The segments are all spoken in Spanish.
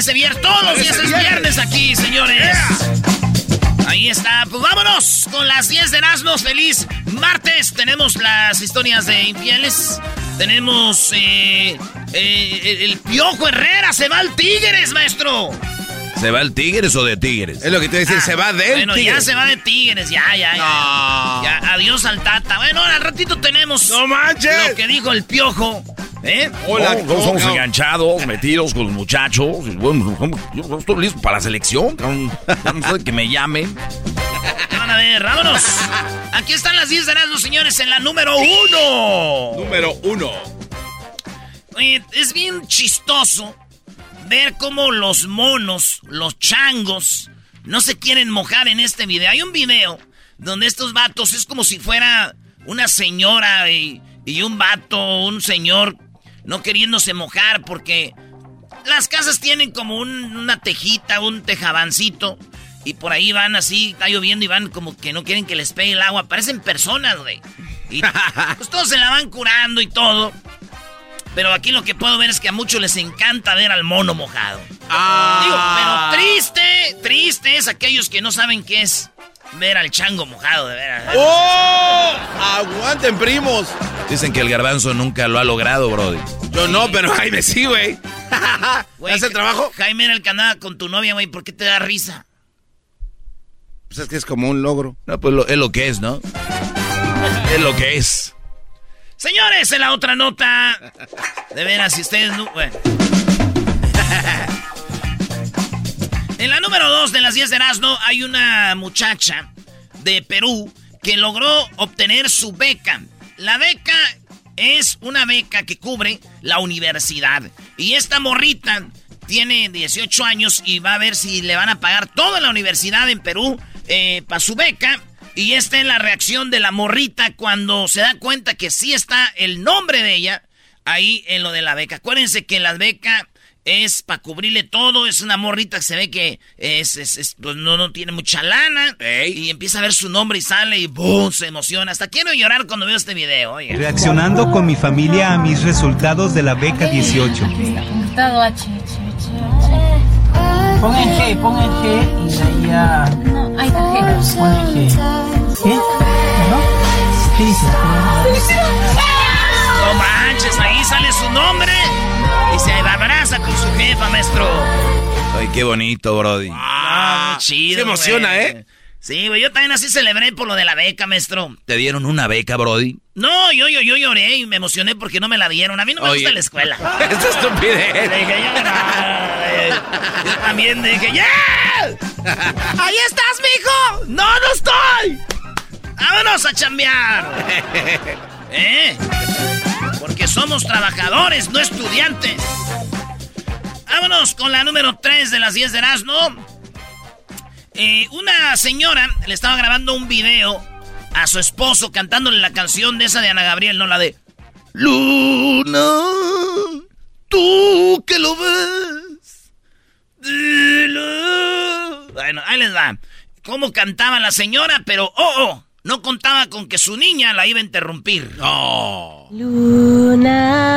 Parece viernes, todos los días es viernes. viernes aquí, señores. Ahí está, pues vámonos con las 10 de Erasmus, feliz martes. Tenemos las historias de infieles. Tenemos eh, eh, el, Piojo Herrera, se va al Tigres, maestro. ¿Se va el Tigres o de Tigres? Es lo que te voy a decir, Ah, se va del Bueno, ya Tigres. se va de Tigres, ya, ya, ya. No. Ya, adiós al Tata. Bueno, al ratito tenemos ¡No manches! lo que dijo el Piojo. ¿Eh? Hola, No, todos somos enganchados, metidos con los muchachos. bueno, yo estoy listo para la selección. no sé que me llamen. Van a ver, vámonos. Aquí están las 10 de los señores, en la número uno. Número uno. Oye, es bien chistoso ver cómo los monos, los changos, no se quieren mojar en este video. Hay un video donde estos vatos es como si fuera una señora y, y un vato, un señor, no queriéndose mojar porque las casas tienen como un- una tejita, un tejabancito. Y por ahí van así, está lloviendo y van como que no quieren que les pegue el agua. Parecen personas, güey. Y pues todos se la van curando y todo. Pero aquí lo que puedo ver es que a muchos les encanta ver al mono mojado. Ah. Digo, pero triste, triste es aquellos que no saben qué es ver al chango mojado, de veras. ¡Oh! ¡Aguanten, primos! Dicen que el garbanzo nunca lo ha logrado, Brody. Yo no, pero Jaime sí, güey. Güey, ¿Hace el trabajo? Jaime era el que andaba con tu novia, güey. ¿Por qué te da risa? Pues es que es como un logro. No, pues lo- es lo que es, ¿no? Es lo que es. Señores, en la otra nota. De veras, si ustedes no. bueno. En la número 2 de las 10 de Erasmo hay una muchacha de Perú que logró obtener su beca. La beca es una beca que cubre la universidad. Y esta morrita tiene 18 años y va a ver si le van a pagar toda la universidad en Perú para su beca. Y esta es la reacción de la morrita cuando se da cuenta que sí está el nombre de ella ahí en lo de la beca. Acuérdense que la beca es para cubrirle todo. Es una morrita que se ve que es, es- es- pues no, no tiene mucha lana. Y empieza a ver su nombre y sale y ¡boom! se emociona. Hasta quiero llorar cuando veo este video. oiga. Reaccionando con mi familia a mis resultados de la beca 18. Estado H. Pon el G, pon el G y ahí a... No, ahí está G. Pon el G. ¿Qué? ¿No? ¿Qué dice? No manches, ahí sale su nombre abraza con su jefa, maestro. Ay, qué bonito, Brody. Ah, muy chido. se emociona. ¿eh? Sí, güey, yo también así celebré por lo de la beca, maestro. ¿Te dieron una beca, Brody? No, yo, yo, yo lloré y me emocioné porque no me la dieron. A mí no me Oye. gusta la escuela. ¡Esta estupidez! Dije, yo, no. Yo también dije, ¡ya! ¡Ahí estás, mijo! ¡No, no estoy! ¡Vámonos a chambear! ¿Eh? Porque somos trabajadores, no estudiantes. Vámonos con la número 3 de las 10 de Erasmo. Eh, una señora le estaba grabando un video a su esposo cantándole la canción de esa de Ana Gabriel, no la de Luna, tú que lo ves. Dile. Bueno, ahí les va. Cómo cantaba la señora, pero oh, oh, no contaba con que su niña la iba a interrumpir. Oh. Luna,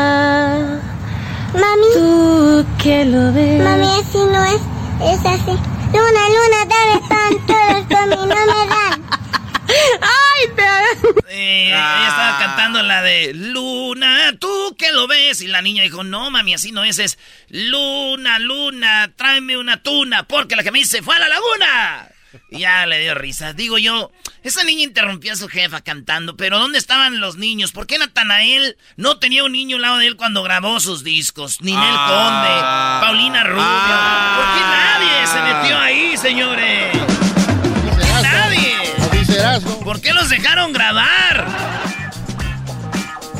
Mami, tú que lo ves. mami, así no es, es así. Luna, luna, dame pan, todos por mí no me dan. ¡Ay, te... Eh, Ella estaba cantando la de Luna, tú que lo ves. Y la niña dijo, no, mami, así no es. Es Luna, Luna, tráeme una tuna, porque la que me dice fue a la laguna. Y ya le dio risa. Digo yo, esa niña interrumpió a su jefa cantando, pero ¿dónde estaban los niños? ¿Por qué Natanael no tenía un niño al lado de él cuando grabó sus discos? Ninel Conde, Paulina Rubio. ¿Por qué nadie se metió ahí, señores? Nadie. ¿Por qué los dejaron grabar?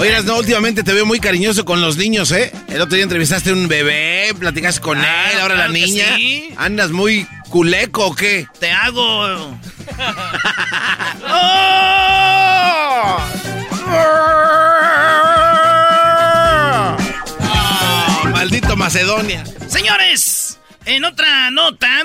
Oigas, no, últimamente te veo muy cariñoso con los niños, ¿eh? El otro día entrevistaste a un bebé, platicaste con Claro, él, ahora claro la niña. sí. ¿Andas muy culeco o qué? Te hago. Ah, maldito Macedonia. Señores, en otra nota,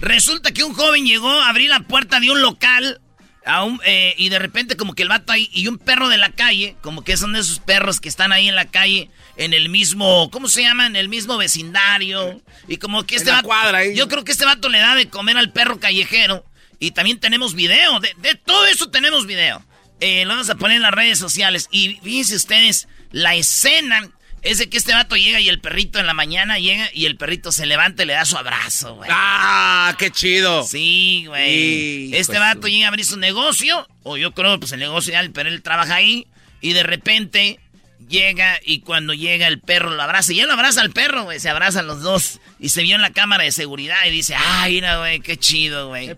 resulta que un joven llegó a abrir la puerta de un local a un- eh, y de repente como que el vato ahí y un perro de la calle, como que son de esos perros que están ahí en la calle en el mismo, ¿cómo se llama? En el mismo vecindario y como que este vato, cuadra ahí. yo creo que este vato le da de comer al perro callejero y también tenemos video, de, de todo eso tenemos video. Eh, lo vamos a poner en las redes sociales y fíjense ustedes la escena es de que este vato llega y el perrito en la mañana llega y el perrito se levanta y le da su abrazo, güey. ¡Ah, qué chido! Sí, güey. Este vato llega a abrir su negocio, o yo creo, pues el negocio ya, pero él trabaja ahí, y de repente llega y cuando llega el perro lo abraza, y él lo abraza al perro, güey, se abrazan los dos, y se vio en la cámara de seguridad y dice, ay, mira, güey, qué chido, güey.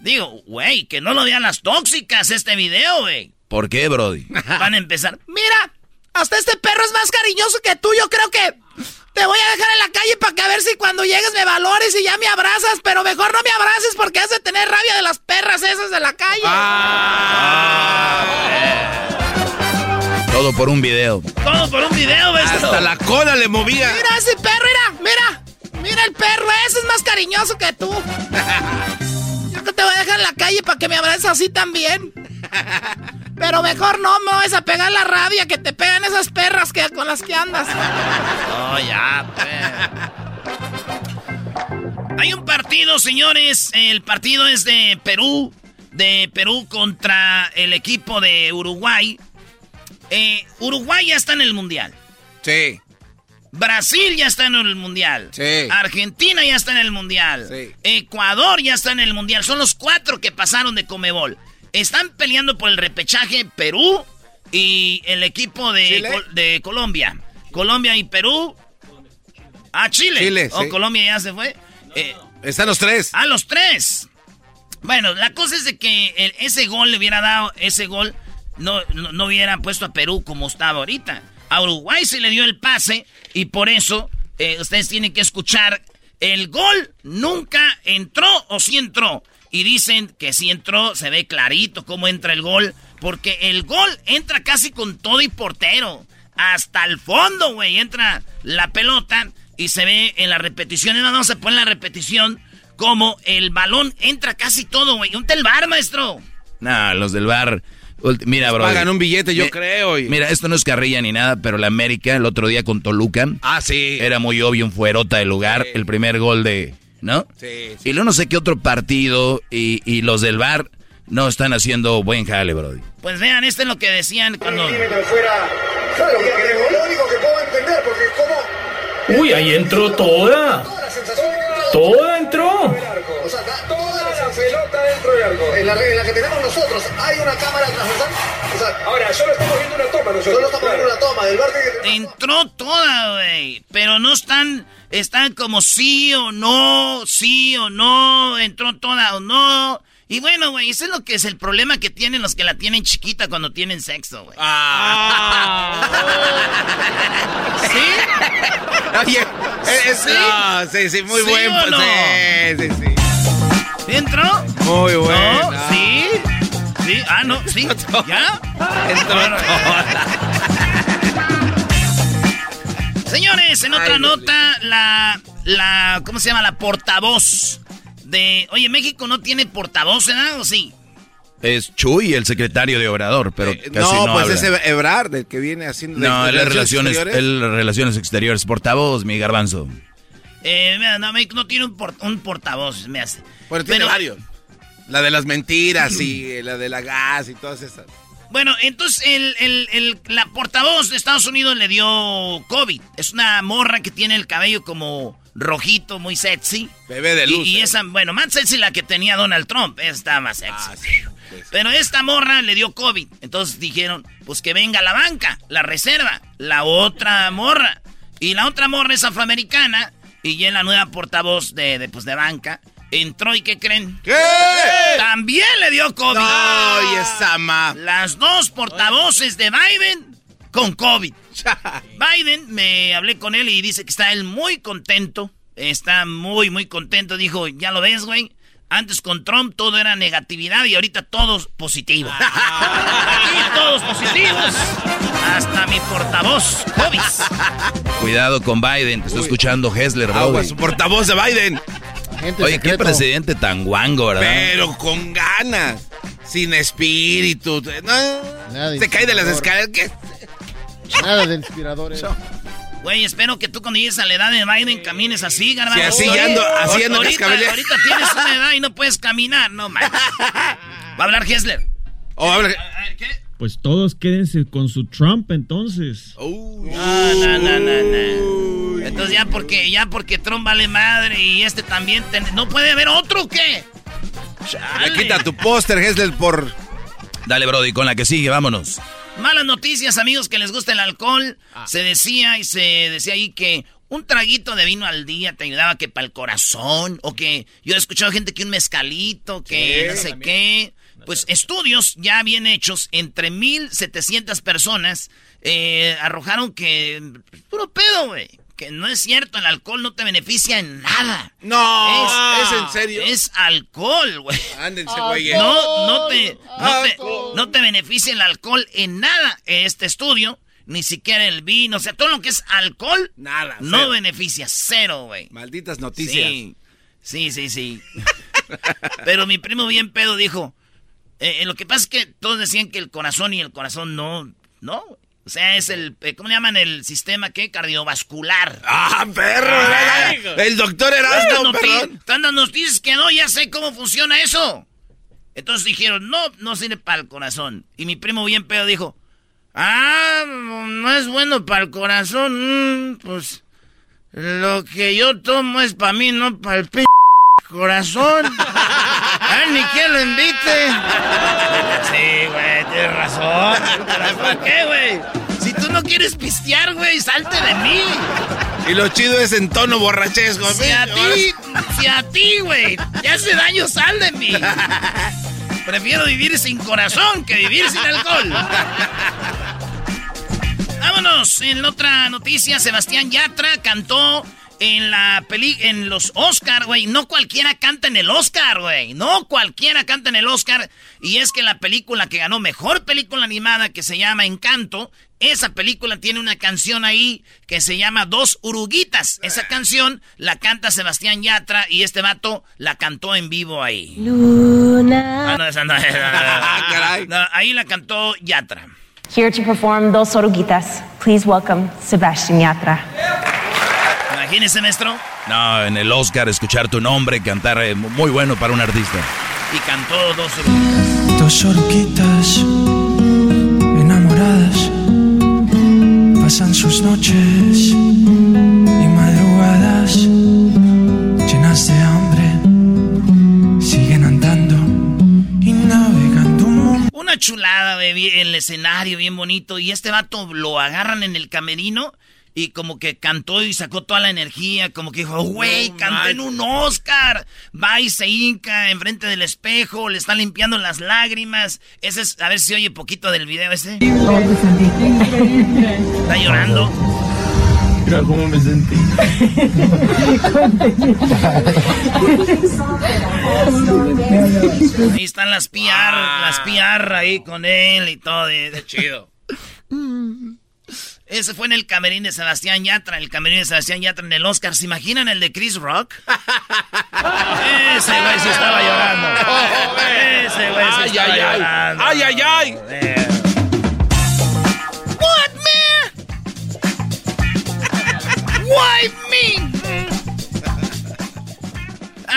Digo, güey, que no lo vean las tóxicas este video, güey. ¿Por qué, Brody? Van a empezar, mira, hasta este perro es más cariñoso que tú, yo creo que te voy a dejar en la calle para que a ver si cuando llegues me valores y ya me abrazas, pero mejor no me abraces porque has de tener rabia de las perras esas de la calle. Todo por un video. Todo por un video, ¿ves? Hasta la cola le movía. Mira ese perro, mira, mira. Mira el perro, ese es más cariñoso que tú. Que te voy a dejar en la calle para que me abraces así también. Pero mejor no me vas a pegar la rabia que te pegan esas perras que, con las que andas. No, ya, Hay un partido, señores. El partido es de Perú. De Perú contra el equipo de Uruguay. Eh, Uruguay ya está en el Mundial. Sí. Brasil ya está en el mundial. Sí. Argentina ya está en el mundial. Sí. Ecuador ya está en el mundial. Son los cuatro que pasaron de Comebol. Están peleando por el repechaje Perú y el equipo de. Col- de Colombia. Colombia y Perú. Ah, Chile. Chile, O sí. Colombia ya se fue. Eh, Están los tres. a los tres. Bueno, la cosa es de que el- ese gol le hubiera dado, ese gol no, no, no hubiera puesto a Perú como estaba ahorita. A Uruguay se le dio el pase y por eso eh, ustedes tienen que escuchar, el gol nunca entró o sí entró. Y dicen que sí entró, se ve clarito cómo entra el gol, porque el gol entra casi con todo y portero. Hasta el fondo, güey, entra la pelota y se ve en las repeticiones. Vamos a poner la repetición como el balón entra casi todo, güey. ¿Dónde está el bar, maestro? Nah, los del bar. Mira, bro. Pagan un billete, yo creo. y- Mira, esto no es carrilla ni nada, pero la América el otro día con Toluca Ah, sí. era muy obvio un fuerota del lugar, Sí. el primer gol de, ¿no? Sí, Y luego no sé qué otro partido y, y los del bar no están haciendo buen jale, Brody. Pues vean, esto es lo que decían cuando... fuera. ¿Sabes lo que creo? Lo único que puedo entender, porque como Uy, ahí entró toda. toda la sensación Toda entró. Pelota dentro de algo. En la, en la que tenemos nosotros, ¿hay una cámara transversal? O sea, Ahora, solo estamos viendo una toma nosotros. solo estamos viendo una toma del bar que... Entró toda, güey. Pero no están. Están como sí o no, sí o no. Entró toda o no. Y bueno, güey, eso es lo que es el problema que tienen los que la tienen chiquita cuando tienen sexo, güey. ¿Sí? Oye, es, ¿Sí? no, sí, sí, muy ¿Sí buen. o no? Sí, sí, sí. ¿Entró? Muy ¿No? bueno. ¿Sí? ¿Sí? Ah, no, sí. ¿Ya? Entró Señores, en otra Ay, nota, la, la, ¿cómo se llama? La portavoz de, oye, México no tiene portavoz, ¿verdad? ¿O sí? Es Chuy, el secretario de Obrador, pero Eh, casi no, no, pues habla. ese Ebrard, el que viene haciendo. de- No, de él es relaciones, relaciones exteriores, portavoz, mi garbanzo. Eh, mira, no, no tiene un, por- un portavoz, me hace. Bueno, tiene Pero- varios. La de las mentiras y eh, la de la gas y todas esas. Bueno, entonces el, el- el- la portavoz de Estados Unidos le dio COVID. Es una morra que tiene el cabello como rojito, muy sexy. Bebé de luz. Y, eh. esa, bueno, más sexy la que tenía Donald Trump. Está más sexy. Ah, sí, sí. Pero esta morra le dio COVID. Entonces dijeron, pues que venga la banca, la reserva, la otra morra. Y la otra morra es afroamericana. Y ya la nueva portavoz de, de, pues, de banca. Entró y ¿qué creen? ¿Qué? También le dio COVID. Ay, esa ma. Las dos portavoces de Biden con COVID. Biden, me hablé con él y dice que está él muy contento. Está muy, muy contento. Dijo, ya lo ves, güey. Antes con Trump todo era negatividad y ahorita todos positivos. Aquí todos positivos. Hasta mi portavoz, COVID. Cuidado con Biden, te estoy escuchando Hessler, Agua, su portavoz de Biden. Oye, qué presidente tan guango, ¿verdad? Pero con ganas. Sin espíritu. No, Nada de se cae de las inspirador. escaleras. ¿qué? Nada de inspiradores. Güey, espero que tú cuando llegues a la edad de Biden camines así, garbanzo. Sí, así ando- así ando ahorita, tienes una edad y no puedes caminar, no man. Va a hablar Hessler. Oh, habla- Pues todos quédense con su Trump entonces. Uy. No, no, no, no, no. Entonces ya porque, ya porque Trump vale madre y este también, ten- ¿no puede haber otro o qué? Le Chale. quita tu póster, Hessler, por. Dale, Brody, con la que sigue, vámonos. Malas noticias, amigos, que les gusta el alcohol. Se decía y se decía ahí que un traguito de vino al día te ayudaba que para el corazón. O que yo he escuchado gente que un mezcalito, que no sé qué. Pues estudios ya bien hechos, entre 1700 personas, eh, arrojaron que. Puro pedo, güey. Que no es cierto, el alcohol no te beneficia en nada. No, ¿es en serio? Es alcohol, güey. Ándense, güey. No, no te, no, te, Alcohol. no te beneficia el alcohol en nada este estudio, ni siquiera el vino, o sea, todo lo que es alcohol, Nada. no cero. beneficia, cero, güey. Malditas noticias. Sí, sí, sí, sí. Pero mi primo bien pedo dijo, eh, eh, lo que pasa es que todos decían que el corazón y el corazón no, no, güey. O sea, es el, eh, ¿cómo le llaman el sistema qué? Cardiovascular. ¡Ah, perro! Ay, el doctor Erasmo, perdón. Tantas noticias que no, ya sé cómo funciona eso. Entonces dijeron, no, no sirve para el corazón. Y mi primo bien pedo dijo, ah, no es bueno para el corazón. mm, pues lo que yo tomo es para mí, no para el p corazón. Ah, ni que lo invite. Sí, güey, tienes razón. ¿Por qué, güey? Si tú no quieres pistear, güey, salte de mí. Y lo chido es en tono borrachesco. Si a ti, si a ti, güey, te hace daño, sal de mí. Prefiero vivir sin corazón que vivir sin alcohol. Vámonos. En otra noticia, Sebastián Yatra cantó en la peli en los Oscar, güey. No cualquiera canta en el Oscar, güey. No cualquiera canta en el Oscar. Y es que la película que ganó mejor película animada, que se llama Encanto, esa película tiene una canción ahí que se llama Dos Uruguitas. Esa canción la canta Sebastián Yatra y este vato la cantó en vivo ahí. Luna. Ah, no, esa no es. Ah, caray. No, ahí la cantó Yatra. Here to perform Dos Oruguitas, please welcome Sebastian Yatra. Imagínese, maestro. No, en el Oscar escuchar tu nombre, cantar eh, muy bueno para un artista. Y cantó dos orugas. Dos oruguitas enamoradas pasan sus noches y madrugadas llenas de hambre. Siguen andando y navegando. Una chulada, de el escenario bien bonito. Y este vato lo agarran en el camerino y como que cantó y sacó toda la energía. Como que dijo, güey, canté en un Oscar. Va y se hinca enfrente del espejo, le están limpiando las lágrimas. Ese es, a ver si oye poquito del video ese. Está llorando. Mira cómo me sentí. Ahí están las PR, las PR ahí con él y todo. de- chido. Ese fue en el camerín de Sebastián Yatra, el camerín de Sebastián Yatra en el Oscar. ¿Se imaginan el de Chris Rock? Ese güey sí estaba llorando. Ese güey sí Ay, estaba ay, ay. llorando. Ay, ay, ay. What, man? Why me?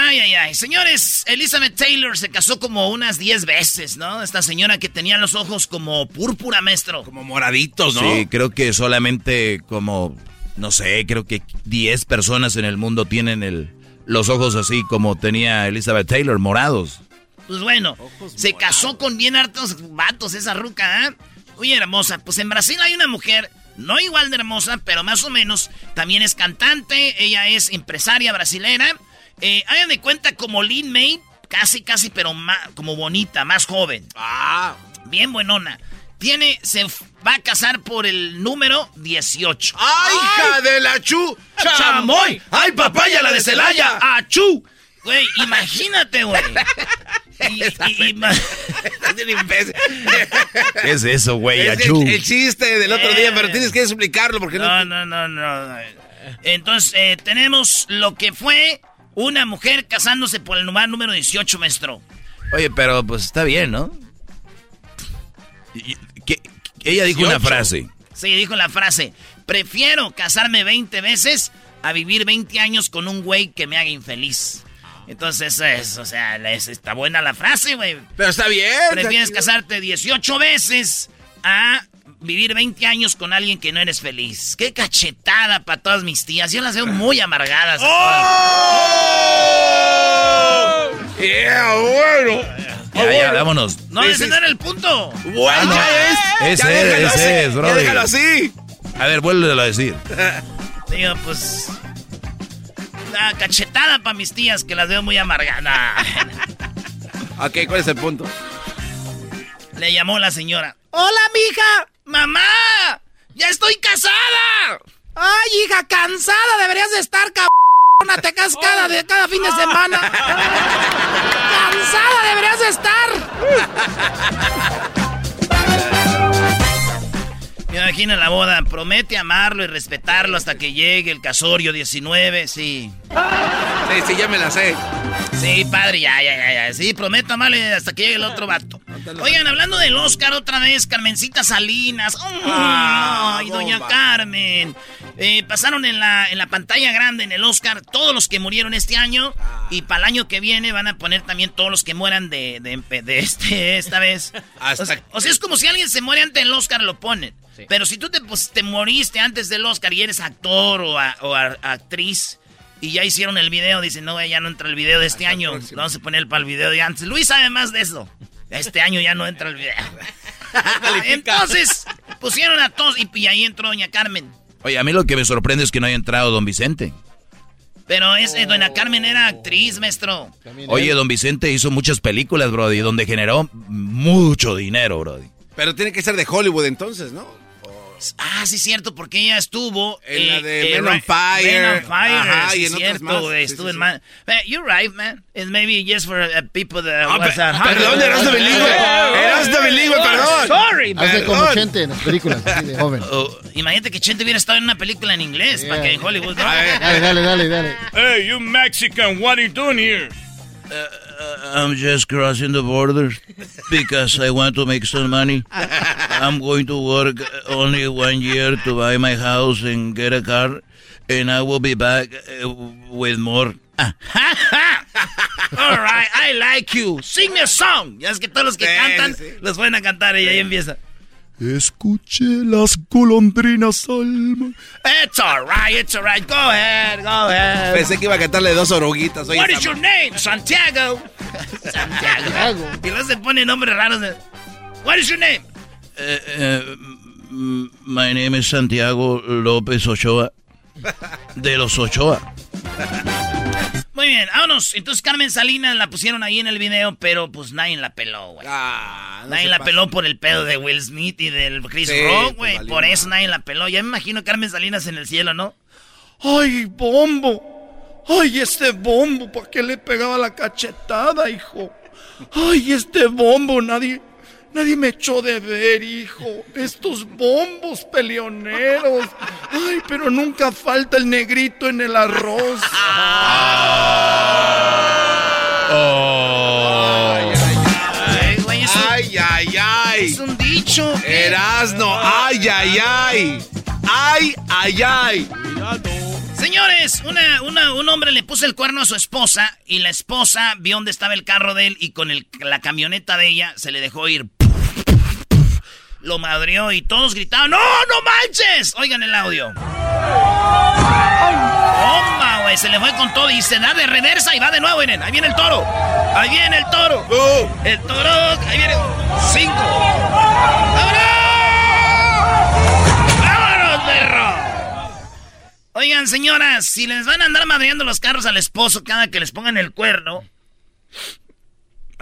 Ay, ay, ay. Señores, Elizabeth Taylor se casó como unas 10 veces, ¿no? Esta señora que tenía los ojos como púrpura, maestro. Como moraditos, ¿no? Sí, creo que solamente como, no sé, creo que 10 personas en el mundo tienen el, los ojos así como tenía Elizabeth Taylor, morados. Pues bueno, se casó con bien hartos vatos esa ruca, ¿eh? Muy hermosa. Pues en Brasil hay una mujer, no igual de hermosa, pero más o menos, también es cantante, ella es empresaria brasilera. Eh, hagan de cuenta como Lin May, casi, casi, pero más, como bonita, más joven. Ah. Bien buenona. Tiene, se va a casar por el número 18. ¡Ay, hija de la chu! ¡Chamoy! ¡Ay, papaya, la de Celaya! ¡Achú! Güey, imagínate, güey. Y- y- ima- ¿Qué es eso, güey? Es el, el chiste del otro día, pero tienes que explicarlo porque No, no... no, no, no. Entonces, eh, tenemos lo que fue una mujer casándose por el lugar número 18, maestro. Oye, pero pues está bien, ¿no? Que ella dijo una 18. frase. Sí, dijo la frase, prefiero casarme 20 veces a vivir 20 años con un güey que me haga infeliz. Entonces, eso es, o sea, es- está buena la frase, güey. Pero está bien. Prefieres está- casarte 18 veces a vivir 20 años con alguien que no eres feliz. Qué cachetada para todas mis tías. Yo las veo muy amargadas. a ¡Oh! ¡Yeah, bueno! Ya, ya, vámonos. todas. No, ese no era el punto. Bueno, Ah, no. es. Ese Ya es, ese es, brother. déjalo así. A ver, vuélvelo a decir. Digo, pues... Una cachetada para mis tías que las veo muy amargadas. Ok, ¿cuál es el punto? Le llamó la señora. ¡Hola, mija! ¡Mamá! ¡Ya estoy casada! ¡Ay, hija, cansada! Deberías de estar, cabrona. Te casas cada, de, cada fin de semana. ¡Cansada deberías de estar! Me imagino la boda. Promete amarlo y respetarlo hasta que llegue el casorio 19. Sí. Sí, sí, ya me la sé. Sí, padre, ya, ya, ya, ya. Sí, prometo amarle hasta que llegue el otro vato. Oigan, hablando del Oscar otra vez, Carmencita Salinas. ¡Ay, doña bomba. Carmen! Eh, pasaron en la, en la pantalla grande en el Oscar todos los que murieron este año. Y para el año que viene van a poner también todos los que mueran de, de, de este, esta vez. Hasta- O, sea, o sea, es como si alguien se muere antes del Oscar, lo ponen. Pero si tú te, pues, te moriste antes del Oscar y eres actor o, a- o a- actriz y ya hicieron el video, dicen, no, ya no entra el video de este año. Vamos a poner para el video de antes. Luis sabe más de eso. Este año ya no entra el video. Entonces, pusieron a todos y, y ahí entró Doña Carmen. Oye, a mí lo que me sorprende es que no haya entrado don Vicente. Pero es, eh, Doña Carmen era actriz, maestro. Oye, don Vicente hizo muchas películas, Brody, donde generó mucho dinero, Brody. Pero tiene que ser de Hollywood entonces, ¿no? Ah, sí, cierto, porque ella estuvo En la de Men Ra- on Fire. Men on Fire, Ajá, sí, y en otras cierto, más. güey. Sí, Estuvo sí, en sí. man. Man, You're right, man. It's maybe just for uh, people that Ah, was at perdón, Hollywood. Erasmo bilingüe. Erasmo bilingüe, perdón. Sorry, man. Hace como. Chente en las películas, así de joven. Oh, imagínate que Chente hubiera estado en una película en inglés para que en Hollywood. ¿no? Dale, dale, dale, dale. Hey, you Mexican, what are you doing here? I'm just crossing the border because I want to make some money. I'm going to work only one year to buy my house and get a car, and I will be back uh, with more. All right, I like you. Sing me a song. Ya es que todos los que Sí, cantan sí. los pueden a cantar y ahí empieza. Escuché las golondrinas al It's all right, it's all right. Go ahead, go ahead. Pensé que iba a cantarle dos oruguitas. Oye, What is your name? Santiago. Santiago. Y luego se pone nombres raros. de- What is your name? My name is Santiago López Ochoa. De los Ochoa. Muy bien, vámonos. Entonces Carmen Salinas la pusieron ahí en el video, pero pues nadie la peló, güey. Ah, no nadie la pasa. peló por el pedo de Will Smith y del Chris Sí, Rock, pues, güey. por eso nadie la peló. Ya me imagino Carmen Salinas en el cielo, ¿no? ¡Ay, bombo! ¡Ay, este bombo! ¿Para qué le pegaba la cachetada, hijo? ¡Ay, este bombo! Nadie, nadie me echó de ver, hijo. Estos bombos peleoneros. ¡Ay, pero nunca falta el negrito en el arroz! Ay, güey, es un, Ay, ay, ay. es un dicho. ¿qué? Erasno, ay, ay, ay. Ay, ay, ay. Señores, una, una- un hombre le puso el cuerno a su esposa y la esposa vio dónde estaba el carro de él y con el- la camioneta de ella se le dejó ir. Lo madrió y todos gritaban, ¡No, no manches! Oigan el audio. ¡Toma, güey! Se le fue con todo y se da de reversa y va de nuevo, miren. Ahí viene el toro. Ahí viene el toro. El toro. Ahí viene. Cinco. ¡Vámonos! ¡Vámonos, perro! Oigan, señoras, si les van a andar madreando los carros al esposo cada que les pongan el cuerno,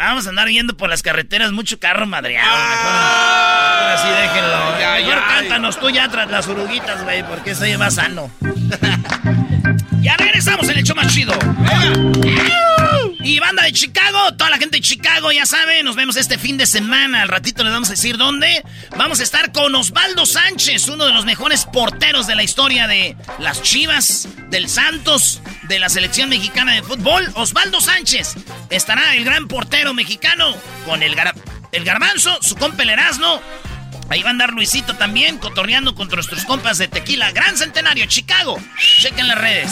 vamos a andar yendo por las carreteras mucho carro madreado. Mejor, mejor así déjenlo. Ya, mejor ya, cántanos tú ya tras las oruguitas, güey, porque eso lleva sano. ya regresamos en el show más chido. Y banda de Chicago, toda la gente de Chicago, ya saben, nos vemos este fin de semana. Al ratito les vamos a decir dónde. Vamos a estar con Osvaldo Sánchez, uno de los mejores porteros de la historia de las Chivas, del Santos, de la selección mexicana de fútbol. Osvaldo Sánchez estará el gran portero mexicano con el, gar- el garbanzo, su compa el Erasmo. Ahí va a andar Luisito también, cotorreando contra nuestros compas de tequila. Gran Centenario, Chicago. Chequen las redes.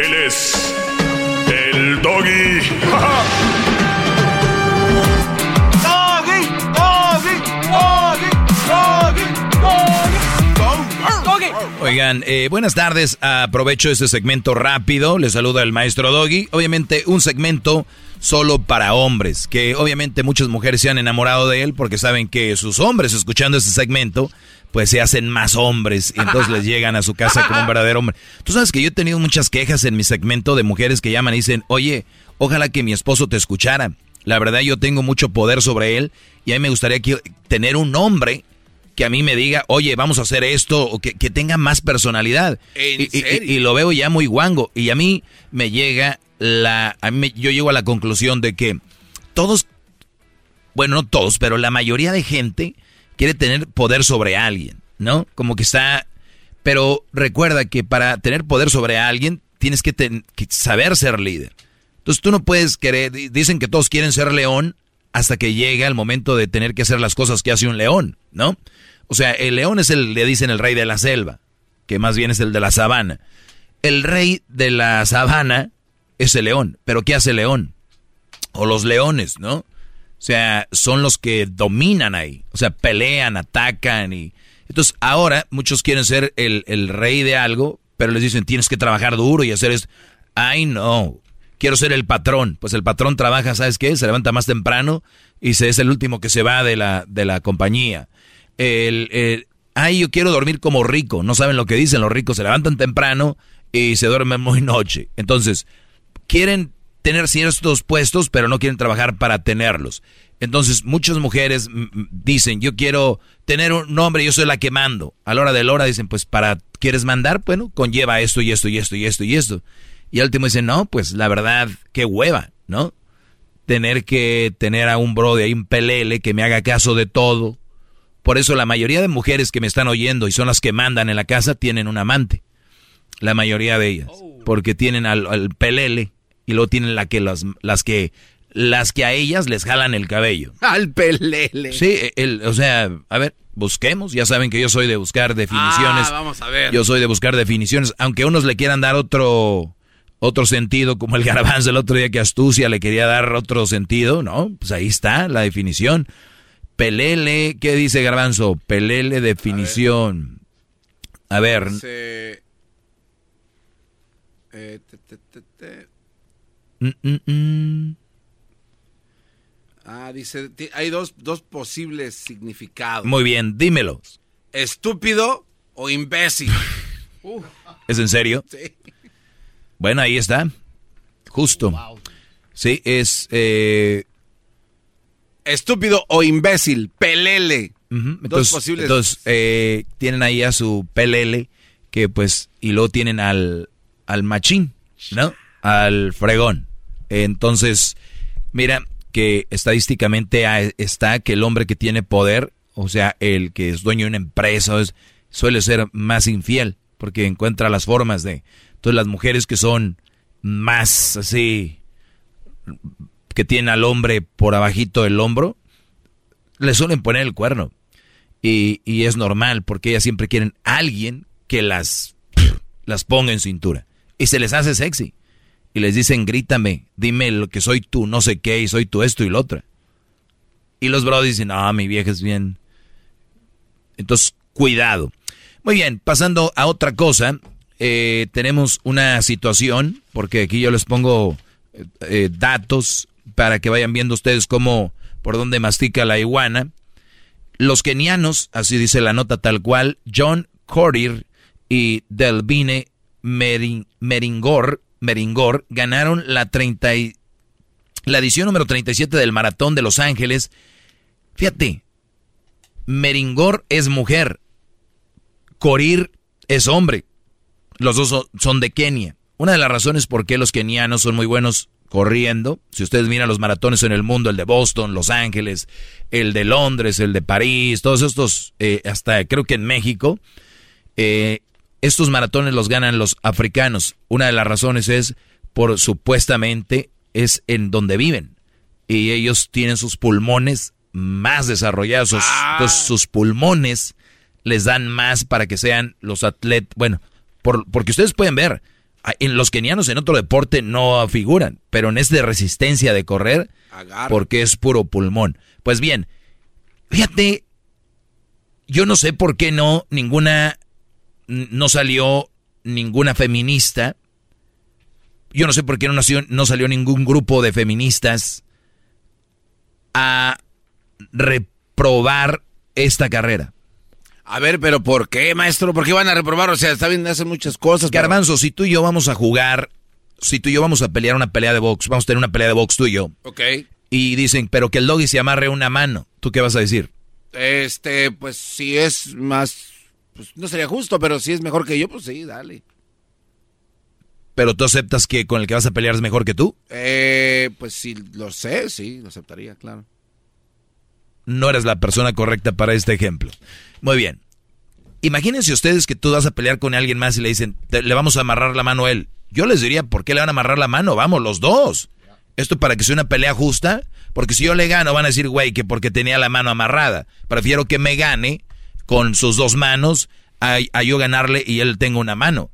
Él es. El doggy. ¡Doggy! ¡Doggy! ¡Doggy! ¡Doggy! Oigan, eh, buenas tardes. Aprovecho este segmento rápido. Les saluda el maestro Doggy. Obviamente, un segmento solo para hombres. Que obviamente muchas mujeres se han enamorado de él porque saben que sus hombres, escuchando este segmento, pues se hacen más hombres. Y entonces les llegan a su casa como un verdadero hombre. Tú sabes que yo he tenido muchas quejas en mi segmento de mujeres que llaman y dicen: Oye, ojalá que mi esposo te escuchara. La verdad, yo tengo mucho poder sobre él. Y a mí me gustaría que- tener un hombre que a mí me diga, oye, vamos a hacer esto, o que, que tenga más personalidad. ¿En y, y- serio? y lo veo ya muy guango. Y a mí me llega la. A mí me- yo llego a la conclusión de que todos, bueno, no todos, pero la mayoría de gente quiere tener poder sobre alguien, ¿no? Como que está. Pero recuerda que para tener poder sobre alguien tienes que, saber ser líder. Entonces tú no puedes querer. di- Dicen que todos quieren ser león hasta que llega el momento de tener que hacer las cosas que hace un león, ¿no? O sea, el león es el, le dicen el rey de la selva, que más bien es el de la sabana. El rey de la sabana es el león, pero ¿qué hace el león? O los leones, ¿no? O sea, son los que dominan ahí. O sea, pelean, atacan y... Entonces, ahora muchos quieren ser el, el rey de algo, pero les dicen, tienes que trabajar duro y hacer esto. Ay, no. Quiero ser el patrón. Pues el patrón trabaja, ¿sabes qué? Se levanta más temprano y se es el último que se va de la, de la compañía. El, el- ay, yo quiero dormir como rico. No saben lo que dicen los ricos. Se levantan temprano y se duermen muy noche. Entonces, quieren tener ciertos puestos, pero no quieren trabajar para tenerlos. Entonces, muchas mujeres dicen, yo quiero tener un nombre, yo soy la que mando. A la hora de la hora dicen, pues para, ¿quieres mandar? Bueno, conlleva esto y esto y esto y esto y esto. Y al último dicen, no, pues la verdad, qué hueva, ¿no? Tener que tener a un bro de ahí, un pelele, que me haga caso de todo. Por eso la mayoría de mujeres que me están oyendo y son las que mandan en la casa tienen un amante. La mayoría de ellas. Porque tienen al, al pelele y luego tienen la que las, las que las que a ellas les jalan el cabello. Al pelele. Sí, el, o sea, a ver, busquemos. Ya saben que yo soy de buscar definiciones. Ah, vamos a ver. Yo soy de buscar definiciones, aunque unos le quieran dar otro otro sentido, como el garbanzo el otro día que astucia le quería dar otro sentido, ¿no? Pues ahí está la definición. Pelele, ¿qué dice garbanzo? Pelele definición. A ver. Dice, eh. Mm, mm, mm. Ah, dice, hay dos, dos posibles significados. Muy bien, dímelo. Estúpido o imbécil. Uh, ¿Es en serio? sí. Bueno, ahí está. Justo. Sí, es... eh, Estúpido o imbécil. Pelele. Ujú, Dos Entonces, posibles. entonces, eh, tienen ahí a su PLL, que pues, y luego tienen al, al machín, ¿no? Al fregón. Entonces, mira que estadísticamente está que el hombre que tiene poder, o sea, el que es dueño de una empresa, es- suele ser más infiel, porque encuentra las formas de... Entonces las mujeres que son más así, que tienen al hombre por abajito del hombro, le suelen poner el cuerno. Y, y es normal, porque ellas siempre quieren a alguien que las, las ponga en cintura. Y se les hace sexy. Y les dicen, grítame, dime lo que soy tú, no sé qué, y soy tú esto y lo otro. Y los bros dicen, no, mi vieja es bien. Entonces, cuidado. Muy bien, pasando a otra cosa, eh, tenemos una situación, porque aquí yo les pongo eh, eh, datos para que vayan viendo ustedes cómo, por dónde mastica la iguana. Los kenianos, así dice la nota tal cual, John Corir y Delvine Merin- Meringor, Meringor ganaron la 30 y- la edición número 37 del Maratón de Los Ángeles. Fíjate, Meringor es mujer, Corir es hombre. Los dos son- son de Kenia. Una de las razones por qué los kenianos son muy buenos corriendo, si ustedes miran los maratones en el mundo, el de Boston, Los Ángeles, el de Londres, el de París, todos estos, eh, hasta creo que en México, eh, estos maratones los ganan los africanos. Una de las razones es por supuestamente es en donde viven. Y ellos tienen sus pulmones más desarrollados. sus- Entonces sus pulmones les dan más para que sean los atletas. Bueno, por- porque ustedes pueden ver, en los kenianos en otro deporte no figuran, pero en este de resistencia de correr, Agarra. porque es puro pulmón. Pues bien, fíjate, yo no sé por qué no, ninguna, no salió ninguna feminista. Yo no sé por qué no, nació, no salió ningún grupo de feministas a reprobar esta carrera. A ver, pero ¿por qué, maestro? ¿Por qué van a reprobar? O sea, está bien, hacen muchas cosas. pero- Garbanzo, si tú y yo vamos a jugar, si tú y yo vamos a pelear una pelea de box, vamos a tener una pelea de box tú y yo, Ok. y dicen, pero que el doggy se amarre una mano, ¿tú qué vas a decir? Este, pues si es más. Pues no sería justo, pero si es mejor que yo, pues sí, dale. ¿Pero tú aceptas que con el que vas a pelear es mejor que tú? Eh, pues si lo sé, sí, lo aceptaría, claro. no eres la persona correcta para este ejemplo. Muy bien. Imagínense ustedes que tú vas a pelear con alguien más y le dicen, "Te- le vamos a amarrar la mano a él. Yo les diría, ¿por qué le van a amarrar la mano? Vamos, los dos. Esto para que sea una pelea justa, porque si yo le gano van a decir, güey, que porque tenía la mano amarrada. Prefiero que me gane con sus dos manos a, yo ganarle y él tenga una mano.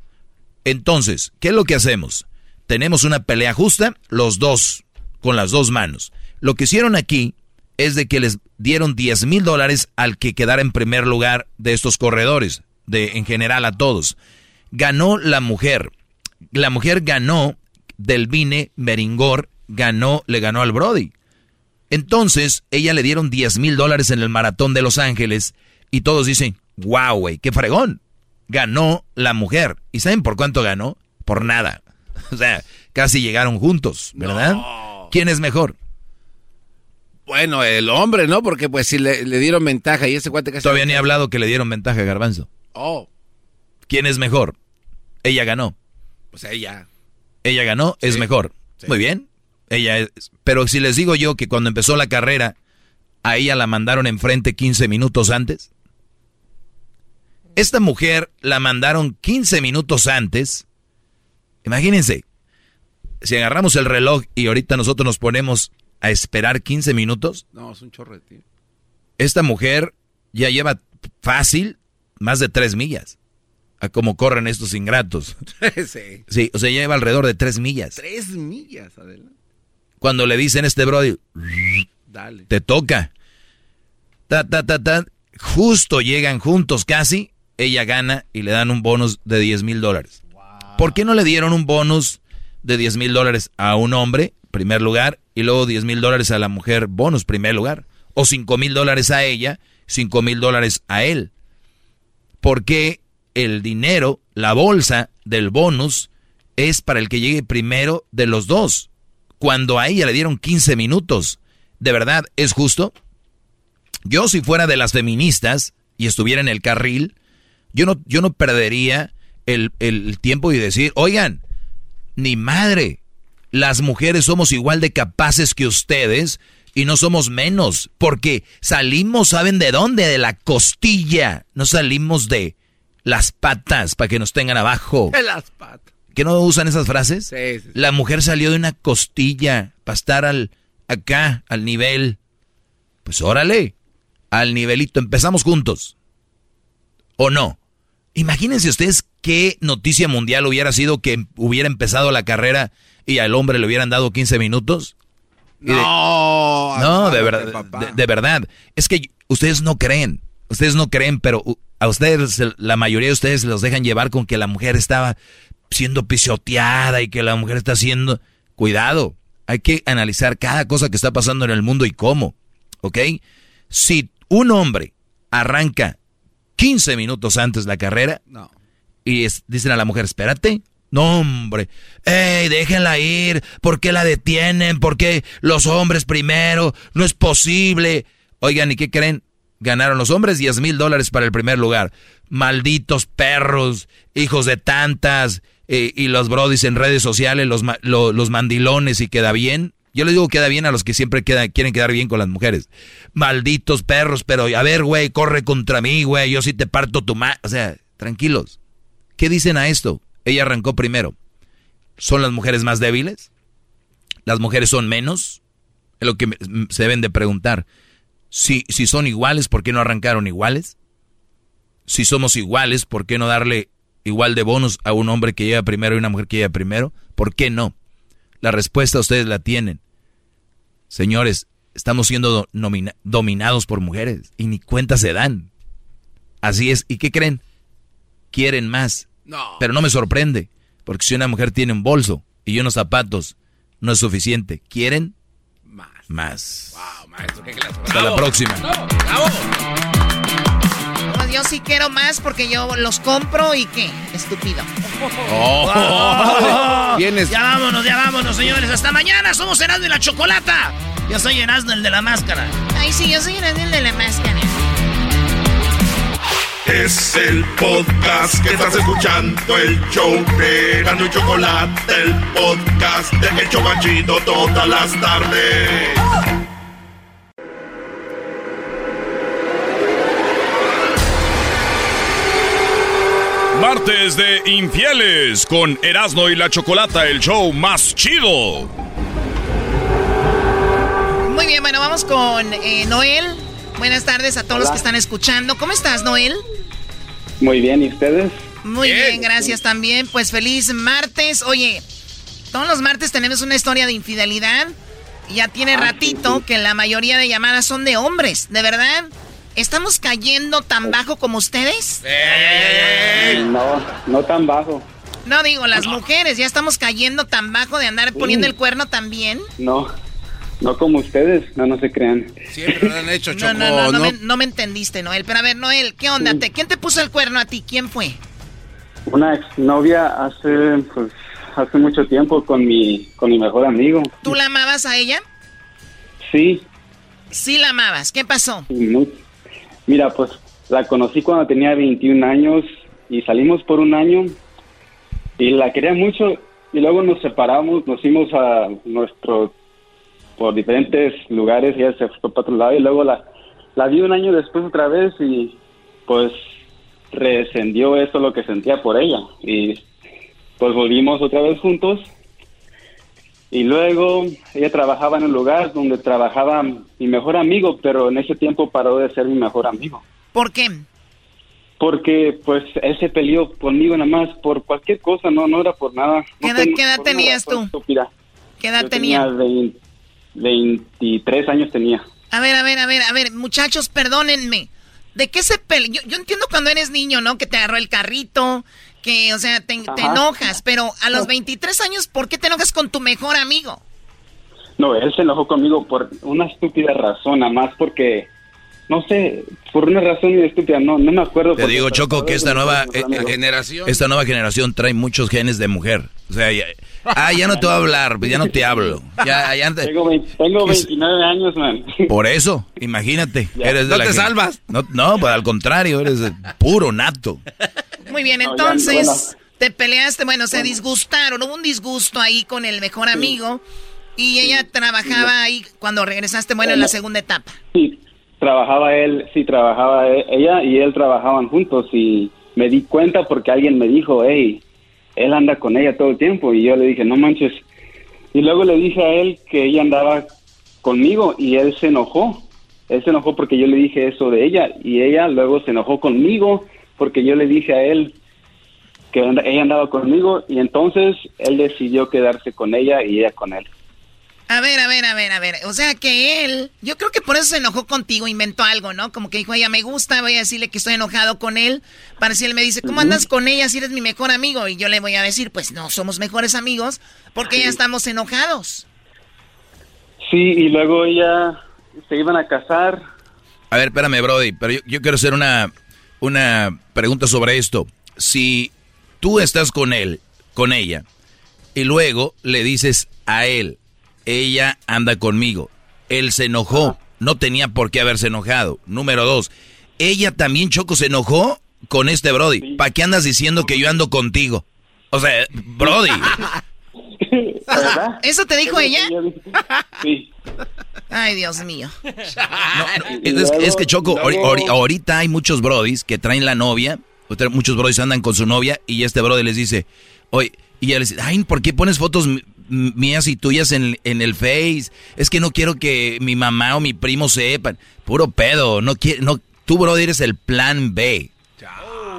Entonces, ¿qué es lo que hacemos? Tenemos una pelea justa, los dos, con las dos manos. Lo que hicieron aquí es de que les dieron 10 mil dólares al que quedara en primer lugar de estos corredores, de en general a todos. Ganó la mujer. La mujer ganó, Delvine Meringor ganó, le ganó al Brody. Entonces, ella le dieron 10 mil dólares en el maratón de Los Ángeles y todos dicen, wow, güey, qué fregón. Ganó la mujer. ¿Y saben por cuánto ganó? Por nada. O sea, casi llegaron juntos, ¿verdad? ¿Quién es mejor? Bueno, el hombre, ¿no? Porque pues si le, le dieron ventaja y ese cuate casi... Todavía ni he hablado que le dieron ventaja a Garbanzo. Oh, ¿Quién es mejor? Ella ganó. pues ella. Ella ganó, es mejor. sí. Muy bien. Ella es. Pero si les digo yo que cuando empezó la carrera, a ella la mandaron enfrente 15 minutos antes. Esta mujer la mandaron 15 minutos antes. Imagínense, si agarramos el reloj y ahorita nosotros nos ponemos a esperar 15 minutos? No, es un tiempo. Esta mujer ya lleva fácil más de tres millas. A cómo corren estos ingratos. sí. Sí, o sea, lleva alrededor de tres millas. Tres millas, adelante. Cuando le dicen a este brody, Dale. te toca. Ta, ta, ta, ta. Justo llegan juntos casi. Ella gana y le dan un bonus de 10 mil dólares. ¿Por qué no le dieron un bonus de 10 mil dólares a un hombre, primer lugar, y luego 10 mil dólares a la mujer, bonus, primer lugar? O 5 mil dólares a ella, 5 mil dólares a él. Porque el dinero, la bolsa del bonus, es para el que llegue primero de los dos. Cuando a ella le dieron 15 minutos. ¿De verdad es justo? Yo si fuera de las feministas y estuviera en el carril, yo no, yo no perdería el, el tiempo y decir, oigan, ni madre, las mujeres somos igual de capaces que ustedes y no somos menos, porque salimos, ¿saben de dónde? De la costilla, no salimos de las patas para que nos tengan abajo. De las patas. ¿Que no usan esas frases? Sí, sí, sí. La mujer salió de una costilla para estar al, acá, al nivel. Pues órale, al nivelito, empezamos juntos. ¿O no? Imagínense ustedes qué noticia mundial hubiera sido que hubiera empezado la carrera y al hombre le hubieran dado 15 minutos. De- No, no, de verdad, de, de verdad. Es que ustedes no creen, ustedes no creen, pero a ustedes, la mayoría de ustedes los dejan llevar con que la mujer estaba siendo pisoteada y que la mujer está haciendo... Cuidado, hay que analizar cada cosa que está pasando en el mundo y cómo, ¿ok? Si un hombre arranca 15 minutos antes la carrera No. y es- dicen a la mujer, espérate. No, hombre. ¡Ey, déjenla ir! ¿Por qué la detienen? ¿Por qué los hombres primero? No es posible. Oigan, ¿y qué creen? Ganaron los hombres 10 mil dólares para el primer lugar. Malditos perros, hijos de tantas, eh, y los brodis en redes sociales, los, los mandilones y queda bien. Yo les digo queda bien a los que siempre quieren quedar bien con las mujeres. Malditos perros, pero a ver, güey, corre contra mí, güey, yo sí te parto tu ma... O sea, tranquilos. ¿Qué dicen a esto? Ella arrancó primero. ¿Son las mujeres más débiles? ¿Las mujeres son menos? Es lo que se deben de preguntar. Si, si son iguales, ¿por qué no arrancaron iguales? Si somos iguales, ¿por qué no darle igual de bonos a un hombre que llega primero y una mujer que llega primero? ¿Por qué no? La respuesta ustedes la tienen. Señores, estamos siendo dominados por mujeres y ni cuenta se dan. Así es. ¿Y qué creen? Quieren más. No. Pero no me sorprende, porque si una mujer tiene un bolso y unos zapatos, no es suficiente. ¿Quieren? Más. Más. Wow, maestro, qué clase. Hasta la próxima. Pues yo sí quiero más porque yo los compro y qué, estúpido. Oh. Vienes. Ya vámonos, ya vámonos, señores. Hasta mañana. Somos Erasmo y la Chocolata. Yo soy Erasmo, el de la máscara. Ay, sí, yo soy el de la máscara. Es el podcast que estás escuchando, el show de Erasmo y Chocolate, el podcast de El Chobachito todas las tardes. Martes de infieles con Erasmo y la Chocolata, el show más chido. Muy bien, bueno, vamos con eh, Noel. Buenas tardes a todos los que están escuchando. ¿Cómo estás, Noel? Muy bien, ¿y ustedes? Muy bien, gracias también. Pues feliz martes. Oye, todos los martes tenemos una historia de infidelidad. Ya tiene ratito que la mayoría de llamadas son de hombres, ¿de verdad? ¿Estamos cayendo tan bajo como ustedes? No, no tan bajo. No digo, las mujeres, ya estamos cayendo tan bajo de andar poniendo el cuerno también. No, no como ustedes, no, no se crean. Siempre lo han hecho, No, Choco. no, no, no, no- Me, no me entendiste, Noel. Pero a ver, Noel, ¿qué onda? ¿Te- ¿Quién te puso el cuerno a ti? ¿Quién fue? Una exnovia hace, pues, hace mucho tiempo con mi, con mi mejor amigo. ¿Tú la amabas a ella? Sí, Sí la amabas. ¿Qué pasó? mu- mira, pues, la conocí cuando tenía 21 años y salimos por un año y la quería mucho y luego nos separamos, nos fuimos a nuestro, por diferentes lugares y ella se fue para otro lado y luego la, vi un año después otra vez y pues rescendió eso lo que sentía por ella y pues volvimos otra vez juntos Y luego ella trabajaba en un lugar donde trabajaba mi mejor amigo, pero en ese tiempo paró de ser mi mejor amigo. ¿Por qué? Porque pues él se peleó conmigo nada más por cualquier cosa, no no era por nada. ¿Qué No edad, qué edad tenías tú? estúpida. ¿Qué edad Yo tenía? tenía 20 23 años tenía. A ver, a ver, a ver, a ver, muchachos, perdónenme. ¿De qué se pelea? Yo, yo entiendo cuando eres niño, ¿no? Que te agarró el carrito, que, o sea, te, enojas, pero a los 23 años, ¿por qué te enojas con tu mejor amigo? No, él se enojó conmigo por una estúpida razón, nada más porque, no sé, por una razón estúpida, no, no me acuerdo. Te digo, Choco, que esta nueva eh, generación. Esta nueva generación trae muchos genes de mujer. O sea, ya, ah, ya no te voy a hablar, pues ya no te hablo. Ya, ya te- Tengo, 20 tengo 29 años, man. por eso, imagínate. Eres de No la te salvas. No, no, pues al contrario, eres puro nato. Muy bien, No, ya, entonces bueno. te peleaste, bueno, se disgustaron, hubo un disgusto ahí con el mejor amigo y ella trabajaba ahí cuando regresaste, bueno, en la segunda etapa. Sí, trabajaba él, sí, trabajaba e- ella y él trabajaban juntos y me di cuenta porque alguien me dijo, hey, él anda con ella todo el tiempo y yo le dije, no manches. Y luego le dije a él que ella andaba conmigo y él se enojó. Él se enojó porque yo le dije eso de ella y ella luego se enojó conmigo porque yo le dije a él que ella andaba conmigo y entonces él decidió quedarse con ella y ella con él. A ver, a ver, a ver, a ver. O sea que él, yo creo que por eso se enojó contigo, inventó algo, ¿no? Como que dijo, ella me gusta, voy a decirle que estoy enojado con él. Para si él me dice, ¿cómo andas con ella si eres mi mejor amigo? Y yo le voy a decir, pues no, somos mejores amigos porque ya estamos enojados. Sí, y luego ella se iban a casar A ver, espérame, Brody, pero yo, yo quiero hacer una, una pregunta sobre esto. Si tú estás con él, con ella, y luego le dices a él, ella anda conmigo, él se enojó, no tenía por qué haberse enojado. Número dos, ella también, Choco, se enojó con este Brody. ¿Para qué andas diciendo que yo ando contigo? O sea, Brody. ¿verdad? ¿Eso te dijo ella? Sí. Ay, Dios mío. Es, es- es que Choco, ahori- ahori- ahorita hay muchos brodis que traen la novia, muchos brodis andan con su novia y este brody les dice, oye, y ella les dice, ay, ¿por qué pones fotos mías y tuyas en, en el Face? Es que no quiero que mi mamá o mi primo sepan. Puro pedo, no quiere, no, tú brody eres el plan B.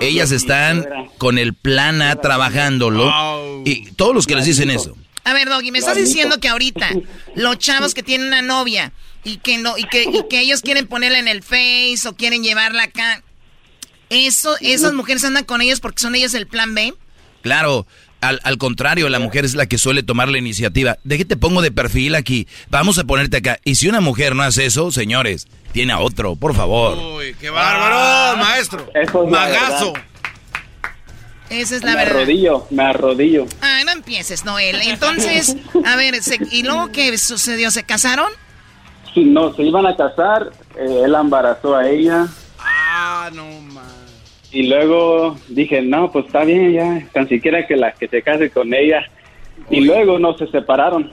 Ellas están con el plan A trabajándolo y todos los que les dicen eso. A ver, Doggy, me estás diciendo que ahorita los chavos que tienen una novia y que no y que, y que ellos quieren ponerla en el Face o quieren llevarla acá, eso, esas mujeres andan con ellos porque son ellos el plan B. Claro, al, al contrario, la mujer es la que suele tomar la iniciativa. ¿De qué te pongo de perfil aquí? Vamos a ponerte acá. Y si una mujer no hace eso, señores, tiene a otro, por favor. Uy, qué bárbaro, maestro. Eso es la Magazo. verdad. Esa es la me verdad. arrodillo, me arrodillo. Ay, no empieces, Noel. Entonces, a ver, se- ¿y luego qué sucedió? ¿Se casaron? Sí, no, se iban a casar, eh, él embarazó a ella Ah, no, man. Y luego dije, no, pues está bien ya, tan siquiera que la que se case con ella. Y luego no se separaron.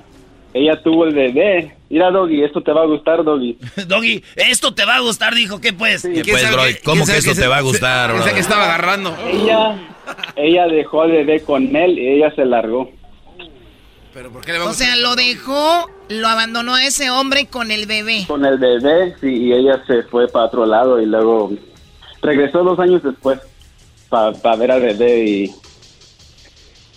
Ella tuvo el bebé. Mira, Doggy, esto te va a gustar, Doggy. Doggy, esto te va a gustar, dijo, ¿qué pues? ¿Qué pues, Brody? ¿Cómo que esto te va a gustar, Pensé que estaba agarrando. Ella, ella dejó al bebé con él y ella se largó. Pero ¿por qué le va a O sea, lo dejó, lo abandonó a ese hombre con el bebé. Con el bebé, sí, y ella se fue para otro lado y luego regresó dos años después para ver al bebé y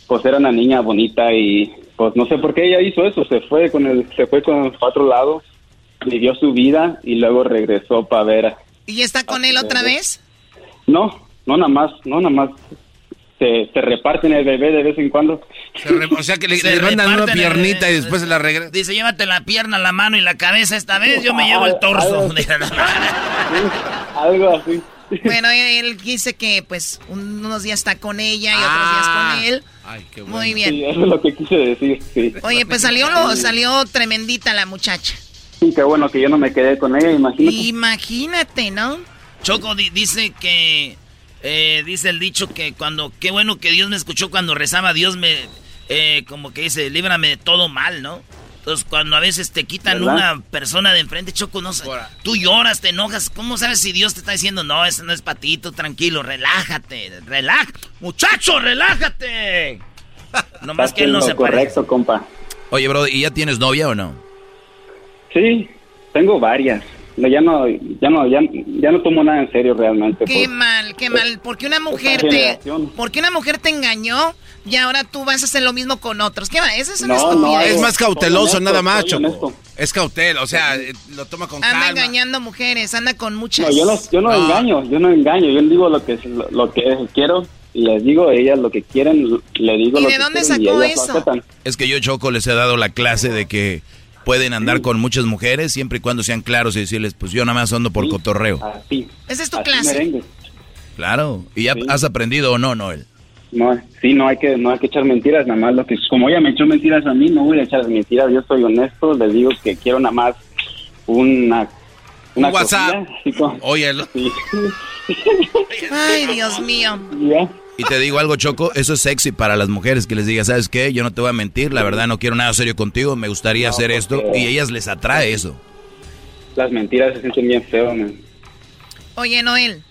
pues era una niña bonita y pues no sé por qué ella hizo eso, se fue con el, se fue con el otro lado, vivió su vida y luego regresó para ver. a- ¿Y está con él otra vez? No, no nada más, no nada más. Se, se reparten el bebé de vez en cuando. Se re- o sea que le, Se le mandan una piernita y después se la regresa. Dice, llévate la pierna, la mano y la cabeza esta vez, yo me llevo el torso. Algo así. Bueno, él dice que pues unos días está con ella y otros días con él. Ay, qué Muy bien. Sí, eso es lo que quise decir, sí. Oye, pues salió lo, salió tremendita la muchacha. Sí, qué bueno que yo no me quedé con ella, imagínate. Imagínate, ¿no? Choco di- dice que, eh, dice el dicho que cuando, qué bueno que Dios me escuchó cuando rezaba, Dios me, eh, como que dice, líbrame de todo mal, ¿no? Entonces, cuando a veces te quitan ¿Verdad? una persona de enfrente, Choco, no sé, tú lloras, te enojas, ¿cómo sabes si Dios te está diciendo, no, eso no es para ti, tú tranquilo, relájate, relájate, muchacho, relájate? Nomás Estás que él no se parece. correcto, compa. Oye, bro, ¿y ya tienes novia o no? Sí, tengo varias. No, ya no, ya no, ya, ya no tomo nada en serio realmente. Qué mal, qué mal. Porque una mujer te, generación. porque una mujer te engañó y ahora tú vas a hacer lo mismo con otros. ¿Qué va? Es una No, estupidez. es más cauteloso, honesto, nada más, Choco. Es cautela, o sea, eh, lo toma con Anda calma. engañando mujeres, anda con muchas. No, yo no, yo no, engaño, yo no engaño, yo digo lo que lo, lo que quiero y les digo a ellas lo que quieren, le digo ¿Y lo de que dónde quieren y sacó ellas lo eso? Es que yo, Choco, les he dado la clase de que pueden andar con muchas mujeres siempre y cuando sean claros y decirles, pues yo nada más ando por cotorreo. Así. Esa es tu así clase. merengue. Claro. ¿Y ya has aprendido o no, Noel? No, sí, no hay que no hay que echar mentiras, nada más lo que como ella me echó mentiras a mí, no voy a echar mentiras, yo soy honesto, les digo que quiero nada más una una Un WhatsApp. Óyelo. sí. Ay, Dios mío. Ya. Y te digo algo, Choco, eso es sexy para las mujeres, que les diga, ¿sabes qué? Yo no te voy a mentir, la verdad no quiero nada serio contigo, me gustaría No, hacer esto, porque- y ellas les atrae eso. Las mentiras se sienten bien feo, man. Oye, Noel,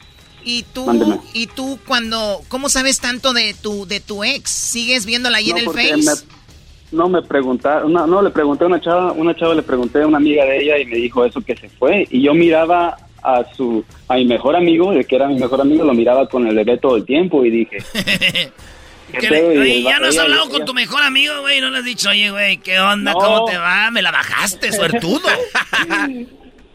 ¿y tú, Mándeme. y tú cuando, cómo sabes tanto de tu, de tu ex? ¿Sigues viéndola ahí No, en el Face? me- no me preguntaron, no, no, le pregunté a una chava, una chava le pregunté a una amiga de ella y me dijo eso que se fue y yo miraba a su a mi mejor amigo, de que era mi mejor amigo, lo miraba con el bebé todo el tiempo y dije, ¿qué le- oye, el ya no has ella- hablado ella- con tu mejor amigo, güey. No le has dicho, oye, güey, ¿qué onda? No. ¿Cómo te va? Me la bajaste, suertudo.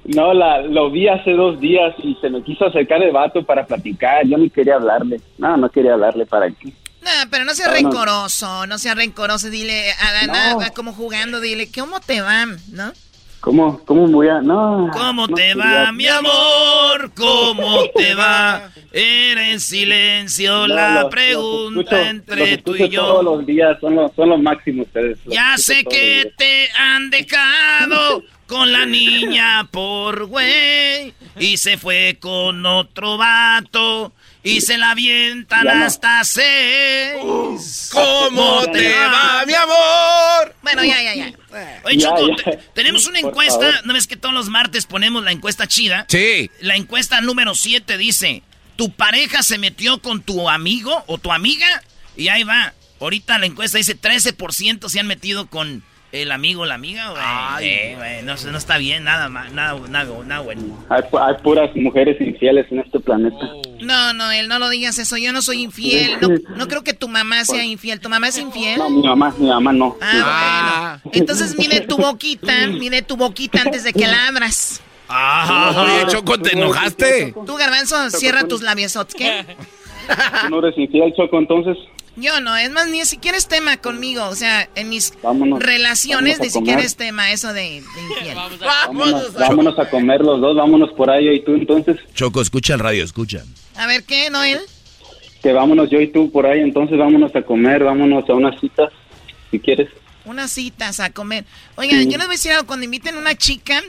No, la, lo vi hace dos días y se me quiso acercar el vato para platicar. Yo ni quería hablarle. No, no quería hablarle para qué. No, pero no sea No, no. rencoroso, no sea rencoroso. Dile, a la No. nada, como jugando, dile, ¿cómo te va? ¿No? ¿Cómo, cómo voy a...? No. ¿Cómo no te va, mi amor? ¿Cómo te va? Era en silencio No, la pregunta escucho- entre tú y yo. Todos los días son los, son los máximos ustedes. los Ya sé que te han dejado con la niña por güey y se fue con otro vato y se la avientan no. hasta seis. ¿Cómo te va, mi amor? Bueno, ya, ya, ya. Oye, Ya, Choco, ya. te- tenemos una Por encuesta, favor. ¿no ves que todos los martes ponemos la encuesta chida? Sí. La encuesta número 7 dice, ¿tu pareja se metió con tu amigo o tu amiga? Y ahí va. Ahorita la encuesta dice 13% se han metido con el amigo o la amiga, güey. Eh, güey, no, no está bien, nada más, nada, nada, nada bueno. Hay, pu- hay puras mujeres infieles en este planeta. No, no, él no lo digas eso. Yo no soy infiel. No, no creo que tu mamá sea infiel. ¿Tu mamá es infiel? No, mi mamá, mi mamá no. Ah, bueno. Entonces mide tu boquita, mide tu boquita antes de que la abras. Ah, oye, Choco, ¿te enojaste? Tú, Garbanzo, cierra tus labios, ¿qué? ¿Tú no eres infiel, Choco, entonces? Yo no, es más, ni siquiera es tema conmigo. O sea, en mis Vámonos, relaciones vámonos a ni siquiera es tema eso de, de infiel. Vámonos, vámonos a comer los dos, vámonos por ahí yo y tú entonces. Choco, escucha el radio, escucha. A ver, ¿qué, Noel? Que vámonos yo y tú por ahí, entonces vámonos a comer, vámonos a unas citas, si quieres. Unas citas a comer. Oigan, Sí. yo les voy a decir algo. Cuando inviten a una chica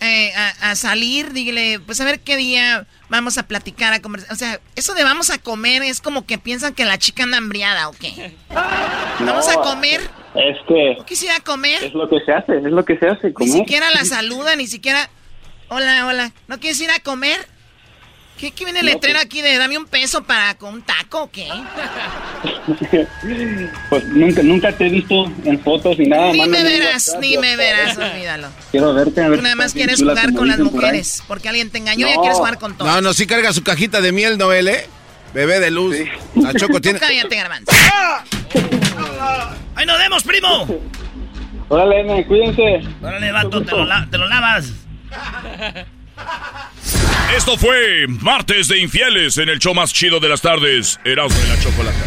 eh, a, a salir, dígale, pues a ver qué día vamos a platicar, a conversar. O sea, eso de vamos a comer es como que piensan que la chica anda hambriada o qué. Vamos a No, comer. Es que Quisiera comer. es lo que se hace, es lo que se hace, Ni siquiera la saluda, ni siquiera. Hola, hola. ¿No quieres ir a comer? ¿Qué, qué viene el No, letrero pues- aquí de dame un peso para con un taco o qué? pues nunca, nunca te he visto en fotos ni nada. Ni me verás, WhatsApp, ni me verás, olvídalo. Quiero verte, a ver Tú nada más quieres chula, jugar con las por mujeres, porque alguien te engañó y ya quieres jugar con todos. No, no, sí carga su cajita de miel, Noel, ¿eh? Bebé de luz. A Choco tiene... cállate, garbanzo. ¡Ahí nos vemos, primo! Órale, nene, cuídense. Órale, vato, te lo, te lo lavas. Esto fue Martes de Infieles en el show más chido de las tardes, Erasmo de la Chocolata.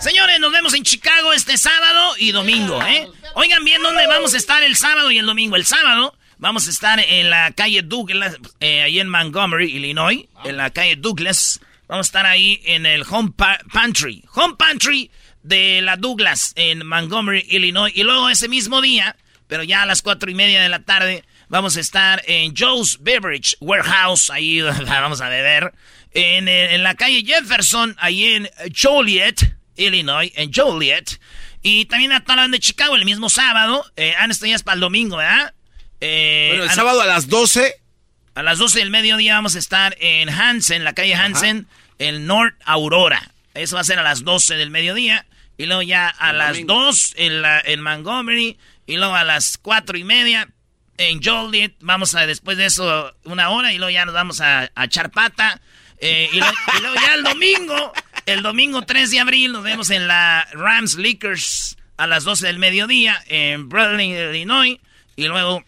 Señores, nos vemos en Chicago este sábado y domingo, ¿eh? Oigan bien dónde vamos a estar el sábado y el domingo. El sábado vamos a estar en la calle Douglas, eh, ahí en Montgomery, Illinois, en la calle Douglas. Vamos a estar ahí en el Home Pa- Pantry. Home Pantry de la Douglas en Montgomery, Illinois. Y luego ese mismo día, pero ya a las cuatro y media de la tarde, vamos a estar en Joe's Beverage Warehouse. Ahí vamos a beber. En, eh, en la calle Jefferson, ahí en Joliet, Illinois, en Joliet. Y también estarán de Chicago el mismo sábado. Eh, esto ya es para el domingo, ¿verdad? Eh, Bueno, el ah, sábado a las 12. A las 12 del mediodía vamos a estar en Hansen, la calle Hansen, en North Aurora. Eso va a ser a las 12 del mediodía. Y luego ya a las 2 en, la, en Montgomery. Y luego a las cuatro y media en Joliet. Vamos a después de eso una hora. Y luego ya nos vamos a, a echar pata. Eh, y, luego, y luego ya el domingo, el domingo 3 de abril, nos vemos en la Rams Liquors a las 12 del mediodía en Berlin, Illinois. Y luego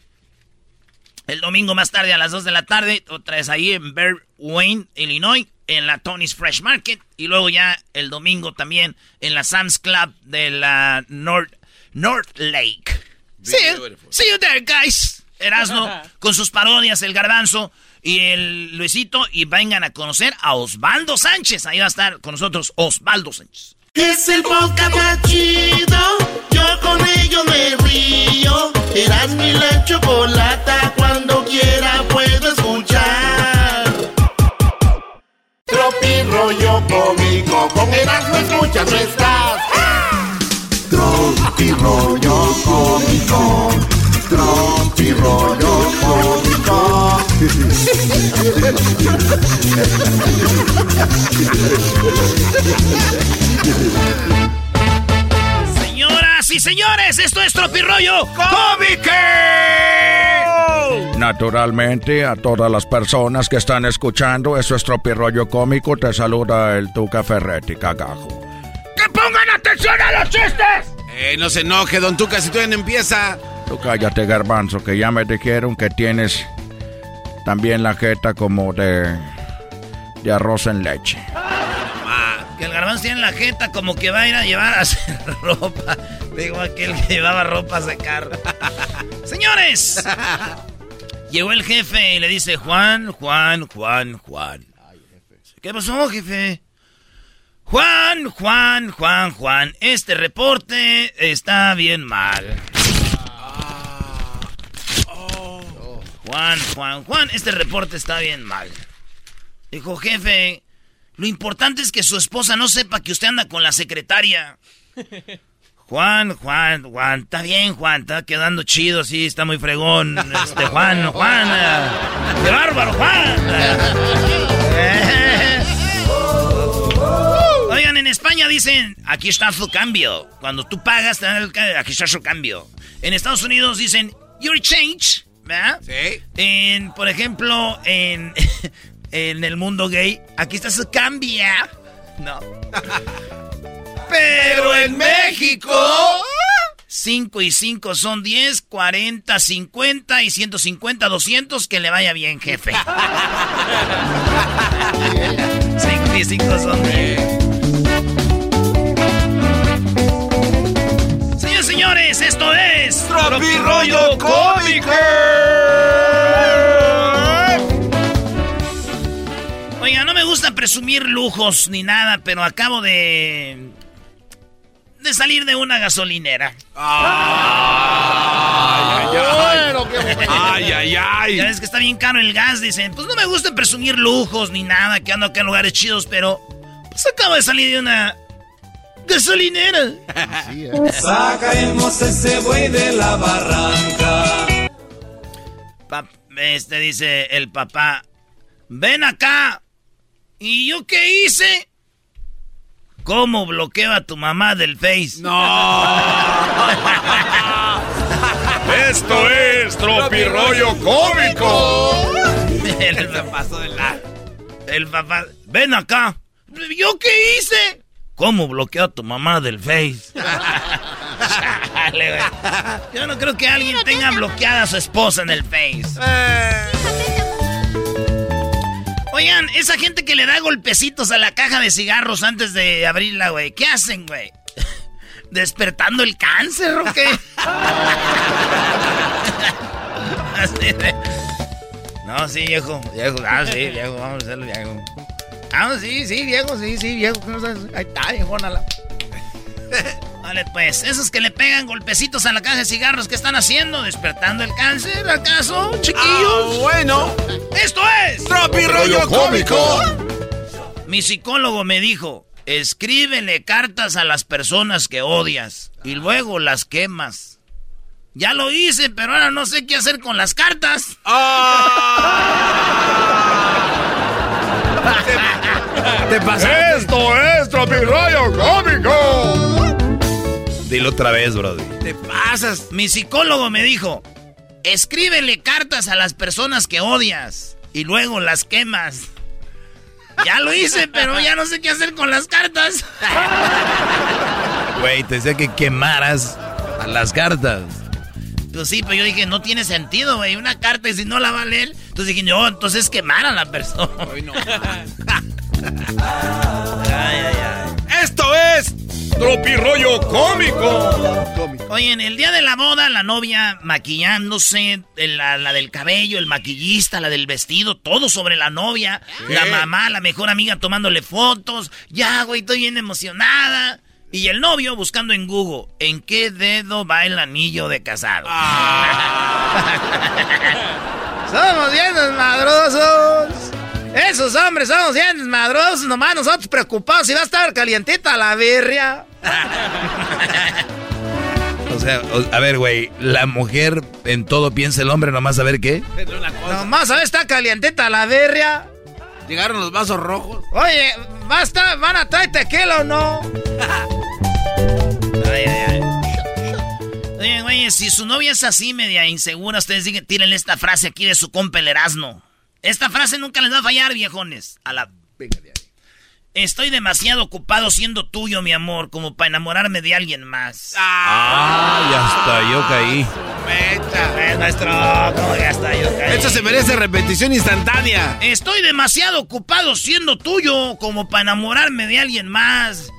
el domingo más tarde a las 2 de la tarde, otra vez ahí en Bear Wayne, Illinois, en la Tony's Fresh Market. Y luego ya el domingo también en la Sam's Club de la North, North Lake. See you, see you there, guys. Erasno con sus parodias, el garbanzo y el Luisito. Y vengan a conocer a Osvaldo Sánchez. Ahí va a estar con nosotros Osvaldo Sánchez. Es el podcast más chido. Yo con ello me río. Eras mi la chocolata. Cuando quiera puedo escuchar. Tropi rollo cómico. Con Erasmo escuchas no estás. Tropi rollo cómico. Rollo cómico. Señoras y señores, esto es Tropirollo Cómico. Naturalmente, a todas las personas que están escuchando, eso es Tropirollo Cómico, te saluda el Tuca Ferretti, cagajo. ¡Que pongan atención a los chistes! Eh, no se enoje, don Tuca, si todavía no empieza. Tú cállate, garbanzo, que ya me dijeron que tienes también la jeta como de, de arroz en leche. Que el garbanzo tiene la jeta como que va a ir a llevar a hacer ropa. Digo, aquel que llevaba ropa a secar. Señores, llegó el jefe y le dice, Juan, Juan, Juan, Juan. ¿Qué pasó, jefe? Juan, Juan, Juan, Juan, este reporte está bien mal. Juan, Juan, Juan, este reporte está bien mal. Dijo, jefe, lo importante es que su esposa no sepa que usted anda con la secretaria. Juan, Juan, Juan, está bien, Juan, está quedando chido, sí, está muy fregón. Este, Juan, Juan, eh, qué bárbaro, Juan. Eh. Oigan, en España dicen, aquí está su cambio. Cuando tú pagas, aquí está su cambio. En Estados Unidos dicen, your change, ¿verdad? Sí. En, por ejemplo, en, en el mundo gay, aquí está su cambio. No. Pero en México... 5 y 5 son 10, 40, 50 y 150, 200. Que le vaya bien, jefe. 5 y 5 son 10. Señores, esto es Tropirollo Cómico. Oiga, no me gusta presumir lujos ni nada, pero acabo de. de salir de una gasolinera. Ay, ay, ay. ay. Ya ves que está bien caro el gas, dicen. Pues no me gusta presumir lujos ni nada, que ando acá en lugares chidos, pero. Pues acabo de salir de una. Gasolinera. Sacaremos ese buey de la barranca. Pap- este dice el papá. Ven acá. ¿Y yo qué hice? ¿Cómo bloqueo a tu mamá del Face? Esto es Tropirollo Cómico. el papá de la... El papá... Ven acá. ¿Yo qué hice? ¿Cómo bloqueo a tu mamá del Face? Chale, güey. Yo no creo que alguien tenga bloqueada a su esposa en el Face. Oigan, esa gente que le da golpecitos a la caja de cigarros antes de abrirla, güey. ¿Qué hacen, güey? ¿Despertando el cáncer o qué? Así de- No, sí, viejo. Viejo, ah, sí, viejo, vamos a hacerlo, viejo. Ah, sí, sí, viejo, sí, sí, viejo. Ahí está, viejonala. Vale, pues, esos que le pegan golpecitos a la caja de cigarros, ¿qué están haciendo? ¿Despertando el cáncer, acaso, chiquillos? Ah, bueno. Esto es... Tropirollo Cómico. Mi psicólogo me dijo, escríbele cartas a las personas que odias y luego las quemas. Ya lo hice, pero ahora no sé qué hacer con las cartas. ¿Te pasa? Esto es Tropirollo Cómico. Dilo otra vez, brody. Te pasas. Mi psicólogo me dijo, escríbele cartas a las personas que odias y luego las quemas. Ya lo hice, pero ya no sé qué hacer con las cartas. Güey, te decía que quemaras las cartas. Pues sí, pero yo dije, no tiene sentido, güey. Una carta y si no la va a leer. Entonces dije, no, entonces quemar a la persona. ay, ay, ay. Esto es Tropirollo Cómico. Oye, en el día de la boda, la novia maquillándose, la, la, del cabello, el maquillista, la del vestido, todo sobre la novia. La mamá, la mejor amiga tomándole fotos. Ya, güey, estoy bien emocionada. Y el novio buscando en Google, ¿en qué dedo va el anillo de casado? Ah. somos bien desmadrosos. Esos hombres somos bien desmadrosos, nomás nosotros preocupados si va a estar calientita la birria. o sea, a ver, güey, la mujer en todo piensa el hombre, nomás a ver qué. Nomás a ver, está calientita la birria. Llegaron los vasos rojos. Oye, ¿basta, ¿van a traer tequila o no? ay, ay, ay. Oye, güey, si su novia es así, media insegura, ustedes digan, tírenle esta frase aquí de su compa el Erasmo. Esta frase nunca les va a fallar, viejones. A la... Venga de ahí. Estoy demasiado ocupado siendo tuyo, mi amor, como para enamorarme de alguien más. Ah, ya está, yo caí. Mecha. maestro, ¿cómo ya está, yo caí? Esto se merece repetición instantánea. Estoy demasiado ocupado siendo tuyo como para enamorarme de alguien más.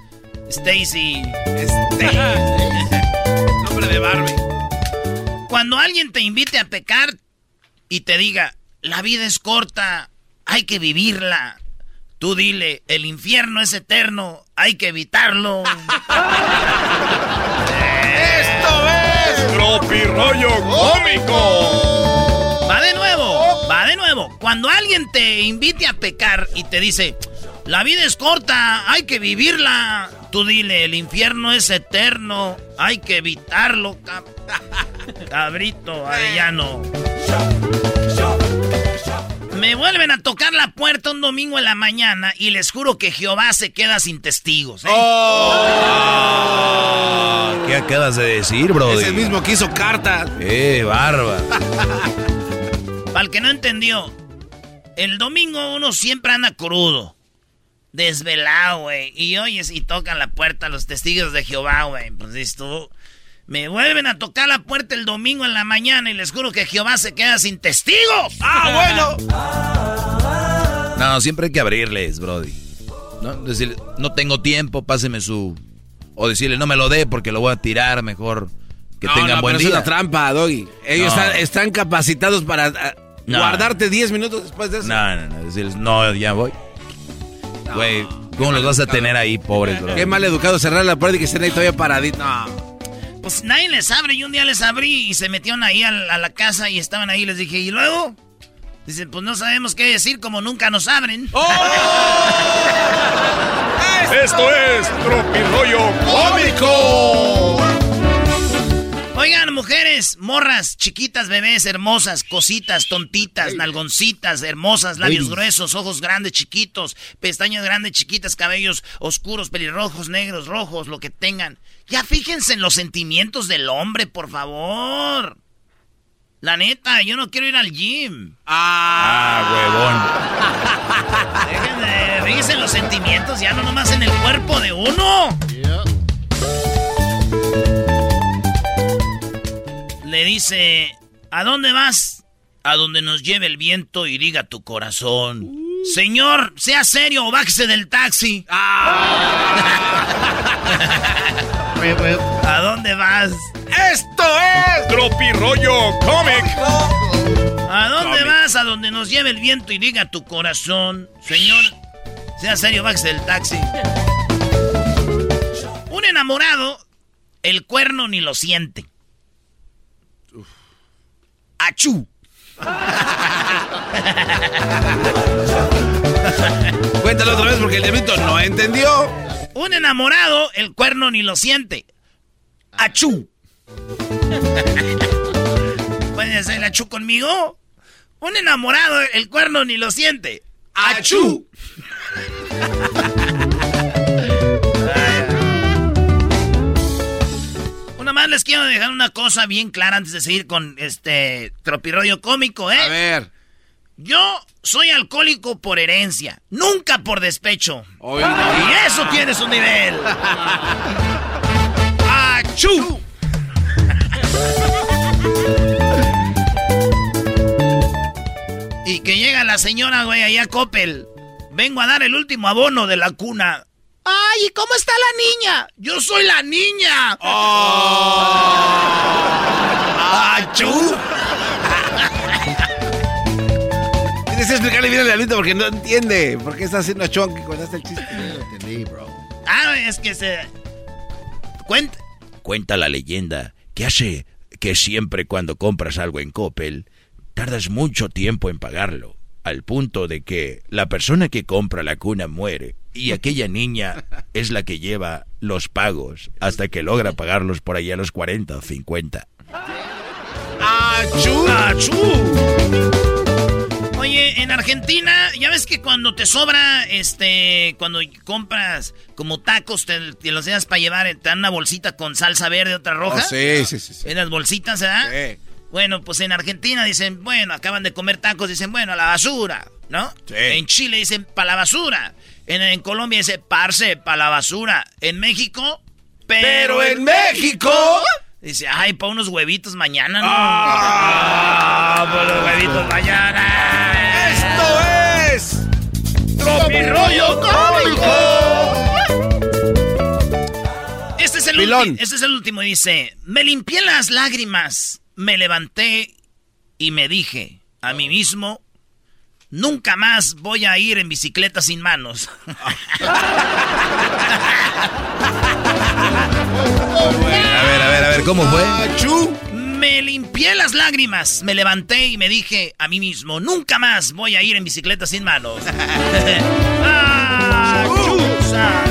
Stacy. Stacy. Nombre de Barbie. Cuando alguien te invite a pecar y te diga, la vida es corta, hay que vivirla. Tú dile, el infierno es eterno, hay que evitarlo. ¡Esto es Tropi Rollo Cómico! Va de nuevo, va de nuevo. Cuando alguien te invite a pecar y te dice, la vida es corta, hay que vivirla. Tú dile, el infierno es eterno, hay que evitarlo, cabrito, arellano. Me vuelven a tocar la puerta un domingo en la mañana y les juro que Jehová se queda sin testigos. ¿eh? Oh. ¿Qué acabas de decir, bro? Es el mismo que hizo carta. ¡Eh, barba! Para el que no entendió, el domingo uno siempre anda crudo, desvelado, güey. Y oyes y tocan la puerta los testigos de Jehová, güey. Pues dices tú... Me vuelven a tocar la puerta el domingo en la mañana y les juro que Jehová se queda sin testigos. ¡Ah, bueno! No, siempre hay que abrirles, Brody. ¿No? Decirle, no tengo tiempo, páseme su. O decirle, no me lo dé porque lo voy a tirar mejor. Que no, tengan no, buen pero día. Es una trampa, Doggy. Ellos No. están, están capacitados para ah, No. guardarte 10 minutos después de eso. No, no, no. Decirles, no, ya voy. Güey, ¿cómo los vas a tener ahí, pobres, bro? Qué mal educado cerrar la puerta y que estén ahí todavía paraditos. No. Pues nadie les abre y un día les abrí y se metieron ahí a la, a la casa y estaban ahí y les dije, ¿y luego? Dicen, pues no sabemos qué decir como nunca nos abren. Esto es Tropirollo Cómico. Oigan, mujeres, morras, chiquitas, bebés, hermosas, cositas, tontitas, nalgoncitas, hermosas, labios gruesos, ojos grandes, chiquitos, pestañas grandes, chiquitas, cabellos oscuros, pelirrojos, negros, rojos, lo que tengan. Ya fíjense en los sentimientos del hombre, por favor. La neta, yo no quiero ir al gym. Ah, Déjenme, fíjense en los sentimientos, ya no nomás en el cuerpo de uno. Le dice, ¿a dónde vas? A donde nos lleve el viento y diga tu corazón. Señor, sea serio o bájese del taxi. ¿A dónde vas? ¡Esto es Tropirollo Cómico. ¿A dónde vas? A donde nos lleve el viento y diga tu corazón. Señor, sea serio, bájese del taxi. Un enamorado, el cuerno ni lo siente. ¡Achú! Cuéntalo otra vez porque el diablito no entendió. Un enamorado, el cuerno ni lo siente. ¡Achú! ¿Pueden hacer el achú conmigo? Un enamorado, el cuerno ni lo siente. ¡Achú! Les quiero dejar una cosa bien clara antes de seguir con este tropirroyo cómico, ¿eh? A ver. Yo soy alcohólico por herencia, nunca por despecho. Y eso tiene su nivel. ¡Achú! y que llega la señora, güey, allá a Coppel. Vengo a dar el último abono de la cuna. ¡Ay, ¿y cómo está la niña? ¡Yo soy la niña! ¡Achú! Tienes que explicarle bien a Diablito porque no entiende. ¿Por qué está haciendo chonky cuando hace el chiste? Yo lo entendí, bro. Ah, es que se... Cuenta... Cuenta la leyenda que hace que siempre cuando compras algo en Coppel, tardas mucho tiempo en pagarlo, al punto de que la persona que compra la cuna muere y aquella niña es la que lleva los pagos hasta que logra pagarlos por allá a los 40 o 50. ¡Achú! ¡Achú! Oye, en Argentina, ya ves que cuando te sobra, este, cuando compras como tacos, te, te los dejas para llevar, te dan una bolsita con salsa verde, otra roja. Oh, sí, sí, sí, sí. En las bolsitas, ¿verdad? Sí. Bueno, pues en Argentina dicen, bueno, acaban de comer tacos, dicen, bueno, a la basura, ¿no? Sí. En Chile dicen, para la basura. En, en Colombia dice, parce, para la basura. En México, Pero en México. Dice, ay, para unos huevitos mañana, ¿no? Ah, para los huevitos mañana. Esto es. ¡Tropirollo cómico! Este es el Pilón. último. Este es el último. Dice: Me limpié las lágrimas, me levanté y me dije a mí mismo: Nunca más voy a ir en bicicleta sin manos. A ver, a ver, a ver, ¿cómo fue? Achú. Me limpié las lágrimas, me levanté y me dije a mí mismo: Nunca más voy a ir en bicicleta sin manos.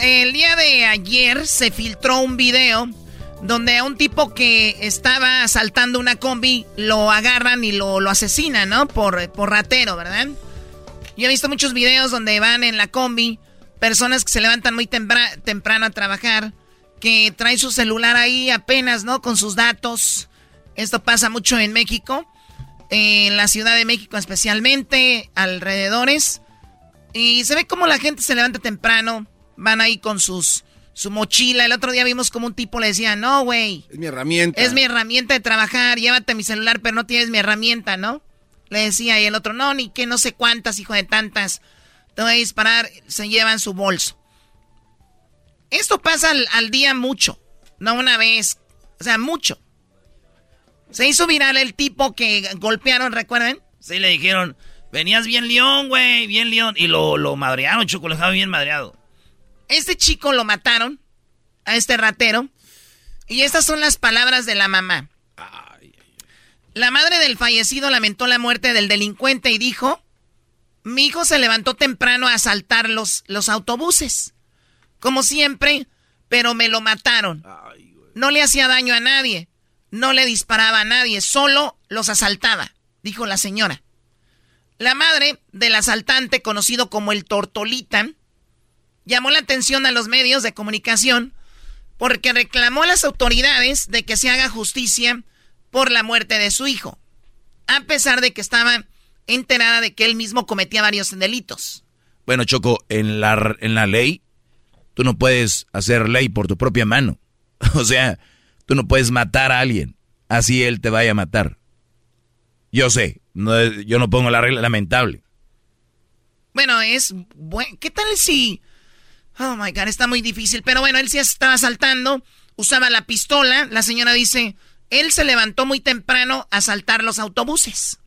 El día de ayer se filtró un video donde a un tipo que estaba asaltando una combi lo agarran y lo, lo asesinan, ¿no? Por, por ratero, ¿verdad? Yo he visto muchos videos donde van en la combi personas que se levantan muy temprano a trabajar, que traen su celular ahí apenas, ¿no? Con sus datos. Esto pasa mucho en México, en la Ciudad de México especialmente, alrededores. Y se ve como la gente se levanta temprano, van ahí con sus su mochila. El otro día vimos como un tipo le decía, no, güey. Es mi herramienta. Es mi herramienta de trabajar, llévate mi celular, pero no tienes mi herramienta, ¿no? Le decía, y el otro, no, ni que no sé cuántas, hijo de tantas. Te voy a disparar, se llevan su bolso. Esto pasa al, día mucho, no una vez, o sea, mucho. Se hizo viral el tipo que golpearon, ¿recuerden? Sí, le dijeron, venías bien león, güey, bien león. Y lo, lo madrearon, chocolate bien madreado. Este chico lo mataron, a este ratero. Y estas son las palabras de la mamá. La madre del fallecido lamentó la muerte del delincuente y dijo, mi hijo se levantó temprano a asaltar los, los autobuses. Como siempre, pero me lo mataron. No le hacía daño a nadie. No le disparaba a nadie, solo los asaltaba, dijo la señora. La madre del asaltante, conocido como el Tortolita, llamó la atención a los medios de comunicación porque reclamó a las autoridades de que se haga justicia por la muerte de su hijo, a pesar de que estaba enterada de que él mismo cometía varios delitos. Bueno, Choco, en la, en la ley, tú no puedes hacer ley por tu propia mano. O sea, tú no puedes matar a alguien, así él te vaya a matar. Yo sé, no, yo no pongo la regla lamentable. Bueno, es bueno. ¿Qué tal si Oh my God, está muy difícil. Pero bueno, él sí estaba saltando, usaba la pistola. La señora dice: él se levantó muy temprano a saltar los autobuses.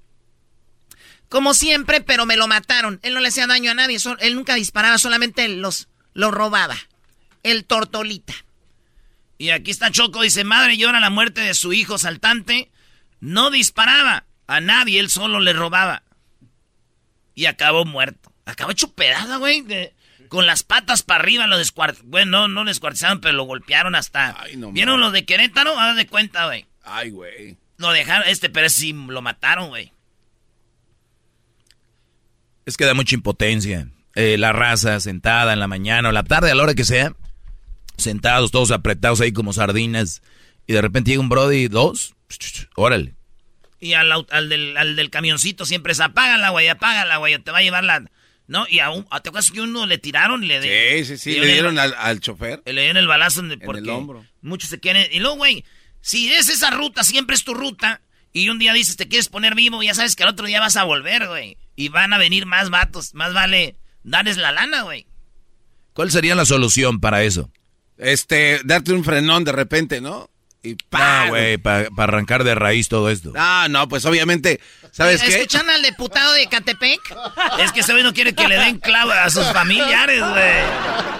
Como siempre, pero me lo mataron. Él no le hacía daño a nadie. él nunca disparaba, solamente los, los robaba. El tortolita. Y aquí está Choco, dice, madre llora la muerte de su hijo saltante. No disparaba a nadie, él solo le robaba. Y acabó muerto. Acabó hecho güey con las patas para arriba lo descuartizaron. Bueno, no, no descuartizaron, pero lo golpearon hasta. ¿Vieron lo de Querétaro? Haz de cuenta, güey. Ay, güey. Lo dejaron, este, pero sí lo mataron, güey. Es que da mucha impotencia. Eh, la raza sentada en la mañana o la tarde, a la hora que sea, sentados, todos apretados ahí como sardinas. Y de repente llega un Brody, dos, órale. Y al, al, del, al del camioncito siempre es apágala, güey, apágala, güey, te va a llevar la ¿No? Y aún, ¿te acuerdas que uno le tiraron y le dieron? Sí, sí, sí, le dieron al, chofer. Le dieron el balazo en el hombro. Muchos se quieren. Y luego, güey, si es esa ruta, siempre es tu ruta. Y un día dices, te quieres poner vivo, ya sabes que al otro día vas a volver, güey. Y van a venir más vatos. Más vale darles la lana, güey. ¿Cuál sería la solución para eso? Este, darte un frenón de repente, ¿no? Y pa, güey, para arrancar de raíz todo esto. Ah, no, pues obviamente, ¿sabes qué? ¿Escuchan al diputado de Catepec? Es que ese güey no quiere que le den clavo a sus familiares, güey.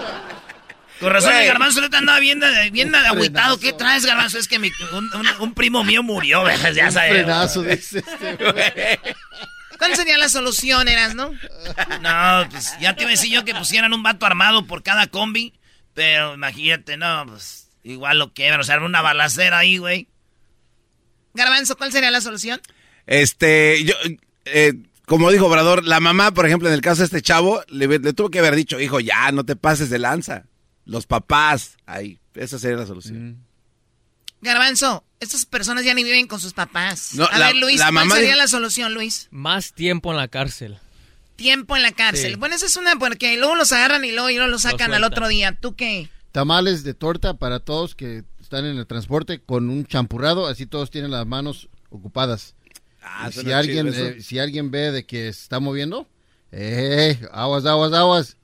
Con razón, el garbanzo le andaba bien, bien agüitado. ¿Qué traes, garbanzo? Es que mi, un, primo mío murió, güey. Ya sabes. frenazo, dice este, güey. ¿Cuál sería la solución, Eras, no? No, pues ya te iba a decir yo que pusieran un vato armado por cada combi. Pero imagínate, no, pues Igual lo que, o sea, una balacera ahí, güey. Garbanzo, ¿cuál sería la solución? Este, yo, eh, como dijo Obrador, la mamá, por ejemplo, en el caso de este chavo, le, tuvo que haber dicho, hijo, ya, no te pases de lanza. Los papás, ahí, esa sería la solución. Mm. Garbanzo, estas personas ya ni viven con sus papás. a ver, Luis, ¿cuál sería la solución, Luis? Más tiempo en la cárcel. Tiempo en la cárcel. Bueno, esa es una, porque luego los agarran y luego, y luego los sacan al otro día. ¿Tú qué? Tamales de torta para todos que están en el transporte con un champurrado, así todos tienen las manos ocupadas. Ah, si alguien eh, si alguien ve de que se está moviendo, eh, aguas, aguas, aguas.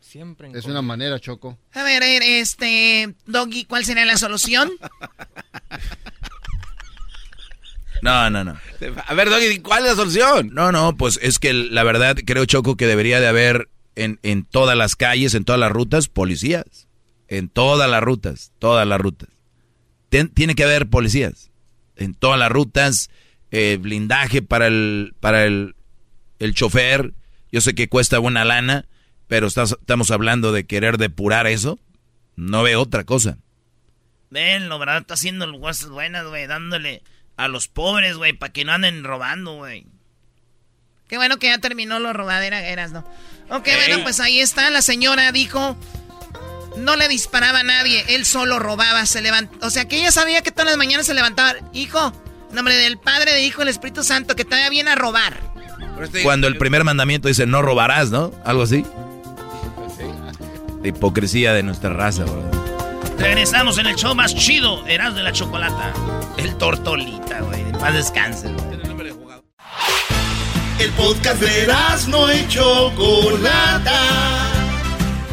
Siempre es una manera, Choco. A ver, este, Doggy, ¿cuál sería la solución? No, no, no. A ver, Doggy, ¿cuál es la solución? No, no, pues es que la verdad creo, Choco, que debería de haber en, en todas las calles, en todas las rutas, policías. En todas las rutas, todas las rutas. tiene que haber policías. En todas las rutas, eh, blindaje para el, para el, el chofer. Yo sé que cuesta buena lana, pero estamos hablando de querer depurar eso. No veo otra cosa. Ven, lo verdad está haciendo cosas buenas, güey, dándole a los pobres, güey, para que no anden robando, güey. Qué bueno que ya terminó lo robadera, eras, ¿no? Ok, bueno, pues ahí está. La señora dijo, no le disparaba a nadie, él solo robaba, se levantó. O sea, que ella sabía que todas las mañanas se levantaba. Hijo, nombre del Padre, de Hijo, el Espíritu Santo, que te bien a robar. Cuando el primer mandamiento dice, no robarás, ¿no? Algo así. La hipocresía de nuestra raza, güey. Regresamos en el show más chido, Eras de la Chocolata. El Tortolita, güey. Más descanse, El podcast de Erasmo y Chocolata.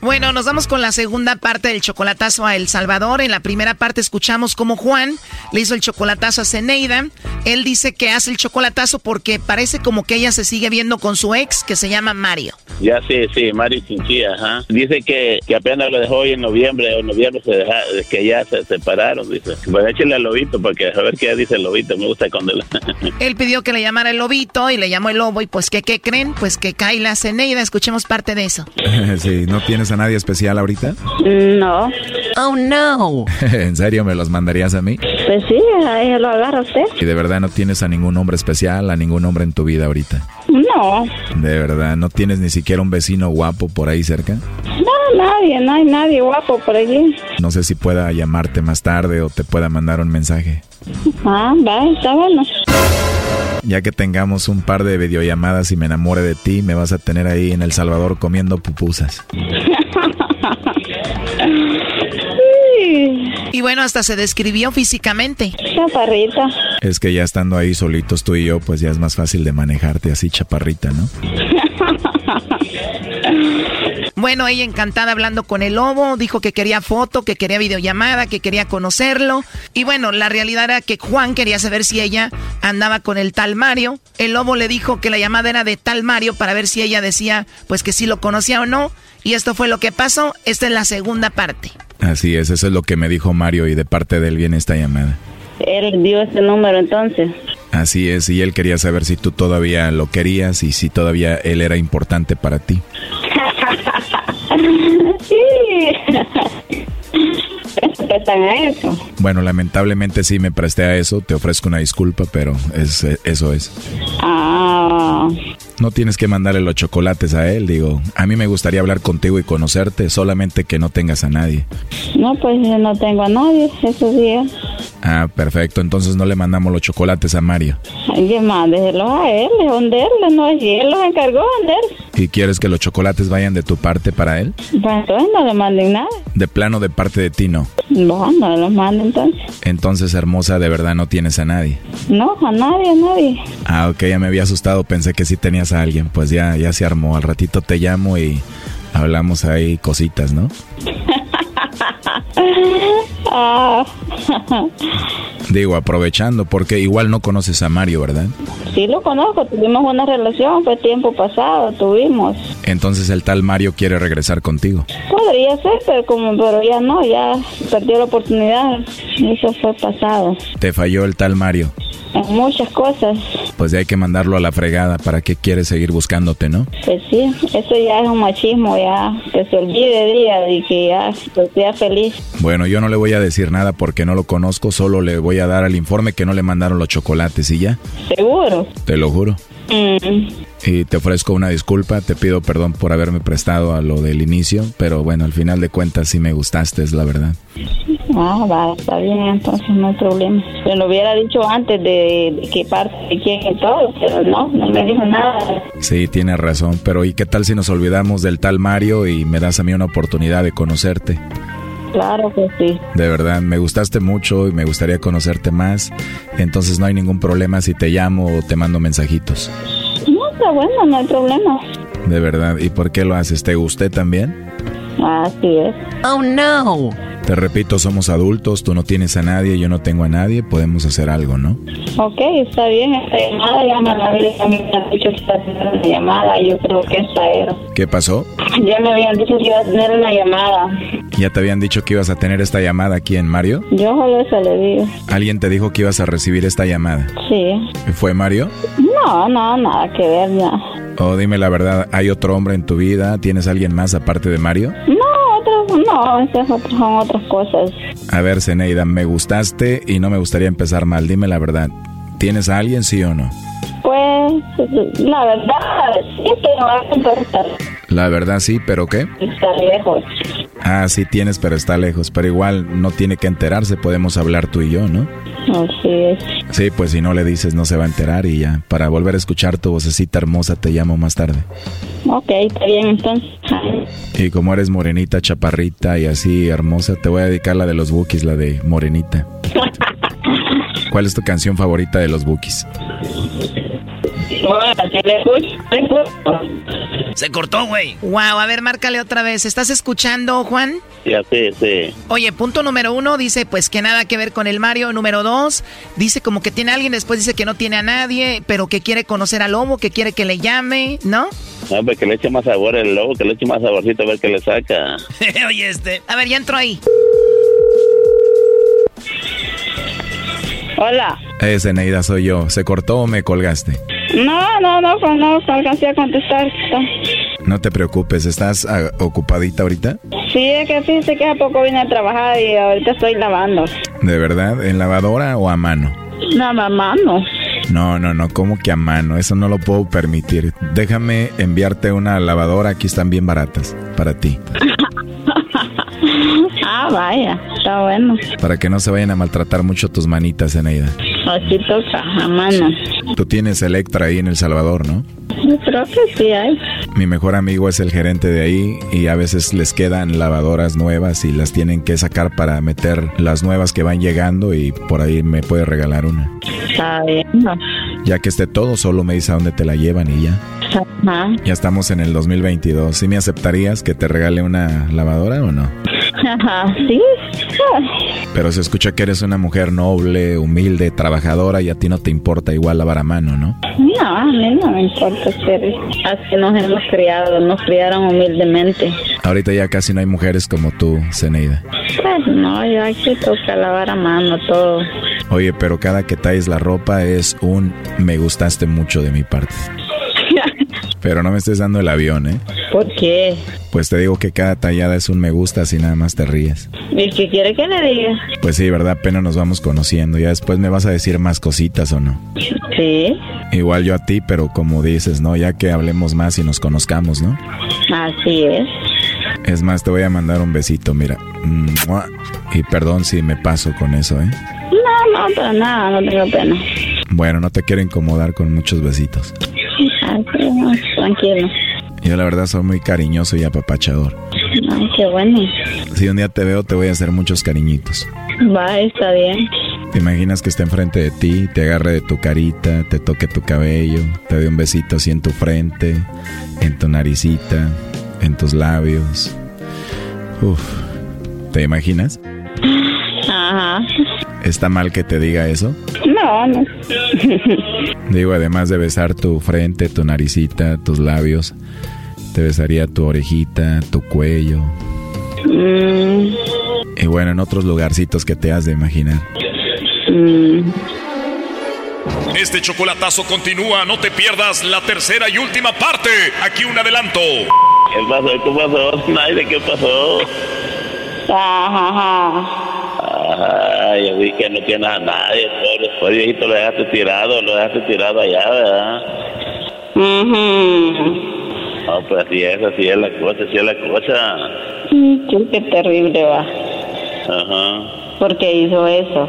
Bueno, nos vamos con la segunda parte del chocolatazo a El Salvador. En la primera parte escuchamos cómo Juan le hizo el chocolatazo a Zeneida. Él dice que hace el chocolatazo porque parece como que ella se sigue viendo con su ex que se llama Mario. Ya sí, sí, Mario Chinchilla, ajá. Dice que, que apenas lo dejó hoy en noviembre, o en noviembre se deja, que ya se separaron, dice. Pues échale al lobito porque a ver qué dice el lobito, me gusta cuando... él pidió que le llamara el lobito y le llamó el lobo y pues ¿qué, qué creen? Pues que cae la Zeneida, escuchemos parte de eso. sí, ¿no tienes a nadie especial ahorita? No. Oh, no. ¿En serio me los mandarías a mí? Pues sí, ahí lo agarra usted. ¿Y de verdad no tienes a ningún hombre especial, a ningún hombre en tu vida ahorita? No. ¿De verdad no tienes ni siquiera un vecino guapo por ahí cerca? No, nadie, no hay nadie guapo por allí. No sé si pueda llamarte más tarde o te pueda mandar un mensaje. Ah, va, está bueno. Ya que tengamos un par de videollamadas y me enamore de ti, me vas a tener ahí en El Salvador comiendo pupusas. Y bueno, hasta se describió físicamente. Chaparrita. Es que ya estando ahí solitos tú y yo, pues ya es más fácil de manejarte así, chaparrita, ¿no? Bueno, ella encantada hablando con el lobo, dijo que quería foto, que quería videollamada, que quería conocerlo. Y bueno, la realidad era que Juan quería saber si ella andaba con el tal Mario. El lobo le dijo que la llamada era de tal Mario para ver si ella decía pues que sí lo conocía o no. Y esto fue lo que pasó. Esta es la segunda parte. Así es, eso es lo que me dijo Mario y de parte de él viene esta llamada. Él dio ese número entonces. Así es, y él quería saber si tú todavía lo querías y si todavía él era importante para ti. sí. prestan a eso. Bueno, lamentablemente sí me presté a eso. Te ofrezco una disculpa, pero es, eso es. Ah. No tienes que mandarle los chocolates a él, digo. A mí me gustaría hablar contigo y conocerte, solamente que no tengas a nadie. No, pues no tengo a nadie esos días. Ah, perfecto. Entonces no le mandamos los chocolates a Mario. Ay, mándeselos a él, venderle, no es él los encargó vender. ¿Y quieres que los chocolates vayan de tu parte para él? Pues entonces no le manden nada. De plano de parte de ti no. No, no los manden entonces. Entonces, hermosa, de verdad no tienes a nadie. No, a nadie, a nadie. Ah, ok, ya me había asustado, pensé que sí tenías a alguien. Pues ya, ya se armó. Al ratito te llamo y hablamos ahí cositas, ¿no? Digo, aprovechando, porque igual no conoces a Mario, ¿verdad? Sí, lo conozco, tuvimos una relación, fue tiempo pasado, tuvimos. Entonces el tal Mario quiere regresar contigo. Podría ser, pero como pero ya no, ya perdió la oportunidad, eso fue pasado. ¿Te falló el tal Mario? En muchas cosas. Pues ya hay que mandarlo a la fregada, ¿para qué quiere seguir buscándote, no? Pues sí, eso ya es un machismo, ya, que se olvide día y que ya sea feliz. Bueno, yo no le voy a decir nada porque no lo conozco, solo le voy a dar al informe que no le mandaron los chocolates y ya. ¿Seguro? Te lo juro. Mm. Y te ofrezco una disculpa, te pido perdón por haberme prestado a lo del inicio, pero bueno, al final de cuentas sí me gustaste, es la verdad. Ah, va, está bien, entonces no hay problema. Se lo hubiera dicho antes de, de qué parte, de quién y todo, pero no, no me dijo nada. Sí, tienes razón, pero ¿y qué tal si nos olvidamos del tal Mario y me das a mí una oportunidad de conocerte? Claro que sí. De verdad, me gustaste mucho y me gustaría conocerte más, entonces no hay ningún problema si te llamo o te mando mensajitos. No, está bueno, no hay problema. De verdad, ¿y por qué lo haces? ¿Te gusté también? Así es. Oh, no. Te repito, somos adultos, tú no tienes a nadie, yo no tengo a nadie, podemos hacer algo, ¿no? Ok, está bien, esta llamada ya me la habían dicho que iba a tener una llamada, yo creo que esta era. ¿Qué pasó? Ya me habían dicho que iba a tener una llamada. ¿Ya te habían dicho que ibas a tener esta llamada aquí en Mario? Yo solo eso le digo. ¿Alguien te dijo que ibas a recibir esta llamada? Sí. ¿Fue Mario? No, no, nada que ver, ya. O dime la verdad, ¿hay otro hombre en tu vida? ¿Tienes alguien más aparte de Mario? No, otros, no, esas otras son otras cosas. A ver, Zeneida, me gustaste y no me gustaría empezar mal. Dime la verdad. ¿Tienes a alguien, sí o no? Pues, la verdad, sí, pero estar, La verdad sí, pero ¿qué? estar lejos. Ah, sí tienes, pero está lejos. Pero igual no tiene que enterarse, podemos hablar tú y yo, ¿no? Así es. Sí, pues si no le dices no se va a enterar y ya. Para volver a escuchar tu vocecita hermosa te llamo más tarde. Ok, está bien, entonces. Y como eres morenita, chaparrita y así hermosa, te voy a dedicar la de los Bookies, la de Morenita. ¿Cuál es tu canción favorita de los Bookies? Se cortó, güey. Wow, a ver, márcale otra vez. ¿Estás escuchando, Juan? Ya, sí, sí. Oye, punto número uno dice pues que nada que ver con el Mario. Número dos, dice como que tiene a alguien, después dice que no tiene a nadie, pero que quiere conocer al lobo, que quiere que le llame, ¿no? No, hombre, que le eche más sabor el lobo, que le eche más saborcito a ver qué le saca. Oye, este. A ver, ya entró ahí. Hola. Eh, Zeneida, soy yo. ¿Se cortó o me colgaste? No, no, no, pues no, alcancé a contestar. No te preocupes, ¿estás ah, ocupadita ahorita? Sí, es que fíjese que hace poco vine a trabajar y ahorita estoy lavando. ¿De verdad? ¿En lavadora o a mano? No, mamá, no. No, no, no, ¿cómo que a mano? Eso no lo puedo permitir. Déjame enviarte una lavadora, aquí están bien baratas, para ti. ah, vaya, está bueno. Para que no se vayan a maltratar mucho tus manitas, Zeneida. Así toca, a mano. Tú tienes Electra ahí en El Salvador, ¿no? Yo creo que sí hay. Mi mejor amigo es el gerente de ahí y a veces les quedan lavadoras nuevas y las tienen que sacar para meter las nuevas que van llegando y por ahí me puede regalar una. Está bien. Ya que esté todo, solo me dice a dónde te la llevan y ya. Ajá. Ya estamos en el 2022. ¿Sí me aceptarías que te regale una lavadora o no? Ajá, sí. Pero se escucha que eres una mujer noble, humilde, trabajadora y a ti no te importa igual lavar a mano, ¿no? No, a mí no me importa ser. Así nos hemos criado, nos criaron humildemente. Ahorita ya casi no hay mujeres como tú, Zeneida. Pues no, yo aquí toca lavar a mano todo. Oye, pero cada que traes la ropa es un me gustaste mucho de mi parte. Pero no me estés dando el avión, ¿eh? ¿Por qué? Pues te digo que cada tallada es un me gusta si nada más te ríes. ¿Y qué quiere que le diga? Pues sí, verdad, apenas nos vamos conociendo. Ya después me vas a decir más cositas o no. Sí, Igual yo a ti, pero como dices, ¿no? Ya que hablemos más y nos conozcamos, ¿no? así es. Es más, te voy a mandar un besito, mira. Y perdón si me paso con eso, ¿eh? No, no, para nada, no tengo pena. Bueno, no te quiero incomodar con muchos besitos. Tranquilo. Yo la verdad soy muy cariñoso y apapachador. Ay, qué bueno. Si un día te veo, te voy a hacer muchos cariñitos. Va, está bien. ¿Te imaginas que esté enfrente de ti, te agarre de tu carita, te toque tu cabello, te dé un besito así en tu frente, en tu naricita, en tus labios? Uf, ¿te imaginas? Ajá. ¿Está mal que te diga eso? No, no. Digo, además de besar tu frente, tu naricita, tus labios, te besaría tu orejita, tu cuello. Mm, Y bueno, en otros lugarcitos que te has de imaginar. mm. Este chocolatazo continúa, no te pierdas la tercera y última parte. Aquí un adelanto. ¿Qué pasó? ¿Qué pasó? ¿qué pasó? Ajá, ajá. Ay, yo vi que no tienes a nadie. Pobre, viejito, lo dejaste tirado, lo dejaste tirado allá, ¿verdad? No, pues así es, así es la cosa, así es la cosa. Mm, qué terrible va. Ajá. ¿Por qué hizo eso?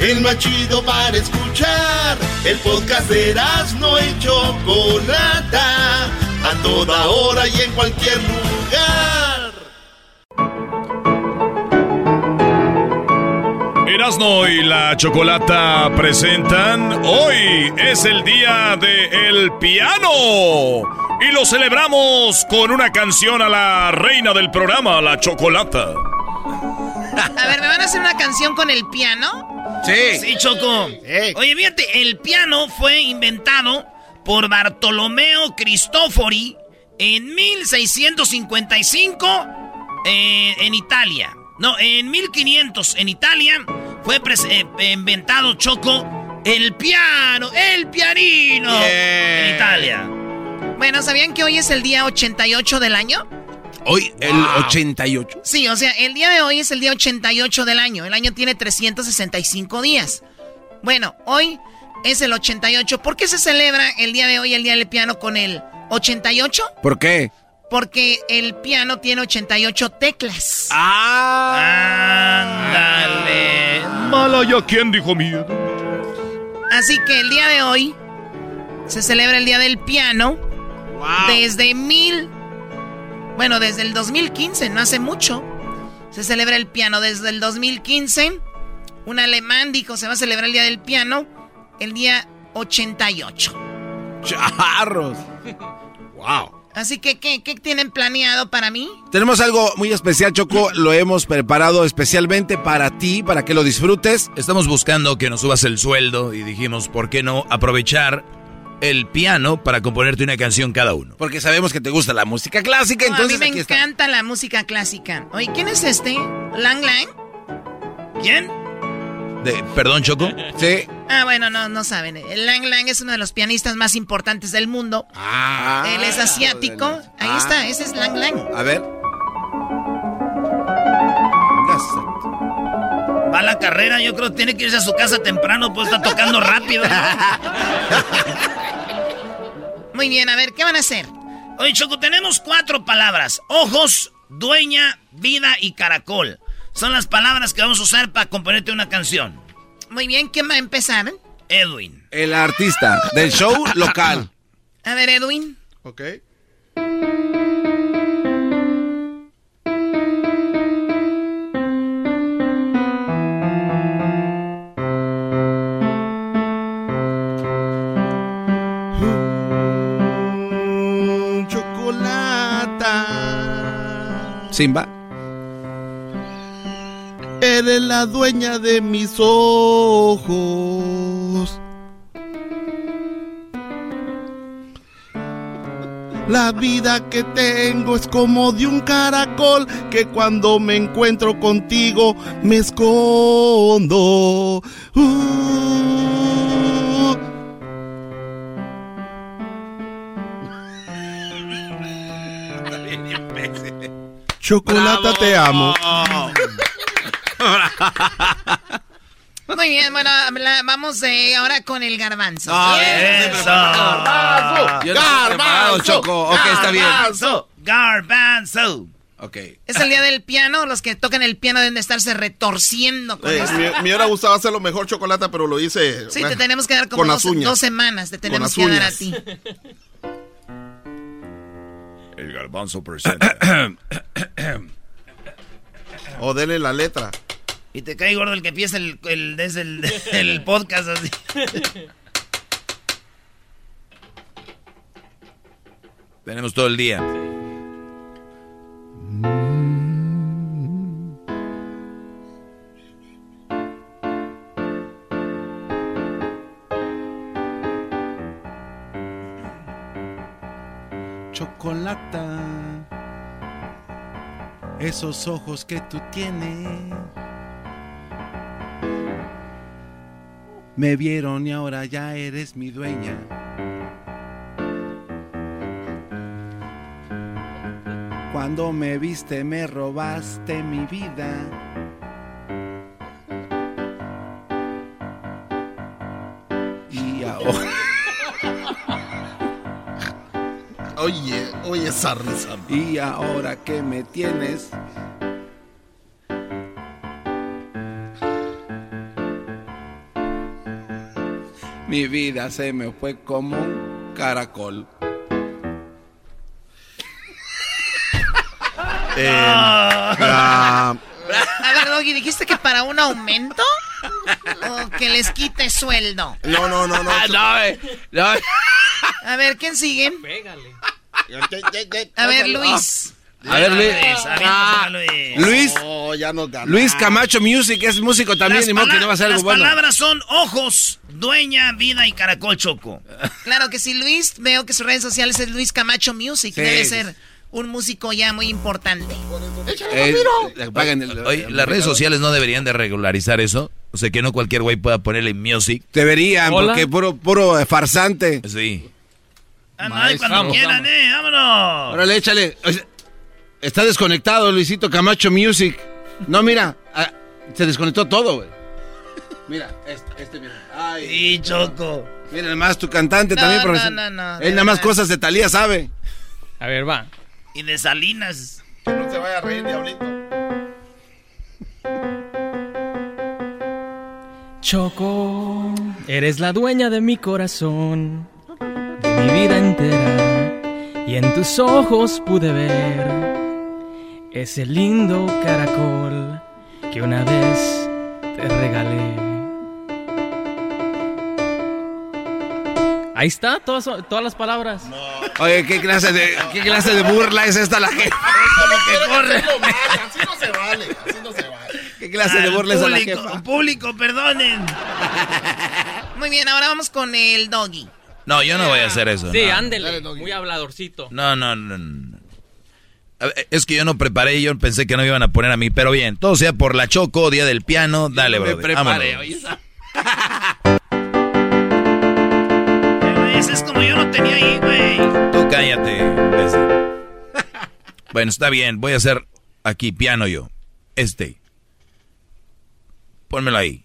el más chido para escuchar. El podcast de no y Chocolata, a toda hora y en cualquier lugar. Erasno y la Chocolata presentan Hoy es el día de el piano y lo celebramos con una canción a la reina del programa, la Chocolata. A ver, ¿me van a hacer una canción con el piano? Sí. Sí, Choco. Oye, fíjate, el piano fue inventado por Bartolomeo Cristofori en 1655 eh, en Italia. No, en 1500 en Italia fue eh, inventado, Choco, el piano, el pianino en Italia. Bueno, ¿sabían que hoy es el día 88 del año? Hoy, el 88. Sí, o sea, el día de hoy es el día 88 del año. El año tiene 365 días. Bueno, hoy es el 88. ¿Por qué se celebra el día de hoy, el día del piano, con el 88? ¿Por qué? Porque el piano tiene 88 teclas. ¡Ah! ¡Ándale! Mala ya, ¿quién dijo miedo? Así que el día de hoy se celebra el día del piano. Desde mil bueno, desde el 2015, no hace mucho. Se celebra el piano desde el 2015. Un alemán dijo, se va a celebrar el Día del Piano el día 88. ¡Charros! ¡Wow! Así que, ¿qué, ¿qué, tienen planeado para mí? Tenemos algo muy especial, Choco. Lo hemos preparado especialmente para ti, para que lo disfrutes. Estamos buscando que nos subas el sueldo y dijimos, ¿por qué no aprovechar el piano para componerte una canción cada uno. Porque sabemos que te gusta la música clásica, entonces. a mí me encanta la música clásica. Oye, ¿quién es este? ¿Lang Lang? ¿Quién? De, ¿Perdón, Choco? Sí. Ah, bueno, no, no saben. Lang Lang es uno de los pianistas más importantes del mundo. Ah. Él es asiático. Ahí ah. está, ese es Lang Lang. A ver. Va a la carrera, yo creo que tiene que irse a su casa temprano, pues está tocando rápido. Muy bien, a ver, ¿qué van a hacer? Oye, Choco, tenemos cuatro palabras. Ojos, dueña, vida y caracol. Son las palabras que vamos a usar para componerte una canción. Muy bien, ¿quién va a empezar? Edwin. El artista del show local. A ver, Edwin. Ok. Simba. Eres la dueña de mis ojos. La vida que tengo es como de un caracol que cuando me encuentro contigo me escondo. Uh. Chocolata, te amo. Muy bien, bueno, vamos eh, ahora con el garbanzo. garbanzo. Garbanzo. Choco. Ok, está bien. Garbanzo. Ok. Es el día del piano. Los que tocan el piano deben de estarse retorciendo con. Mi, mi hora gustaba hacerlo mejor chocolate, pero lo hice. Sí, te tenemos que dar como dos, dos, semanas. Te tenemos que dar a ti. El garbanzo presenta. o dele la letra. Y te cae gordo el que empieza el, el, el, podcast así. Tenemos todo el día. Chocolata. Esos ojos que tú tienes. Me vieron y ahora ya eres mi dueña. Cuando me viste me robaste mi vida. Y ahora... Oye, oye esa risa. Y ahora que me tienes... Mi vida se me fue como un caracol. Eh, Ah. A ver, Doggy, ¿dijiste que para un aumento? ¿O que les quite sueldo? No, no, no, no. no, A ver, ¿quién sigue? A ver, Luis. A ver, Luis. Ah, Luis. Oh, ya nos ganó. Luis Camacho Music es músico también, modo que no va a ser algo Las bueno. palabras son ojos, dueña, vida y caracol choco. Claro que sí, Luis. Veo que sus redes sociales es Luis Camacho Music. Sí, Debe ser un músico ya muy importante. Eh, Oye, las redes sociales no deberían de regularizar eso. O sea, que no cualquier güey pueda ponerle music. Deberían, Hola. porque puro, puro eh, farsante. Sí. Ay, cuando quieran, eh, vámonos. Órale, échale. Está desconectado Luisito Camacho Music. No, mira, ah, se desconectó todo, güey. Mira, este, este mira. Ay. Y Choco. Mira, nada más tu cantante No, también, profesor. no, no, de Él nada más cosas de Talía sabe. A ver, va. Y de Salinas. Que no se vaya a reír, diablito. Choco, eres la dueña de mi corazón, mi vida entera. Y en tus ojos pude ver ese lindo caracol que una vez te regalé. Ahí está, todas, todas las palabras. Oye, ¿qué clase de, qué clase de burla es esta la jefa? que corre. Así no se vale, así no se vale. ¿Qué clase de Al burla es a la público, jefa? Público, perdonen. Muy bien, ahora vamos con el Doggy. No, yo no voy a hacer eso. Sí, no. ándele, muy habladorcito. No, no, no, Es que yo no preparé y yo pensé que no me iban a poner a mí, pero bien, todo sea por la Choco, día del piano, dale, no me bro. preparé, Ese es como yo lo tenía ahí, güey. Tú cállate, imbécil. Bueno, está bien, voy a hacer aquí piano yo. Este. Pónmelo ahí.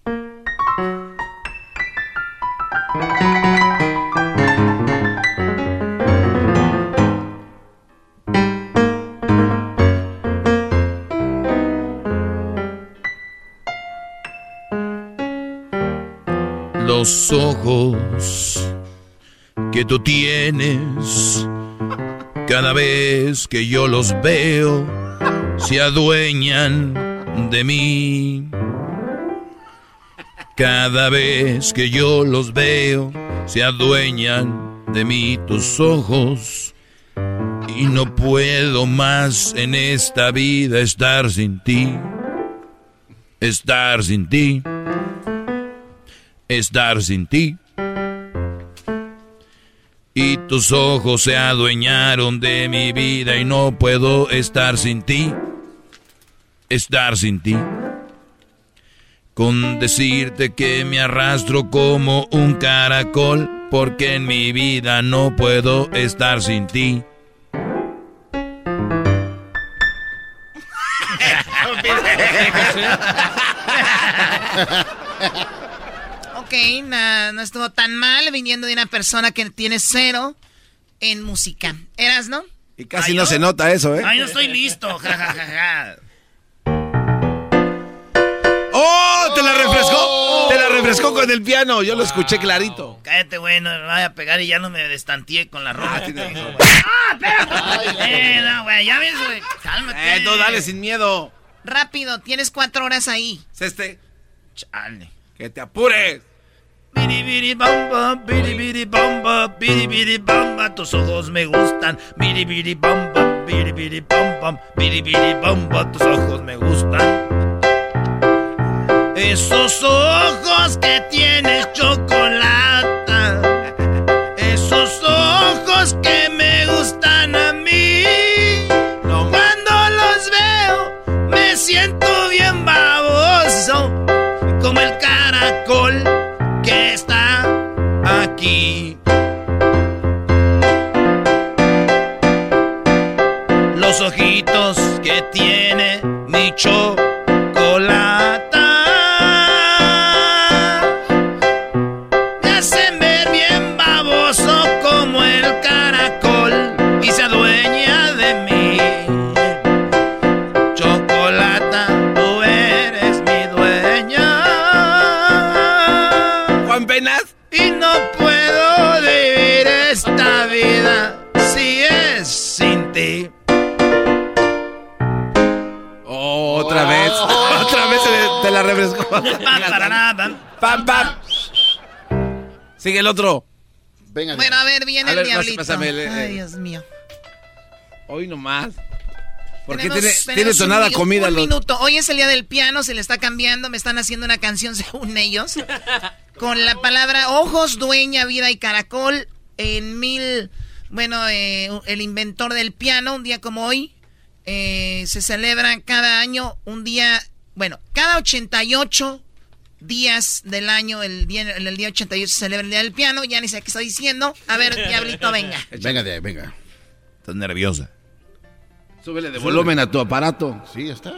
Los ojos que tú tienes, cada vez que yo los veo, se adueñan de mí. Cada vez que yo los veo, se adueñan de mí tus ojos. Y no puedo más en esta vida estar sin ti. Estar sin ti. Estar sin ti. Y tus ojos se adueñaron de mi vida y no puedo estar sin ti. Estar sin ti. Con decirte que me arrastro como un caracol, porque en mi vida no puedo estar sin ti. Ok, na- no estuvo tan mal viniendo de una persona que tiene cero en música. ¿Eras, no? Y casi no se nota eso, ¿eh? Ay, no estoy listo. Ja, ja, ja, ja. ¡Oh! ¡Te la refrescó! ¡Te la refrescó con el piano! Yo lo escuché clarito. Cállate, güey, no me vaya a pegar y ya no me destanteé con la ropa. ¡Ah, espérate! Eh, no, güey, ya ves, güey. Cálmate. Eh, tú dale sin miedo. Rápido, tienes cuatro horas ahí. Es este. Chale. ¡Que te apures! Biri biri bamba, biri biri bamba, biri biri bamba, tus ojos me gustan. Biri biri bamba, biri biri bamba, biri biri bamba, tus ojos me gustan. Esos ojos que tienes chocolate, esos ojos que me gustan a mí. Cuando los veo me siento bien baboso, como el caracol. Chocolata. Me hacen ver bien baboso como el caracol y se adueña de mí. Chocolata, tú eres mi dueña. Juan Penas. Y no puedo Otra vez. Otra vez te, te la refrescó. Pam, pam. Sigue el otro. Venga. Bueno, a ver, viene A el ver, diablito. pásame el- Ay, eh. Dios mío. Hoy nomás. ¿Por qué tiene, tiene un tonada mi- comida? Un los- minuto. Hoy es el día del piano, se le está cambiando, me están haciendo una canción según ellos. Con la palabra ojos, dueña, vida y caracol. En mil. Bueno, eh, el inventor del piano, un día como hoy, eh, se celebra cada año un día. Bueno, cada 88 días del año, el día, el día 88 se celebra el día del piano. Ya ni sé qué estoy diciendo. A ver, diablito, venga. Venga de ahí, venga. Estás nerviosa. Súbele de volumen a tu aparato. Sí, está.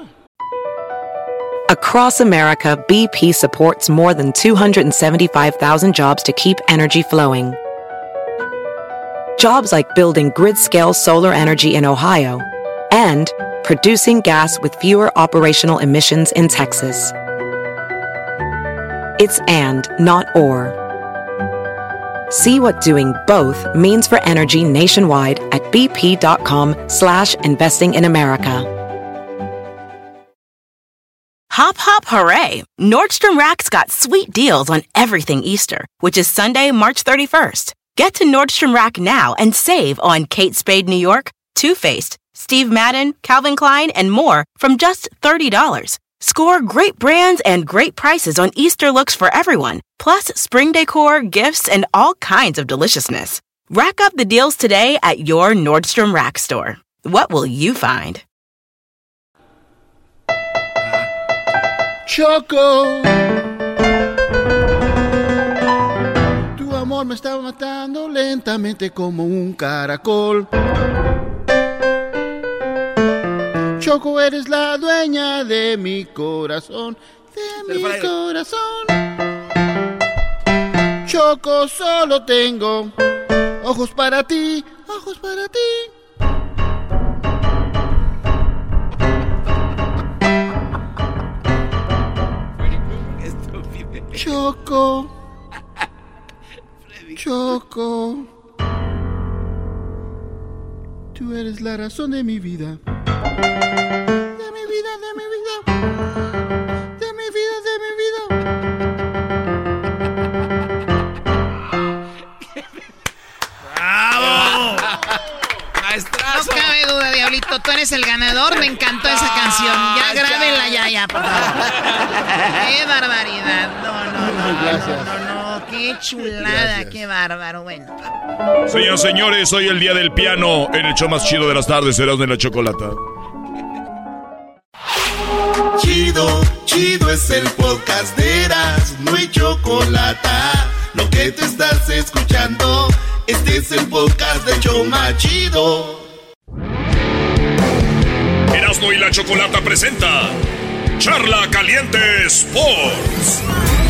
Across America, BP supports more than 275,000 jobs to keep energy flowing. Jobs like building grid scale solar energy in Ohio and producing gas with fewer operational emissions in Texas. It's and, not or. See what doing both means for energy nationwide at bp.com slash investing in America. Hop, hop, hooray! Nordstrom Rack's got sweet deals on everything Easter, which is Sunday, March 31st. Get to Nordstrom Rack now and save on Kate Spade New York, Too Faced, Steve Madden, Calvin Klein, and more from just $30. Score great brands and great prices on Easter looks for everyone, plus spring decor, gifts, and all kinds of deliciousness. Rack up the deals today at your Nordstrom Rack store. What will you find? Choco. Tu amor me está matando lentamente como un caracol. Choco, eres la dueña de mi corazón, de mi corazón. Choco, solo tengo ojos para ti, ojos para ti. Choco. Choco. Tú eres la razón de mi vida. De mi vida, de mi vida. De mi vida, de mi vida. ¡Bravo! No cabe duda, Diablito, tú eres el ganador. Me encantó esa canción. Ya grábenla ya, ya, por favor. Qué barbaridad. No, no, no. No, no, no. Qué chulada, qué bárbaro. Bueno. Señoras y señores, hoy el día del piano en el show más chido de las tardes, serás de la chocolata. Chido, chido es el podcast de Eras, no hay chocolate. Lo que te estás escuchando, este es el podcast de Choma Chido. Erasmo y la chocolata presenta Charla Caliente Sports.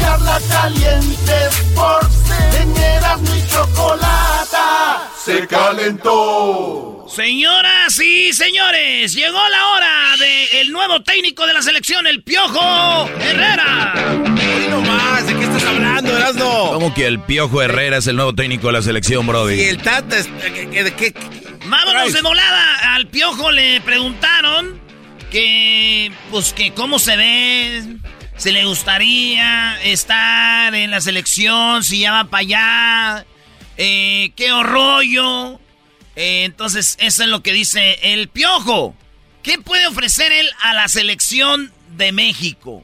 Charla caliente Sports, en Erasmo y chocolata. Se calentó. Señoras y señores, llegó la hora del nuevo técnico de la selección, el Piojo Herrera. Hoy nomás, ¿de qué estás hablando, Erasmo? ¿Cómo que el Piojo Herrera es el nuevo técnico de la selección, Brody? Y el Tata, es- ¿qué, qué, qué- Vámonos de volada. Al Piojo le preguntaron que, pues, que cómo se ve, si le gustaría estar en la selección, si ya va para allá, eh, qué rollo. Eh, entonces, eso es lo que dice el Piojo. ¿Qué puede ofrecer él a la selección de México?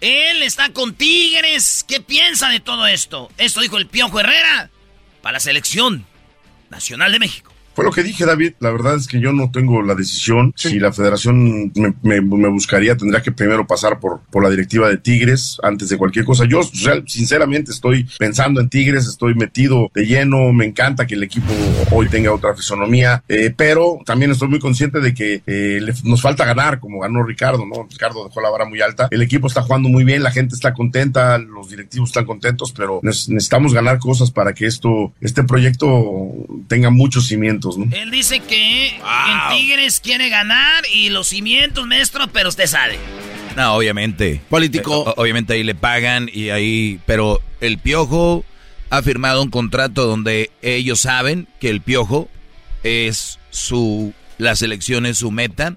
Él está con Tigres. ¿Qué piensa de todo esto? Esto dijo el Piojo Herrera para la selección nacional de México. Fue lo que dije, David. La verdad es que yo no tengo la decisión. Si la federación me, me- me buscaría, tendría que primero pasar por, por la directiva de Tigres antes de cualquier cosa. Yo, sinceramente, estoy pensando en Tigres, estoy metido de lleno. Me encanta que el equipo hoy tenga otra fisonomía, eh, pero también estoy muy consciente de que eh, le- nos falta ganar, como ganó Ricardo, ¿no? Ricardo dejó la vara muy alta. El equipo está jugando muy bien, la gente está contenta, los directivos están contentos, pero neces- necesitamos ganar cosas para que esto, este proyecto tenga muchos cimientos, ¿no? Él dice que en Tigres quiere ganar y los cimientos, maestro, pero usted sabe. No, obviamente. Político. obviamente ahí le pagan y ahí. Pero el Piojo ha firmado un contrato donde ellos saben que el Piojo es su. La selección es su meta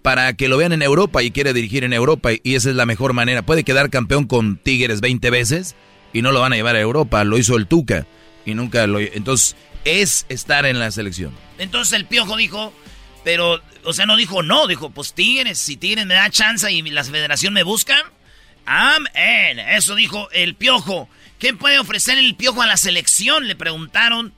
para que lo vean en Europa y quiere dirigir en Europa y esa es la mejor manera. Puede quedar campeón con Tigres 20 veces y no lo van a llevar a Europa. Lo hizo el Tuca y nunca lo. Entonces es estar en la selección. Entonces el piojo dijo, pero, o sea, no dijo no, dijo, pues Tigres, si Tigres me da chance y la federación me busca, amén. Eso dijo el piojo. ¿Qué puede ofrecer el piojo a la selección? Le preguntaron.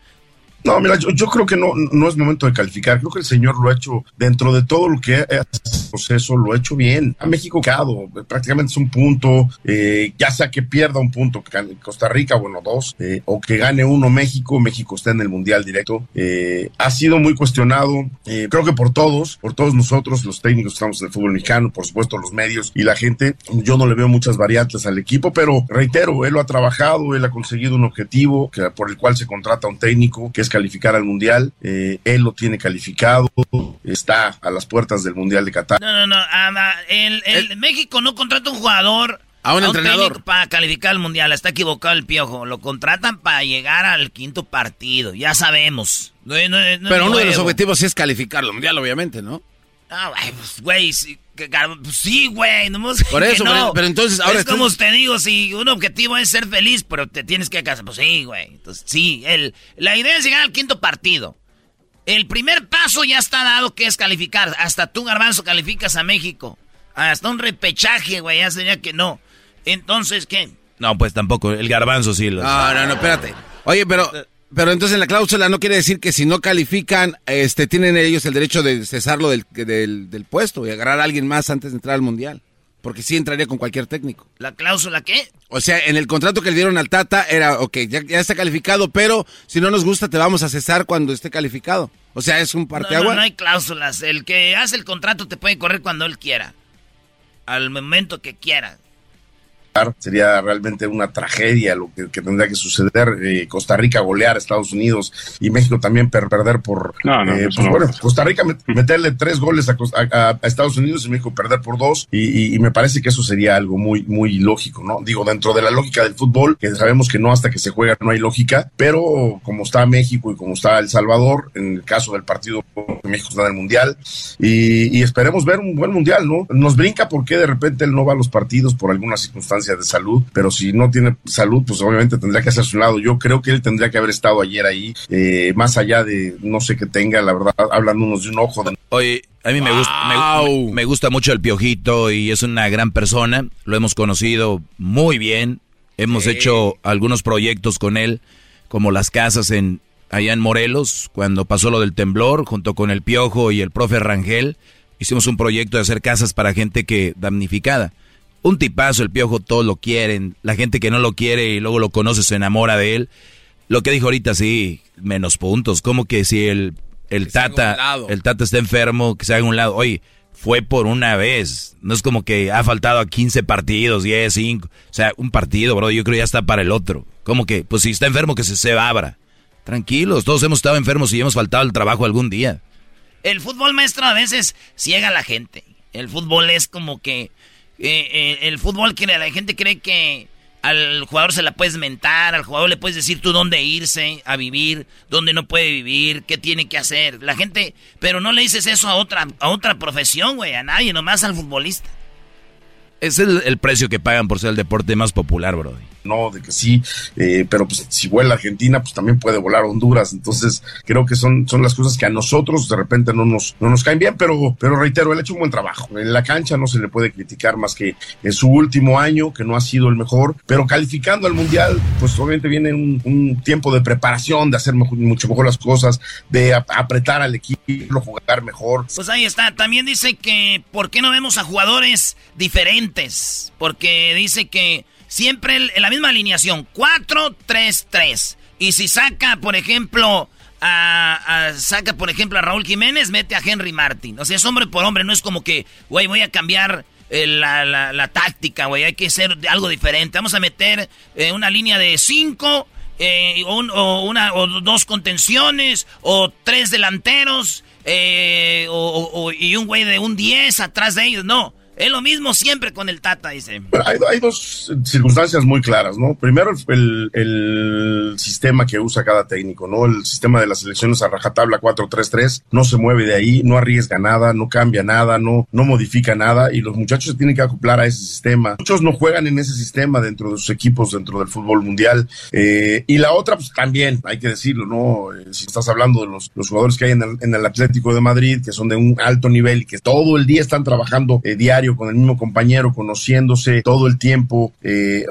No, mira, yo, yo creo que no, no es momento de calificar. Creo que el señor lo ha hecho dentro de todo lo que es proceso, lo ha hecho bien. A México quedado, prácticamente es un punto, eh, ya sea que pierda un punto Costa Rica, bueno, dos, eh, o que gane uno México, México está en el Mundial directo. Eh, ha sido muy cuestionado, eh, creo que por todos, por todos nosotros, los técnicos que estamos en el fútbol mexicano, por supuesto los medios y la gente. Yo no le veo muchas variantes al equipo, pero reitero, él lo ha trabajado, él ha conseguido un objetivo que, por el cual se contrata a un técnico, que es calificar al Mundial. Eh, él lo tiene calificado, está a las puertas del Mundial de Qatar. No, no, no. ama, el, el- México no contrata un jugador. A un entrenador. técnico Para calificar al mundial. Está equivocado el piojo. Lo contratan para llegar al quinto partido. Ya sabemos. No, no- no es Pero uno de los objetivos sí es calificar al mundial, obviamente, ¿no? Ah, pues, güey, pues, sí, güey, nomás Por eso, no. pero- entonces ahora Es como te digo, si un objetivo es ser feliz, pero te tienes que casar, pues sí, güey. Entonces, sí, el, la idea es llegar al quinto partido. El primer paso ya está dado, que es calificar. Hasta tú, Garbanzo, calificas a México. Hasta un repechaje, güey, ya sería que no. Entonces, ¿qué? No, pues tampoco. El garbanzo sí. Lo... No, no, no, espérate. Oye, pero, pero entonces en la cláusula no quiere decir que si no califican, este, tienen ellos el derecho de cesarlo del, del, del puesto y agarrar a alguien más antes de entrar al mundial. Porque sí entraría con cualquier técnico. ¿La cláusula qué? O sea, en el contrato que le dieron al Tata era, ok, ya, ya está calificado, pero si no nos gusta te vamos a cesar cuando esté calificado. O sea, es un No, parteagua. no, no hay cláusulas. El que hace el contrato te puede correr cuando él quiera. Al momento que quiera. Sería realmente una tragedia lo que, que tendría que suceder. eh, Costa Rica golear a Estados Unidos y México también per- perder por. No, no, eh, pues no. bueno, Costa Rica met- meterle tres goles a, Estados Unidos y México perder por dos. Y, y- y me parece que eso sería algo muy, muy lógico, ¿no? Digo, dentro de la lógica del fútbol, que sabemos que no hasta que se juega no hay lógica, pero como está México y como está El Salvador, en el caso del partido, México está en el Mundial. Y, y esperemos ver un buen Mundial, ¿no? Nos brinca porque de repente él no va a los partidos por alguna circunstancia de salud, pero si no tiene salud, pues obviamente tendría que hacer su lado. Yo creo que él tendría que haber estado ayer ahí, eh, más allá de no sé qué tenga, la verdad, hablan unos de un ojo. De... Oye, a mí me, gusta, me, me gusta mucho el Piojito y es una gran persona. Lo hemos conocido muy bien. Hemos Sí. hecho algunos proyectos con él, como las casas en allá en Morelos, cuando pasó lo del temblor, junto con el Piojo y el profe Rangel. Hicimos un proyecto de hacer casas para gente que damnificada. Un tipazo, el Piojo, todos lo quieren. La gente que no lo quiere y luego lo conoce se enamora de él. Lo que dijo ahorita, sí, menos puntos. Como que si el, el Tata, el Tata está enfermo, que se haga un lado. Oye, fue por una vez. No es como que ha faltado a 15 partidos, 10, 5. O sea, un partido, bro, yo creo ya está para el otro. Como que, pues si está enfermo, que se, se abra. Tranquilos, todos hemos estado enfermos y hemos faltado al trabajo algún día. El fútbol maestro a veces ciega a la gente. El fútbol es como que... eh, eh, el fútbol que la gente cree que al jugador se la puedes mentar, al jugador le puedes decir tú dónde irse a vivir, dónde no puede vivir, qué tiene que hacer. La gente, pero no le dices eso a otra, a otra profesión, güey, a nadie, nomás al futbolista. Es el, el precio que pagan por ser el deporte más popular, bro. No, de que sí, eh, pero pues si vuela Argentina, pues también puede volar Honduras. Entonces, creo que son, son las cosas que a nosotros de repente no nos, no nos caen bien, pero, pero reitero, él ha hecho un buen trabajo. En la cancha no se le puede criticar más que en su último año, que no ha sido el mejor, pero calificando al Mundial, pues obviamente viene un, tiempo de preparación, de hacer mucho mejor las cosas, de ap- apretar al equipo, jugar mejor. Pues ahí está. También dice que ¿por qué no vemos a jugadores diferentes? Porque dice que siempre en la misma alineación, 4-3-3. Y si saca, por ejemplo, a, saca, por ejemplo, a Raúl Jiménez, mete a Henry Martin. O sea, es hombre por hombre, no es como que, güey, voy a cambiar eh, la, la- táctica, güey, hay que de- algo diferente. Vamos a meter eh, una línea de 5 o, un- o una, o dos contenciones, o tres delanteros, eh, o- o- y un güey de un 10 atrás de ellos. No, es lo mismo siempre con el Tata, dice. Hay, hay dos circunstancias muy claras, ¿no? Primero, el, el sistema que usa cada técnico, ¿no? El sistema de las selecciones a rajatabla 4-3-3 no se mueve de ahí, no arriesga nada, no cambia nada, no, no modifica nada y los muchachos se tienen que acoplar a ese sistema. Muchos no juegan en ese sistema dentro de sus equipos, dentro del fútbol mundial. Eh, y la otra, pues también, hay que decirlo, ¿no? Eh, si estás hablando de los, los jugadores que hay en el, en el Atlético de Madrid, que son de un alto nivel y que todo el día están trabajando eh, diario con el mismo compañero, conociéndose todo el tiempo, eh,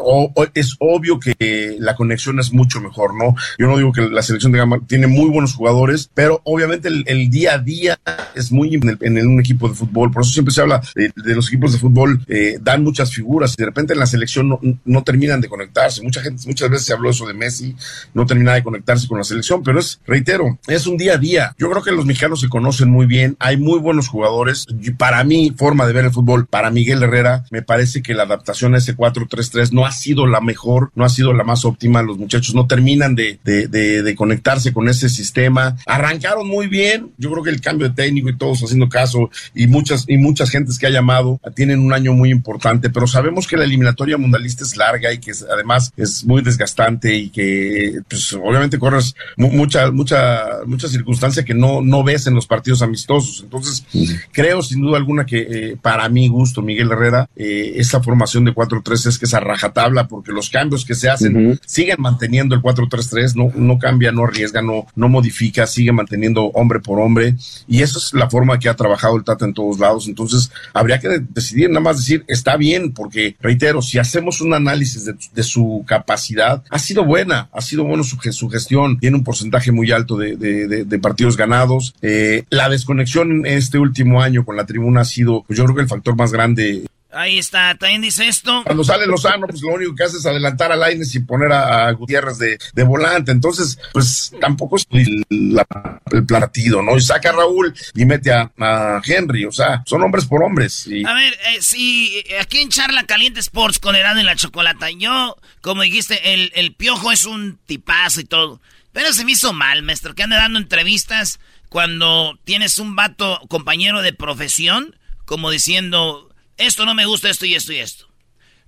es obvio que la conexión es mucho mejor, ¿no? Yo no digo que la selección de Gama tiene muy buenos jugadores, pero obviamente el, día a día es muy en, en un equipo de fútbol, por eso siempre se habla de, los equipos de fútbol, eh, dan muchas figuras y de repente en la selección no, no terminan de conectarse. Mucha gente, muchas veces se habló eso de Messi, no termina de conectarse con la selección, pero es, reitero, es un día a día. Yo creo que los mexicanos se conocen muy bien, hay muy buenos jugadores. Para mi forma de ver el fútbol, para Miguel Herrera, me parece que la adaptación a ese 4-3-3 no ha sido la mejor, no ha sido la más óptima. Los muchachos no terminan de, de, de- de conectarse con ese sistema. Arrancaron muy bien. Yo creo que el cambio de técnico y todos haciendo caso y muchas, y muchas gentes que ha llamado tienen un año muy importante, pero sabemos que la eliminatoria mundialista es larga y que es- además es muy desgastante y que pues obviamente corres mu- mucha, mucha, mucha circunstancia que no, no ves en los partidos amistosos. Entonces, creo sin duda alguna que eh, para mi gusto, Miguel Herrera, eh, esa formación de 4-3 es que es a rajatabla porque los cambios que se hacen siguen manteniendo el 4-3-3, no, no cambia, no arriesga, no, no modifica, sigue manteniendo hombre por hombre y esa es la forma que ha trabajado el Tata en todos lados. Entonces, habría que de- decidir nada más decir, está bien, porque reitero, si hacemos un análisis de, de su capacidad, ha sido buena, ha sido bueno su, su gestión, tiene un porcentaje muy alto de, de- de- de partidos ganados. Eh, la desconexión en este último año con la tribuna ha sido, pues yo creo que el factor más grande. Ahí está, también dice esto. Cuando sale Lozano, pues lo único que hace es adelantar a Laines y poner a, a Gutiérrez de, de volante. Entonces, pues tampoco es el, la- el partido, ¿no? Y saca a Raúl y mete a, a Henry. O sea, son hombres por hombres. Y, A ver, eh, si eh, aquí en Charla Caliente Sports con Herado en la Chocolata, yo, como dijiste, el, el piojo es un tipazo y todo. Pero se me hizo mal, maestro, que ande dando entrevistas cuando tienes un vato compañero de profesión, como diciendo, esto no me gusta, esto y esto y esto.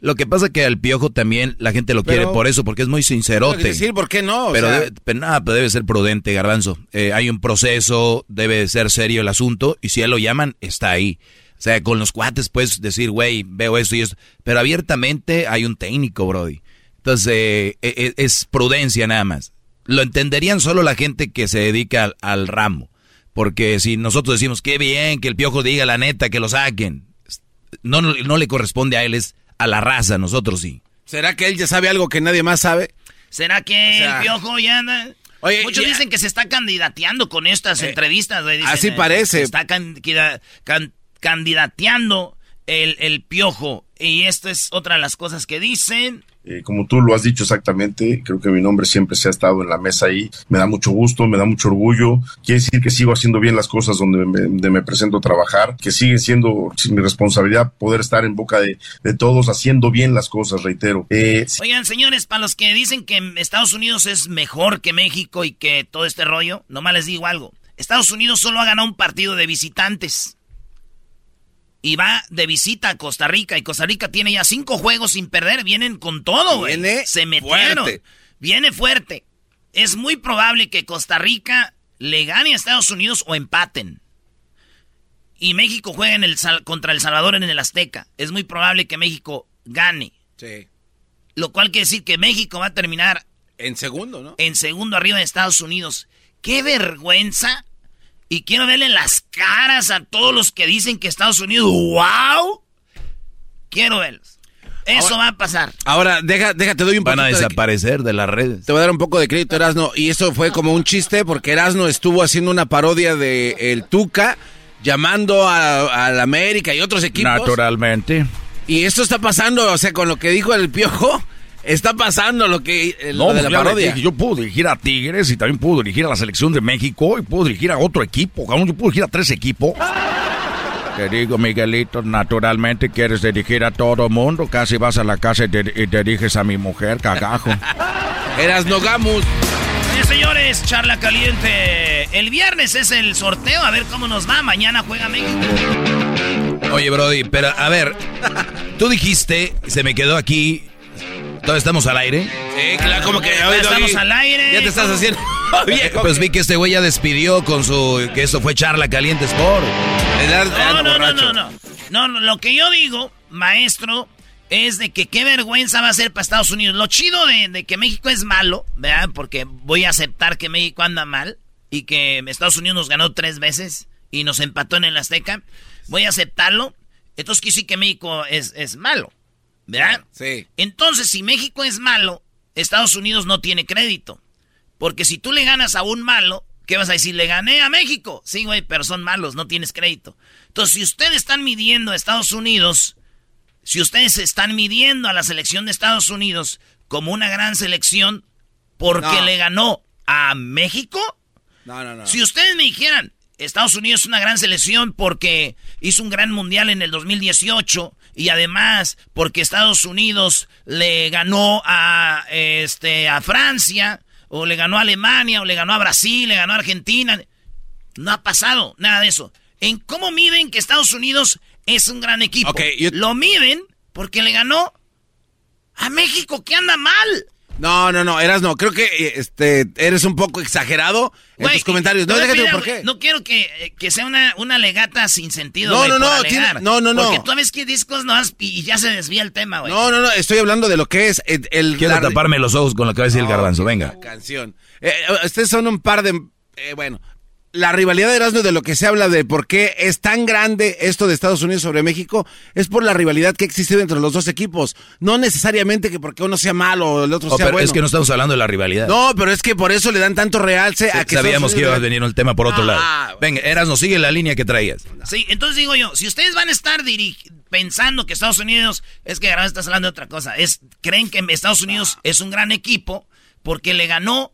Lo que pasa que al piojo también la gente lo Pero- quiere por eso, porque es muy sincerote. Decir, ¿por qué no? O pero, sea- debe, pero nada, pero debe ser prudente, Garbanzo. Eh, hay un proceso, debe de ser serio el asunto, y si a él lo llaman, está ahí. O sea, con los cuates puedes decir, güey, veo esto y esto. Pero abiertamente hay un técnico, Brody. Entonces, eh, eh, eh, es prudencia nada más. Lo entenderían solo la gente que se dedica al, al ramo. Porque si nosotros decimos, qué bien, que el piojo diga la neta, que lo saquen. No, no, no le corresponde a él, es a la raza, nosotros sí. ¿Será que él ya sabe algo que nadie más sabe? ¿Será que O sea- el piojo ya anda? Oye, Muchos ya- dicen que se está candidateando con estas Eh, entrevistas. dicen, así eh, parece. Se está can- candidateando el, el piojo. Y esto es otra de las cosas que dicen. Eh, como tú lo has dicho exactamente, creo que mi nombre siempre se ha estado en la mesa ahí. Me da mucho gusto, me da mucho orgullo. Quiere decir que sigo haciendo bien las cosas donde me, presento a trabajar, que sigue siendo mi responsabilidad poder estar en boca de, de todos haciendo bien las cosas, reitero. Eh, Oigan, señores, para los que dicen que Estados Unidos es mejor que México y que todo este rollo, nomás les digo algo. Estados Unidos solo ha ganado un partido de visitantes. Y va de visita a Costa Rica. Y Costa Rica tiene ya cinco juegos sin perder. Vienen con todo, güey. Viene Se metieron. fuerte. Viene fuerte. Es muy probable que Costa Rica le gane a Estados Unidos o empaten. Y México juegue en el Sal- contra El Salvador en el Azteca. Es muy probable que México gane. Sí. Lo cual quiere decir que México va a terminar En segundo, ¿no? en segundo arriba de Estados Unidos. ¡Qué vergüenza! Y quiero verle las caras a todos los que dicen que Estados Unidos, ¡wow! Quiero verlos. Eso va a pasar. Ahora, deja, déjate, doy un Van a de- desaparecer de las redes. Te voy a dar un poco de crédito, Erasno. Y eso fue como un chiste porque Erasno estuvo haciendo una parodia de El Tuca, llamando a, a la América y otros equipos. Naturalmente. Y esto está pasando, o sea, con lo que dijo el piojo, está pasando lo que eh, lo No, de pues la parodia. dije, yo puedo dirigir a Tigres y también puedo dirigir a la selección de México y puedo dirigir a otro equipo, cabrón. Yo puedo dirigir a tres equipos. Te digo, Miguelito, naturalmente quieres dirigir a todo mundo. Casi vas a la casa y, dir- y diriges a mi mujer, cagajo. Erasno Gamus. Oye, señores, charla caliente. El viernes es el sorteo, a ver cómo nos va. Mañana juega México. Oye, Brody, pero a ver, tú dijiste, se me quedó aquí, ¿todavía estamos al aire? Sí, claro, como que Ya oye, estamos al aire. Ya te estás haciendo. Pues vi que este güey ya despidió con su, que esto fue charla caliente Sport. No, no, no, no, no. No, no, lo que yo digo, maestro, es de que qué vergüenza va a ser para Estados Unidos. Lo chido de, de que México es malo, ¿verdad? Porque voy a aceptar que México anda mal y que Estados Unidos nos ganó tres veces y nos empató en el Azteca. Voy a aceptarlo. Entonces quiere decir que México es, es malo, ¿verdad? Sí. Entonces, si México es malo, Estados Unidos no tiene crédito. Porque si tú le ganas a un malo, ¿qué vas a decir? Le gané a México. Sí, güey, pero son malos, no tienes crédito. Entonces, si ustedes están midiendo a Estados Unidos, si ustedes están midiendo a la selección de Estados Unidos como una gran selección porque No. le ganó a México, No, no, no. si ustedes me dijeran, Estados Unidos es una gran selección porque hizo un gran mundial en el 2018 y además porque Estados Unidos le ganó a, este, a Francia o le ganó a Alemania o le ganó a Brasil, le ganó a Argentina. No ha pasado nada de eso. ¿En cómo miden que Estados Unidos es un gran equipo? Lo miden porque le ganó a México, que anda mal. No, no, no, Erasno, creo que eh, este, eres un poco exagerado en tus comentarios. No, déjate por qué. No quiero que, eh, que sea una, una legata sin sentido. No, no, no, tiene- no, no, no. Porque tú ves que discos no has y ya se desvía el tema, güey. No, no, no, estoy hablando de lo que es el... el- Quiero la- taparme los ojos con lo que va a decir el No, garbanzo, venga. canción. Eh, eh, ustedes son un par de... eh, bueno, la rivalidad de Erasmo de lo que se habla de por qué es tan grande esto de Estados Unidos sobre México es por la rivalidad que ha existido entre los dos equipos. No necesariamente que porque uno sea malo o el otro Oh, sea pero bueno. es que no estamos hablando de la rivalidad. No, pero es que por eso le dan tanto realce a que Sabíamos que iba a venir el tema por otro Ah, lado. Venga, Eras, nos sigue la línea que traías. Sí, entonces digo yo, si ustedes van a estar pensando que Estados Unidos, es que ahora estás hablando de otra cosa, es creen que Estados Unidos es un gran equipo porque le ganó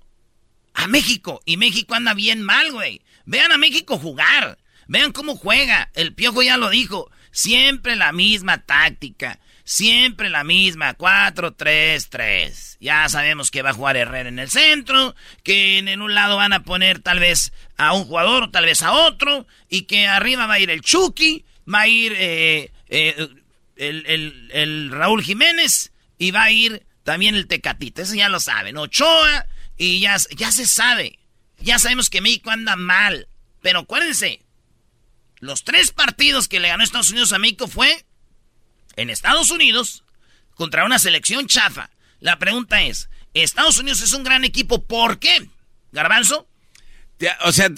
a México y México anda bien mal, güey. Vean a México jugar, vean cómo juega. El Piojo ya lo dijo, siempre la misma táctica, siempre la misma 4-3-3. Ya sabemos que va a jugar Herrera en el centro, que en un lado van a poner tal vez a un jugador o tal vez a otro, y que arriba va a ir el Chucky, va a ir eh, eh, el, Raúl Jiménez y va a ir también el Tecatito. Eso ya lo saben. Ochoa y ya, ya se sabe. Ya sabemos que México anda mal. Pero acuérdense, los tres partidos que le ganó Estados Unidos a México fue en Estados Unidos contra una selección chafa. La pregunta es, ¿Estados Unidos es un gran equipo? ¿Por qué? ¿Garbanzo? O sea,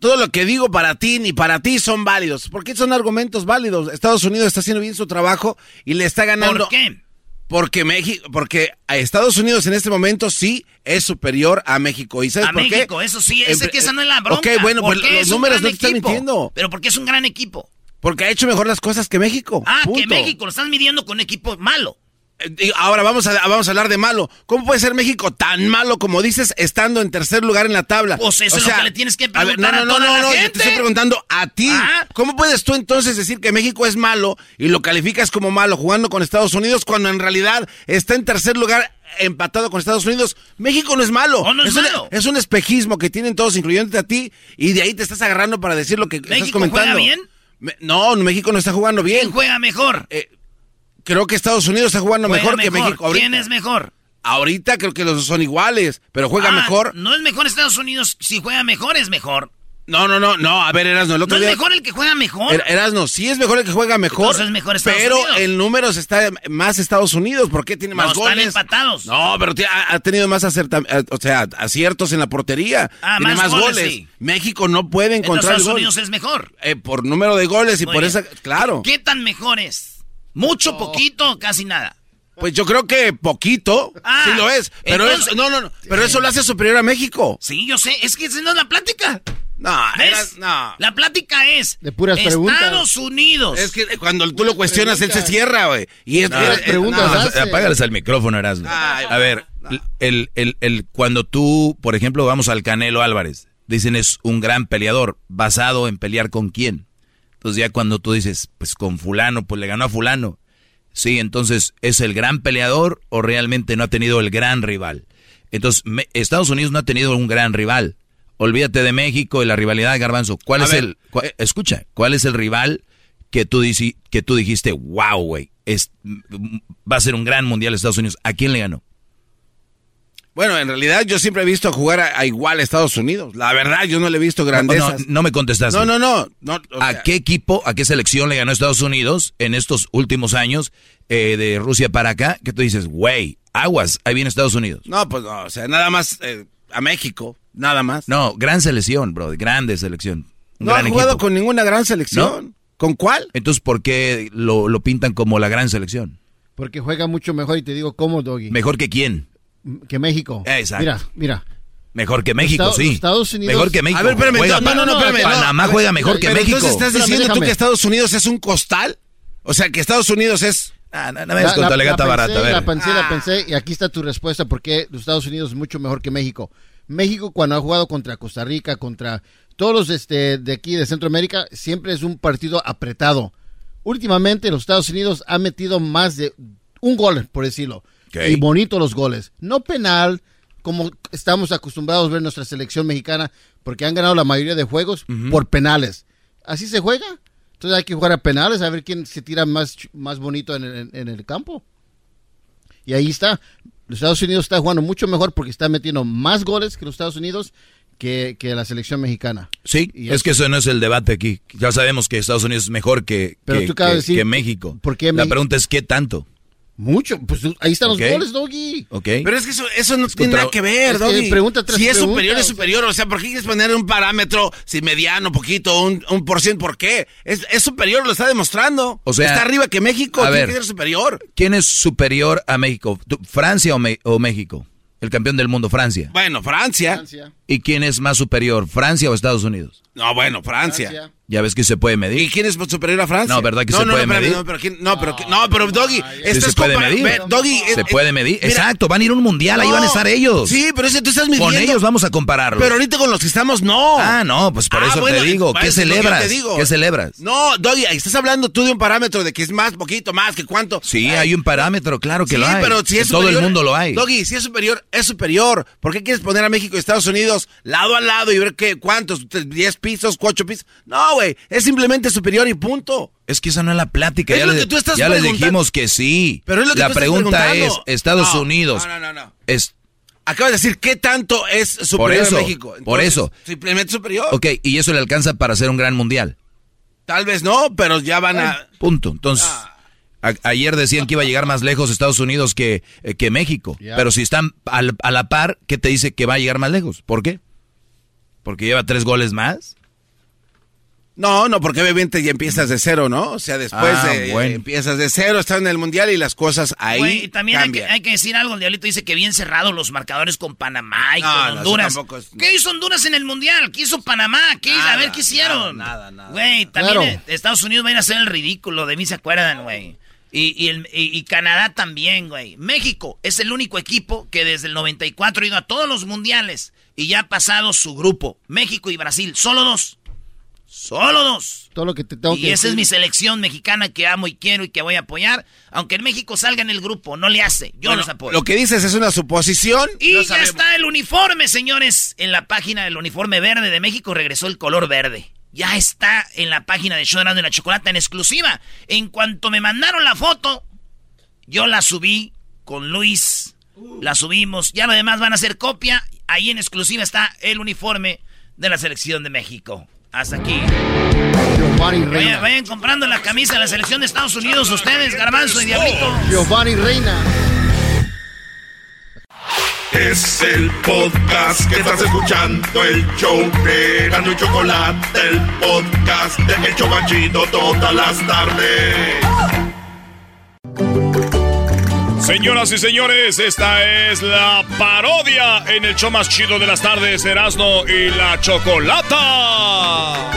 todo lo que digo para ti ni para ti son válidos. ¿Por qué son argumentos válidos? Estados Unidos está haciendo bien su trabajo y le está ganando. ¿Por qué? Porque México, porque a Estados Unidos en este momento sí es superior a México. ¿Y sabes A por qué? México, eso sí, es En- que esa no es la bronca. Ok, bueno, ¿Por pues qué los números no te están mintiendo. Pero porque es un gran equipo. Porque ha hecho mejor las cosas que México. Ah, que. México lo estás midiendo con un equipo malo. Y ahora vamos a, vamos a hablar de malo. ¿Cómo puede ser México tan malo como dices estando en tercer lugar en la tabla? Pues eso O es lo sea, que le tienes que a ver, preguntar a no, no, toda no, la no, yo te estoy preguntando a ti. Ah. ¿Cómo puedes tú entonces decir que México es malo y lo calificas como malo jugando con Estados Unidos cuando en realidad está en tercer lugar empatado con Estados Unidos? México no es malo. No, no es un- malo. es un espejismo que tienen todos, incluyéndote a ti, y de ahí te estás agarrando para decir lo que estás ¿México comentando. juega bien? Me- no, México no está jugando bien. ¿Quién juega mejor? Creo que Estados Unidos está jugando Juega mejor, que México ahorita. ¿Quién es mejor? Ahorita creo que los dos son iguales, pero juega Ah, mejor. No es mejor Estados Unidos. Si juega mejor, es mejor. No, no, no, no, a ver, Erasno, el otro ¿No día... es mejor el que juega mejor? Er- Erasno, sí es mejor el que juega mejor. Entonces es mejor Estados pero Unidos. en números está más Estados Unidos. ¿Por qué tiene No, más están goles? empatados. No, pero ha, ha tenido más acerta, eh, o sea, aciertos en la portería. Ah, tiene más más, goles, goles. sí. México no puede Entonces encontrar el Estados gol. Unidos es mejor. Eh, por número de goles y Muy por bien. esa, claro. ¿Qué tan mejor es? ¿Mucho, poquito, casi nada? Pues yo creo que poquito, Ah, sí lo es. Pero entonces- eso, no, no, no, pero eso lo hace superior a México. Sí, yo sé, es que esa no es la plática. No, ¿Ves? era- no. La plática es De puras Estados preguntas. Unidos. Es que cuando tú lo cuestionas, él se cierra, güey. Y es, No, es- eh, no, hace. apágales al micrófono, Erasmo. Ay, A ver, el, el, el, cuando tú, por ejemplo, vamos al Canelo Álvarez, dicen es un gran peleador, basado en pelear con quién. Entonces ya cuando tú dices, pues con fulano, pues le ganó a fulano. Sí, entonces, ¿es el gran peleador o realmente no ha tenido el gran rival? Entonces, me- Estados Unidos no ha tenido un gran rival. Olvídate de México y la rivalidad de Garbanzo. ¿Cuál A es ver, el, cua- escucha, cuál es el rival que tú, que tú dijiste, wow, güey, va a ser un gran mundial Estados Unidos? ¿A quién le ganó? Bueno, en realidad yo siempre he visto jugar a, a igual a Estados Unidos. La verdad, yo no le he visto No, grandezas. no, no me contestaste. No, no, no. no, o ¿A qué equipo, a qué selección le ganó Estados Unidos en estos últimos años eh, de Rusia para acá? Que tú dices, güey, aguas, ahí viene Estados Unidos. No, pues no, o sea, nada más eh, a México, nada más. No, gran selección, bro, grande selección. Un No ha gran jugado equipo. con ninguna gran selección. ¿Con cuál? Entonces, ¿por qué lo, lo pintan como la gran selección? Porque juega mucho mejor y te digo cómo, Doggy. ¿Mejor que quién? Que México. Exacto. Mira, mira. Mejor que México, Estados- sí. Estados Unidos- Mejor que México. A ver, espérame, Juega- no, no, no, espérame. Panamá juega mejor que pero México. Entonces estás Espérame, diciendo tú que Estados Unidos es un costal. O sea, que Estados Unidos es. Ah, no, no me des con tu alegata pensé, barata, a ver. La pensé, la Ah. pensé, y aquí está tu respuesta, porque los Estados Unidos es mucho mejor que México. México, cuando ha jugado contra Costa Rica, contra todos los este, de aquí de Centroamérica, siempre es un partido apretado. Últimamente, los Estados Unidos han metido más de un gol, por decirlo. Y bonito los goles. No penal, como estamos acostumbrados a ver nuestra selección mexicana, porque han ganado la mayoría de juegos por penales. Así se juega. Entonces hay que jugar a penales, a ver quién se tira más, más bonito en el, en el campo. Y ahí está. Los Estados Unidos está jugando mucho mejor porque está metiendo más goles que los Estados Unidos que, que la selección mexicana. Sí, Y es que eso no es el debate aquí. Ya sabemos que Estados Unidos es mejor que, Pero que- tú acabas que- de decir- que México. ¿por qué La pregunta es, ¿qué tanto? Mucho. Pues ahí están los goles, Doggy. ¿Ok? Pero es que eso, eso no tiene contra- nada que ver, es que Doggy. pregunta tras Si es pregunta, superior, es o sea- superior. O sea, ¿por qué quieres poner un parámetro, si mediano, poquito, un, un por ciento? ¿Por qué? Es, es superior, lo está demostrando. O sea, está arriba que México, a tiene ver. que ser superior. ¿Quién es superior a México? ¿Tú- ¿Francia o, Me- o México? El campeón del mundo, Francia. Bueno, Francia. Francia. ¿Y quién es más superior, Francia o Estados Unidos? No, bueno, Francia. Francia. Ya ves que se puede medir. ¿Y quién es superior a Francia? No, ¿verdad que no, se no, puede no, medir? No, pero, ¿quién- no, pero, no, pero Doggy, Sí estás se puede medir. ve, Doggy, Se eh, puede medir. mira, Exacto, van a ir a un mundial, ahí van a estar ellos. Sí, pero ese tú estás midiendo. Con ellos vamos a compararlo. Pero ahorita con los que estamos, no. Ah, no, pues por Ah, eso bueno, te digo. ¿Qué es celebras? te digo. ¿Qué celebras? No, Doggy, ahí estás hablando tú de un parámetro de que es más, poquito, más, que cuánto. Sí, hay un parámetro, claro que Sí, lo hay. pero si es todo el mundo lo hay. Doggy, si es superior, es superior. ¿Por qué quieres poner a México y Estados Unidos lado a lado y ver qué, cuántos, diez pisos, cuatro pisos? No, güey, es simplemente superior y punto. Es que esa no es la plática. Es ya lo les, que tú estás ya les preguntando. dijimos que sí. Pero es lo que la tú estás pregunta es. Estados No, Unidos. No, no, no, no. Es, Acabas de decir qué tanto es superior Por eso, a México. por eso. Simplemente superior. ok, y eso le alcanza para hacer un gran mundial. Tal vez no, pero ya van a. Punto. Entonces, Ah. a- ayer decían que iba a llegar más lejos Estados Unidos que, eh, que México. Pero si están al- a la par, ¿qué te dice que va a llegar más lejos? ¿Por qué? ¿Porque lleva tres goles más? No, no, porque obviamente ya empiezas de cero, ¿no? O sea, después Ah, de, bueno. empiezas de cero, estás en el mundial y las cosas ahí Güey, y también hay que, cambian. hay que decir algo. El Diablito dice que bien cerrados los marcadores con Panamá y No, con Honduras. es- ¿Qué hizo Honduras en el Mundial? ¿Qué hizo Panamá? ¿Qué hizo? A Nada, ver, ¿qué hicieron? nada, nada, Güey, también Claro. eh, Estados Unidos va a ir a hacer el ridículo. De mí se acuerdan, güey. Y, y, el- y- y Canadá también, güey. México es el único equipo que desde el 94 ha ido a todos los mundiales y ya ha pasado su grupo. México y Brasil, solo dos. Solo dos. Todo lo que te tengo Y que esa es mi selección mexicana que amo y quiero y que voy a apoyar. Aunque en México salga en el grupo, no le hace. Yo Bueno, los apoyo. Lo que dices es una suposición. Y no ya sabemos. está el uniforme, señores. En la página del uniforme verde de México regresó el color verde. Ya está en la página de Show de la Chocolata en exclusiva. En cuanto me mandaron la foto, yo la subí con Luis. La subimos. Ya lo demás van a hacer copia. Ahí en exclusiva está el uniforme de la selección de México. Hasta aquí. Giovanni Reina. Vayan, vayan comprando la camisa de la selección de Estados Unidos ustedes, Garbanzo y Diablito. Giovanni Reina. Es el podcast que estás escuchando, el show de Gano y Chocolate, el podcast de El Chobachito todas las tardes. Señoras y señores, esta es la parodia en el show más chido de las tardes, Erasmo y la Chocolata.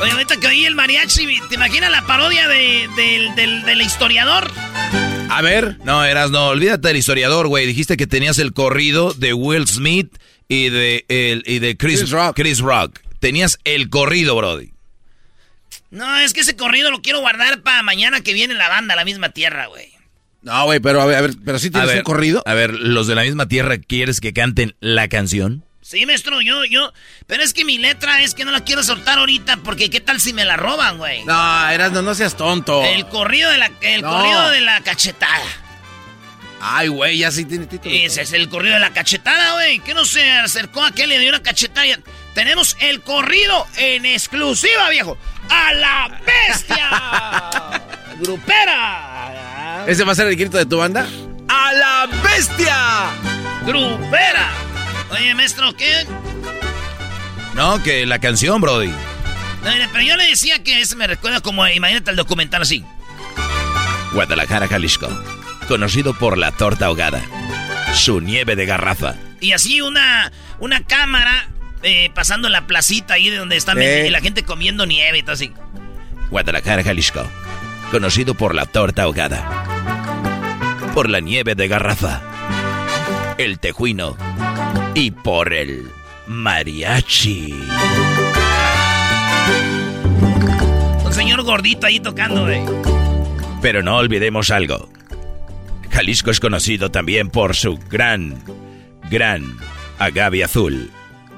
Oye, ahorita que oí el mariachi, ¿te imaginas la parodia de, del, del, del historiador? A ver. No, eras no, olvídate del historiador, güey. Dijiste que tenías el corrido de Will Smith y de, el, y de Chris, Chris Rock. Tenías el corrido, Brody. No, es que ese corrido lo quiero guardar para mañana que viene la banda a la misma tierra, güey. No, güey, pero a ver, a ver, pero sí tienes ver, un corrido. A ver, los de la misma tierra, ¿quieres que canten la canción? Sí, maestro, yo, yo. Pero es que mi letra es que no la quiero soltar ahorita porque qué tal si me la roban, güey. No, Erasmo, no seas tonto. El corrido de la, el No. corrido de la cachetada. Ay, güey, ya sí tiene título. Ese es el corrido de la cachetada, güey. Que no se acercó a aquel le dio una cachetada. y- Tenemos el corrido en exclusiva, viejo. ¡A la bestia! ¡Grupera! ¿Ese va a ser el grito de tu banda? ¡A la bestia! ¡Grupera! Oye, maestro, ¿qué? No, que la canción, Brody. Pero yo le decía que ese me recuerda como, imagínate el documental así. Guadalajara, Jalisco. Conocido por la torta ahogada. Su nieve de garrafa. Y así una, una cámara eh, pasando la placita ahí de donde está Eh. la gente comiendo nieve y todo así. Guadalajara, Jalisco. Conocido por la torta ahogada. Por la nieve de garrafa. El tejuino. Y por el mariachi. Un señor gordito ahí tocando, güey. Pero no olvidemos algo. Jalisco es conocido también por su gran, gran agave azul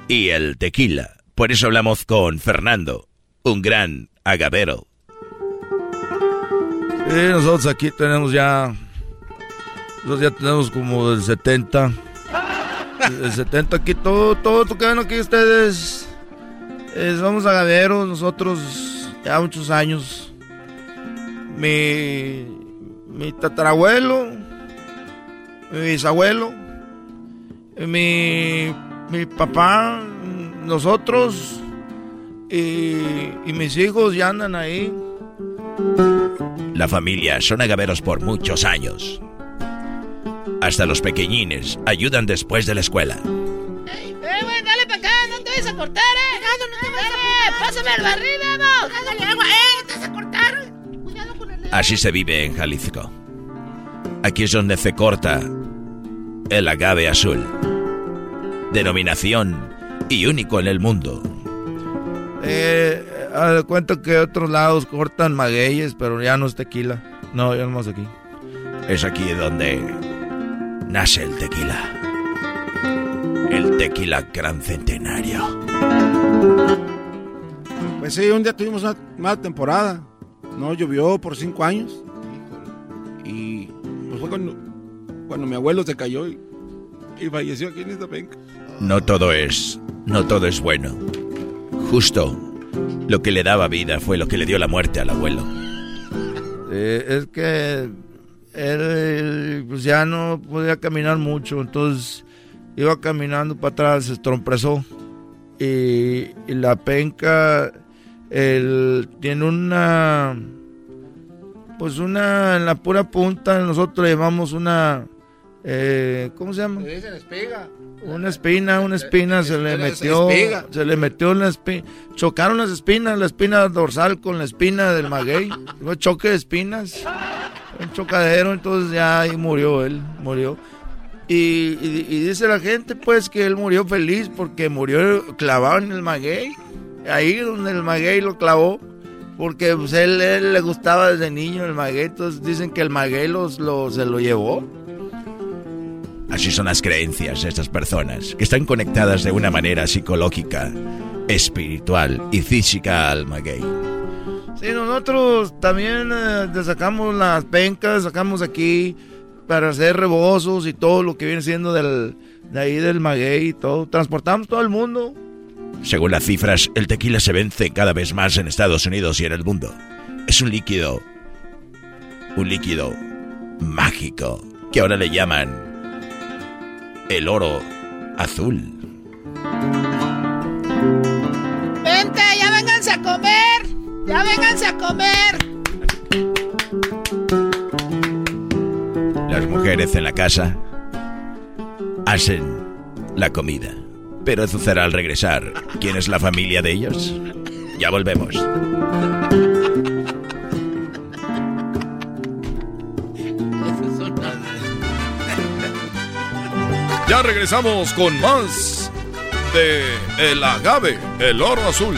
y el tequila. Por eso hablamos con Fernando, un gran agavero. Nosotros aquí tenemos ya. Nosotros ya tenemos como del 70. El 70 aquí, todo, todo ven aquí ustedes. eh, somos agaveros, nosotros ya muchos años. Mi. Mi tatarabuelo. Mi bisabuelo. Mi. Mi papá. Nosotros. Y, y mis hijos ya andan ahí. La familia son agaveros por muchos años. Hasta los pequeñines ayudan después de la escuela. Eh, güey, dale para acá, no te vayas a cortar, eh. Cuidado, no te vayas a Pásame el barril, vamos. Dale agua, eh, no te vas a cortar. Cuidado con el... Así se vive en Jalisco. Aquí es donde se corta el agave azul. Denominación y único en el mundo. Eh, cuenta que otros lados cortan magueyes, pero ya no es tequila. No, ya no más aquí. Es aquí donde nace el tequila. El tequila gran centenario. Pues sí, un día tuvimos una mala temporada. No llovió por cinco años. Y pues fue cuando, cuando mi abuelo se cayó y, y falleció aquí en esta penca. No todo es, no todo es bueno. Justo lo que le daba vida fue lo que le dio la muerte al abuelo. Eh, es que él pues ya no podía caminar mucho, entonces iba caminando para atrás, se estrompezó. Y, y la penca, él tiene una, pues una, en la pura punta, nosotros le llamamos una, eh, ¿cómo se llama? espiga. Una espina, una espina se le metió, se le metió en la espina, chocaron las espinas, la espina dorsal con la espina del maguey, fue choque de espinas, un chocadero, entonces ya ahí murió él, murió. Y, y- y dice la gente pues que él murió feliz porque murió clavado en el maguey, ahí donde el maguey lo clavó, porque pues él, él le gustaba desde niño el maguey, entonces dicen que el maguey los, lo- se lo llevó. Así son las creencias de estas personas, que están conectadas de una manera psicológica, espiritual y física al maguey. Sí, nosotros también eh, sacamos las pencas, sacamos aquí para hacer rebozos y todo lo que viene siendo del, de ahí del maguey y todo. Transportamos todo el mundo. Según las cifras, el tequila se vence cada vez más en Estados Unidos y en el mundo. Es un líquido, un líquido mágico que ahora le llaman el oro azul. Vente, ya vénganse a comer. Ya vénganse a comer. Las mujeres en la casa hacen la comida. Pero eso será al regresar. ¿Quién es la familia de ellos? Ya volvemos. Ya regresamos con más de El Agave, el oro azul.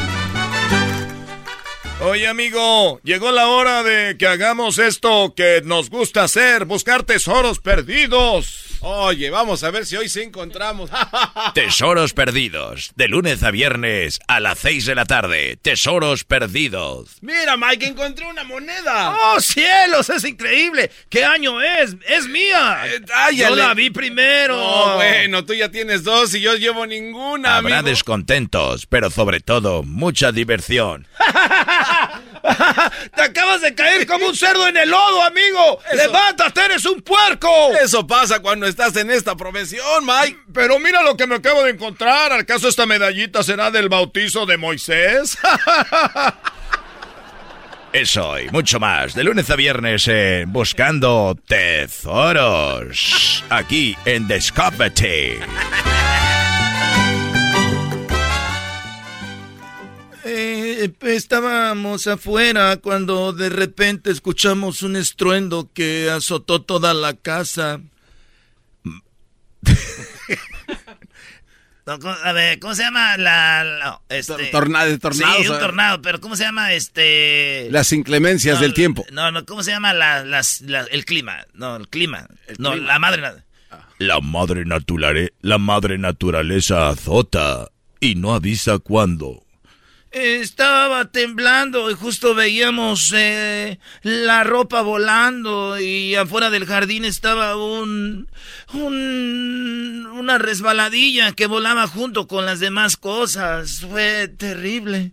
Oye amigo, llegó la hora de que hagamos esto que nos gusta hacer, buscar tesoros perdidos. Oye, vamos a ver si hoy sí encontramos. Tesoros perdidos. De lunes a viernes a las 6 de la tarde. Tesoros perdidos. Mira, Mike, encontré una moneda. ¡Oh, cielos! ¡Es increíble! ¿Qué año es? ¡Es mía! Yo la vi primero. No, bueno, tú ya tienes dos y yo llevo ninguna, Habrá amigo. descontentos, pero sobre todo mucha diversión. ¡Te acabas de caer como un cerdo en el lodo, amigo! ¡Levántate, eres un puerco! Eso pasa cuando estás en esta profesión, Mike. Pero mira lo que me acabo de encontrar. ¿Acaso esta medallita será del bautizo de Moisés? Eso y mucho más. De lunes a viernes en Buscando Tesoros. Aquí en Discovery. Eh, estábamos afuera cuando de repente escuchamos un estruendo que azotó toda la casa. No, ¿cómo- A ver, ¿cómo se llama la... la- este, Tornado, Sí, un tornado, pero ¿cómo se llama este...? Las inclemencias No, del tiempo. No, no, ¿cómo se llama la, las- la- el clima? No, el clima. no, clima. la madre... na- La madre, naturale- la madre naturaleza azota y no avisa cuándo. Estaba temblando y justo veíamos eh, la ropa volando y afuera del jardín estaba un, un una resbaladilla que volaba junto con las demás cosas. Fue terrible.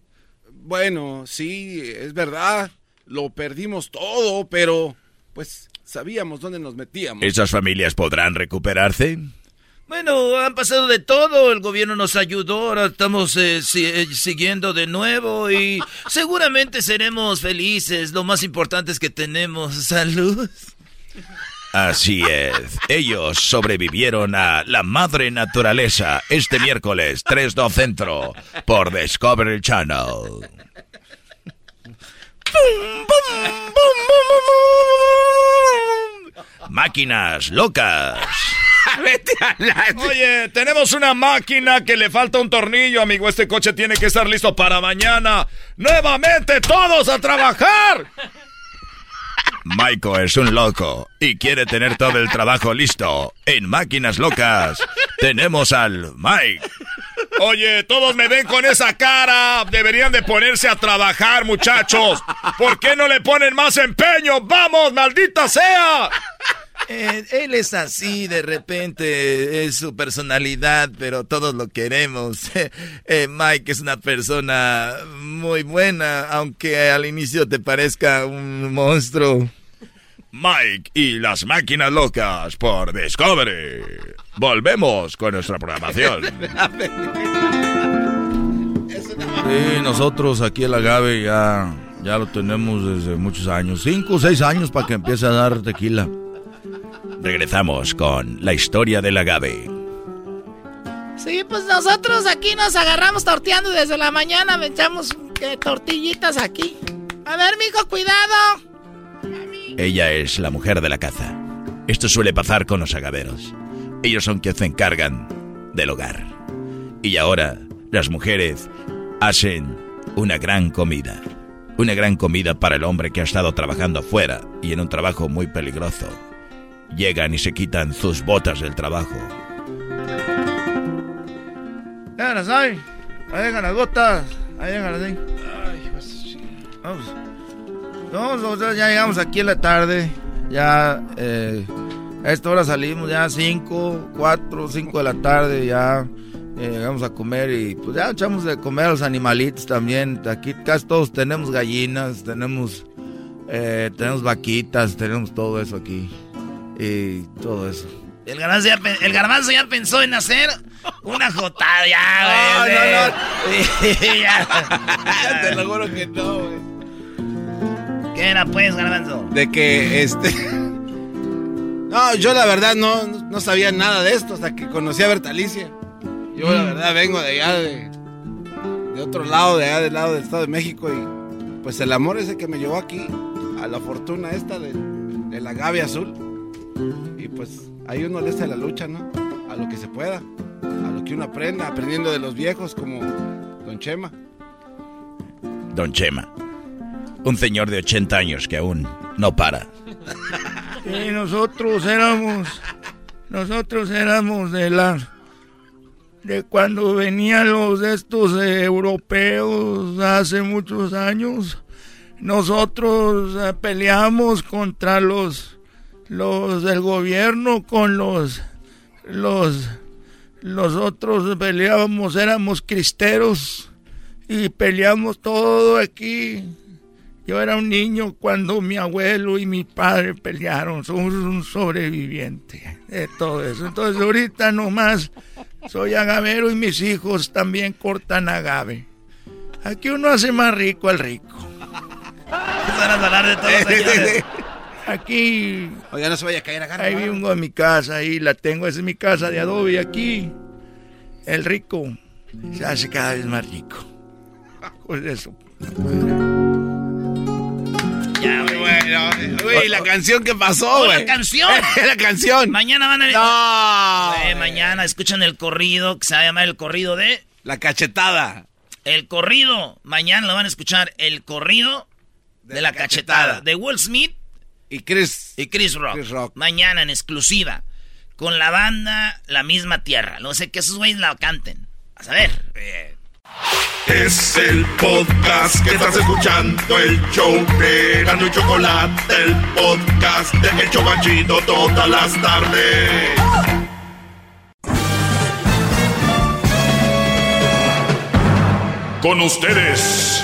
Bueno, sí, es verdad. Lo perdimos todo, pero pues sabíamos dónde nos metíamos. ¿Esas familias podrán recuperarse? Bueno, han pasado de todo, el gobierno nos ayudó, ahora estamos eh, si- eh, siguiendo de nuevo y seguramente seremos felices. Lo más importante es que tenemos salud. Así es. Ellos sobrevivieron a la madre naturaleza este miércoles 3-2 Centro por Discovery Channel. Máquinas locas. Oye, tenemos una máquina que le falta un tornillo, amigo. Este coche tiene que estar listo para mañana. ¡Nuevamente todos a trabajar! Maiko es un loco y quiere tener todo el trabajo listo. En Máquinas Locas tenemos al Mike. Oye, todos me ven con esa cara. Deberían de ponerse a trabajar, muchachos. ¿Por qué no le ponen más empeño? ¡Vamos, maldita sea! Eh, él es así, de repente es su personalidad, pero todos lo queremos. Eh, Mike es una persona muy buena, aunque al inicio te parezca un monstruo. Mike y las máquinas locas por Discovery. Volvemos con nuestra programación. Sí, nosotros aquí el agave ya, ya lo tenemos desde muchos años, cinco o seis años para que empiece a dar tequila. Regresamos con la historia del agave. Sí, pues nosotros aquí nos agarramos torteando desde la mañana, me echamos eh, tortillitas aquí. A ver, mijo, cuidado. Ella es la mujer de la caza. Esto suele pasar con los agaveros. Ellos son quienes se encargan del hogar. Y ahora las mujeres hacen una gran comida. Una gran comida para el hombre que ha estado trabajando afuera y en un trabajo muy peligroso. Llegan y se quitan sus botas del trabajo. Ya las hay. Ahí llegan las gotas. Ahí llegan las ahí. Ay, pues, Vamos. Vamos, nosotros ya llegamos aquí en la tarde. Ya, eh, A esta hora salimos ya 5, 4, 5 de la tarde, ya eh, vamos a comer y pues ya echamos de comer a los animalitos también. Aquí casi todos tenemos gallinas, tenemos, eh, tenemos vaquitas, tenemos todo eso aquí. Y todo eso. El garbanzo ya, el garbanzo ya pensó en hacer una jotada, ya, güey. No, no, ya. Te lo juro que no, güey. ¿Qué era, pues, garbanzo? De que este. No, yo la verdad no, no sabía nada de esto hasta que conocí a Bertalicia. Yo la verdad vengo de allá, de, de otro lado, de allá del lado del Estado de México y pues el amor ese que me llevó aquí, a la fortuna esta de, de la Gaby Azul. Y pues ahí uno le hace la lucha, ¿no? A lo que se pueda, a lo que uno aprenda, aprendiendo de los viejos como Don Chema. Don Chema. Un señor de 80 años que aún no para. Y nosotros éramos, nosotros éramos de la, de cuando venían los estos eh, europeos hace muchos años, nosotros eh, peleamos contra los, los del gobierno con los, los, los otros peleábamos, éramos cristeros y peleamos todo aquí. Yo era un niño cuando mi abuelo y mi padre pelearon. Somos un sobreviviente de todo eso. Entonces ahorita nomás soy agavero y mis hijos también cortan agave. Aquí uno hace más rico al rico. Van a hablar de todos. Aquí. Oiga, no se vaya a caer acá. Ahí vengo a mi casa, ahí la tengo, esa es mi casa de adobe. Aquí el rico se hace cada vez más rico. Pues eso. Ya, güey. Bueno, güey, la canción que pasó, güey. la canción. la canción. Mañana van a No. Eh, mañana escuchan el corrido que se va a llamar el corrido de. La cachetada. El corrido. Mañana lo van a escuchar. El corrido de, la, cachetada. De Will Smith y Chris. Y Chris Rock. Mañana en exclusiva. Con la banda La Misma Tierra. No sé que esos güeyes la canten. A saber. Es el podcast que estás escuchando, el show de Gano y Chocolate, el podcast de El Chobachito todas las tardes. Con ustedes.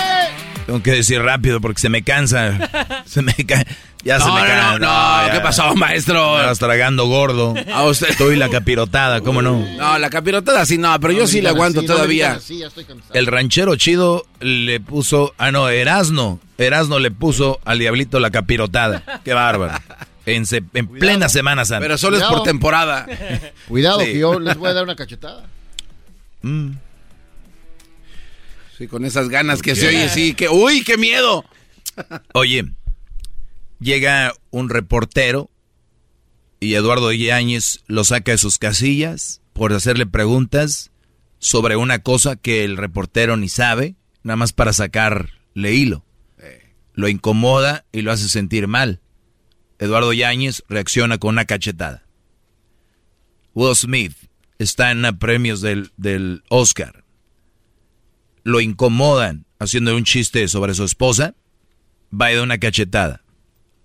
Tengo que decir rápido porque se me cansa. Se me ca- Ya se No, me no, cansa. no, ¿qué pasó, maestro? Estás tragando gordo. A usted. Estoy la capirotada, ¿cómo no? No, la capirotada sí, no, pero yo sí le aguanto todavía. El ranchero chido le puso. Ah, no, Erasno. Erasno le puso al diablito la capirotada. Qué bárbaro. En, se- en plena Semana Santa. Pero solo es por temporada. Cuidado, Sí. que yo les voy a dar una cachetada. Mm. Sí, con esas ganas que ¿Por se oye, sí, que. ¡Uy, qué miedo! Oye, llega un reportero y Eduardo Yáñez lo saca de sus casillas por hacerle preguntas sobre una cosa que el reportero ni sabe, nada más para sacarle hilo. Lo incomoda y lo hace sentir mal. Eduardo Yáñez reacciona con una cachetada. Will Smith está en premios del, del Oscar. Lo incomodan haciendo un chiste sobre su esposa va y da una cachetada.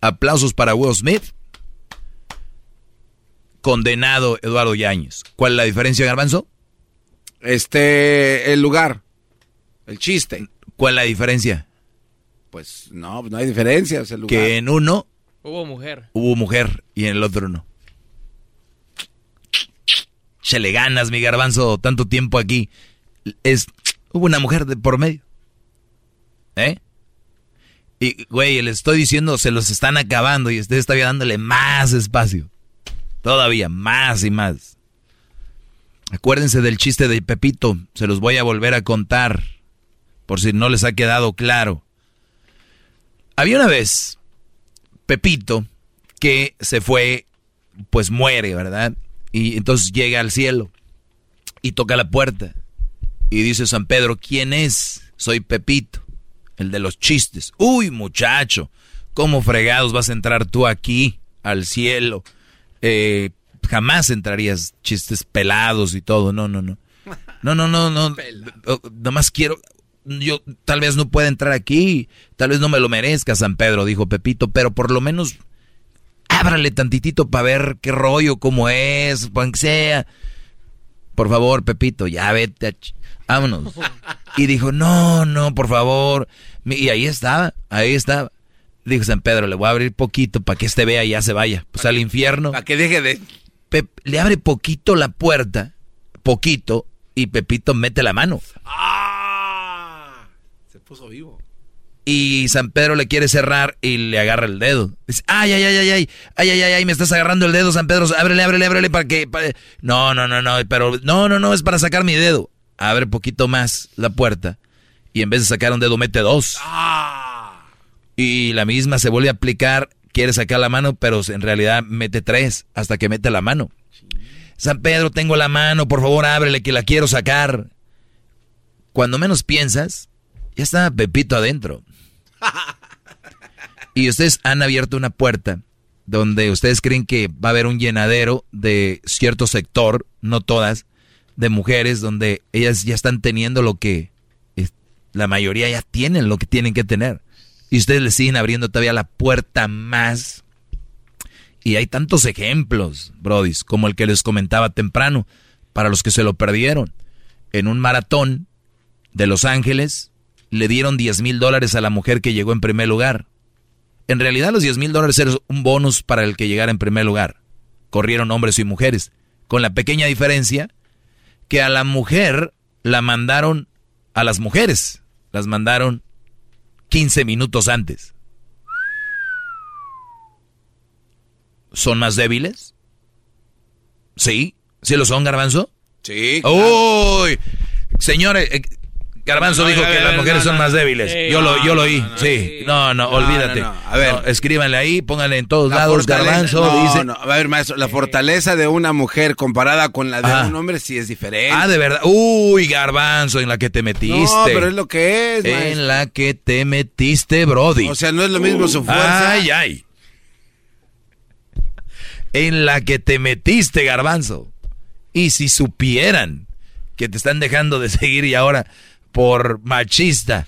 Aplausos para Will Smith. Condenado Eduardo Yáñez. ¿Cuál es la diferencia, Garbanzo? Este, el lugar, el chiste. ¿Cuál es la diferencia? Pues no, no hay diferencia, es el lugar. Que en uno Hubo mujer. hubo mujer y en el otro no. Se le ganas, mi garbanzo, tanto tiempo aquí. Es, hubo una mujer de por medio. ¿Eh? Y, güey, le estoy diciendo, se los están acabando y usted está dándole más espacio. Todavía, más y más. Acuérdense del chiste de Pepito, se los voy a volver a contar, por si no les ha quedado claro. Había una vez Pepito que se fue, pues muere, ¿verdad? Y entonces llega al cielo y toca la puerta. Y dice San Pedro, ¿quién es? Soy Pepito, el de los chistes. Uy, muchacho, ¿cómo fregados vas a entrar tú aquí al cielo? Eh, jamás entrarías chistes pelados y todo. No, no, no. No, no, no, no. Nomás quiero. Yo tal vez no pueda entrar aquí. Tal vez no me lo merezca, San Pedro, dijo Pepito, pero por lo menos ábrale tantitito para ver qué rollo, cómo es, que sea. Por favor, Pepito, ya vete, vámonos. Y dijo, no, no, por favor. Y ahí estaba, ahí estaba. Dijo San Pedro, le voy a abrir poquito para que este vea y ya se vaya. Pues al infierno. Para que deje de... le abre poquito la puerta, poquito, y Pepito mete la mano. ¡Ah! Se puso vivo. Y San Pedro le quiere cerrar y le agarra el dedo. Dice, ay, ay, ay, ay, ay, ay, ay, ay, me estás agarrando el dedo, San Pedro, ábrele, ábrele, ábrele para que... No, no, no, no, pero no, no, no, es para sacar mi dedo. Abre poquito más la puerta y en vez de sacar un dedo mete dos. Ah. Y la misma se vuelve a aplicar, quiere sacar la mano, pero en realidad mete tres hasta que mete la mano. San Pedro, tengo la mano, por favor ábrele que la quiero sacar. Cuando menos piensas, ya está Pepito adentro. Y ustedes han abierto una puerta donde ustedes creen que va a haber un llenadero de cierto sector, no todas, de mujeres donde ellas ya están teniendo lo que la mayoría ya tienen lo que tienen que tener. Y ustedes le siguen abriendo todavía la puerta más. Y hay tantos ejemplos, brodis, como el que les comentaba temprano, para los que se lo perdieron. En un maratón de Los Ángeles, le dieron 10 mil dólares a la mujer que llegó en primer lugar. En realidad los 10 mil dólares eran un bonus para el que llegara en primer lugar. Corrieron hombres y mujeres, con la pequeña diferencia que a la mujer la mandaron, a las mujeres las mandaron 15 minutos antes. ¿Son más débiles? ¿Sí? ¿Sí lo son, garbanzo? Sí. ¡Uy! Señores, Garbanzo dijo que las mujeres son más débiles. yo lo, yo lo oí. sí. No, no, olvídate. A ver, escríbanle ahí, pónganle en todos lados. Garbanzo dice. a ver, maestro, la fortaleza de una mujer comparada con la de un hombre sí es diferente. Ah, de verdad. Uy, Garbanzo, en la que te metiste. No, pero es lo que es, maestro. En la que te metiste, Brody. O sea, no es lo mismo su fuerza. Ay, ay. En la que te metiste, Garbanzo. Y si supieran que te están dejando de seguir y ahora por machista.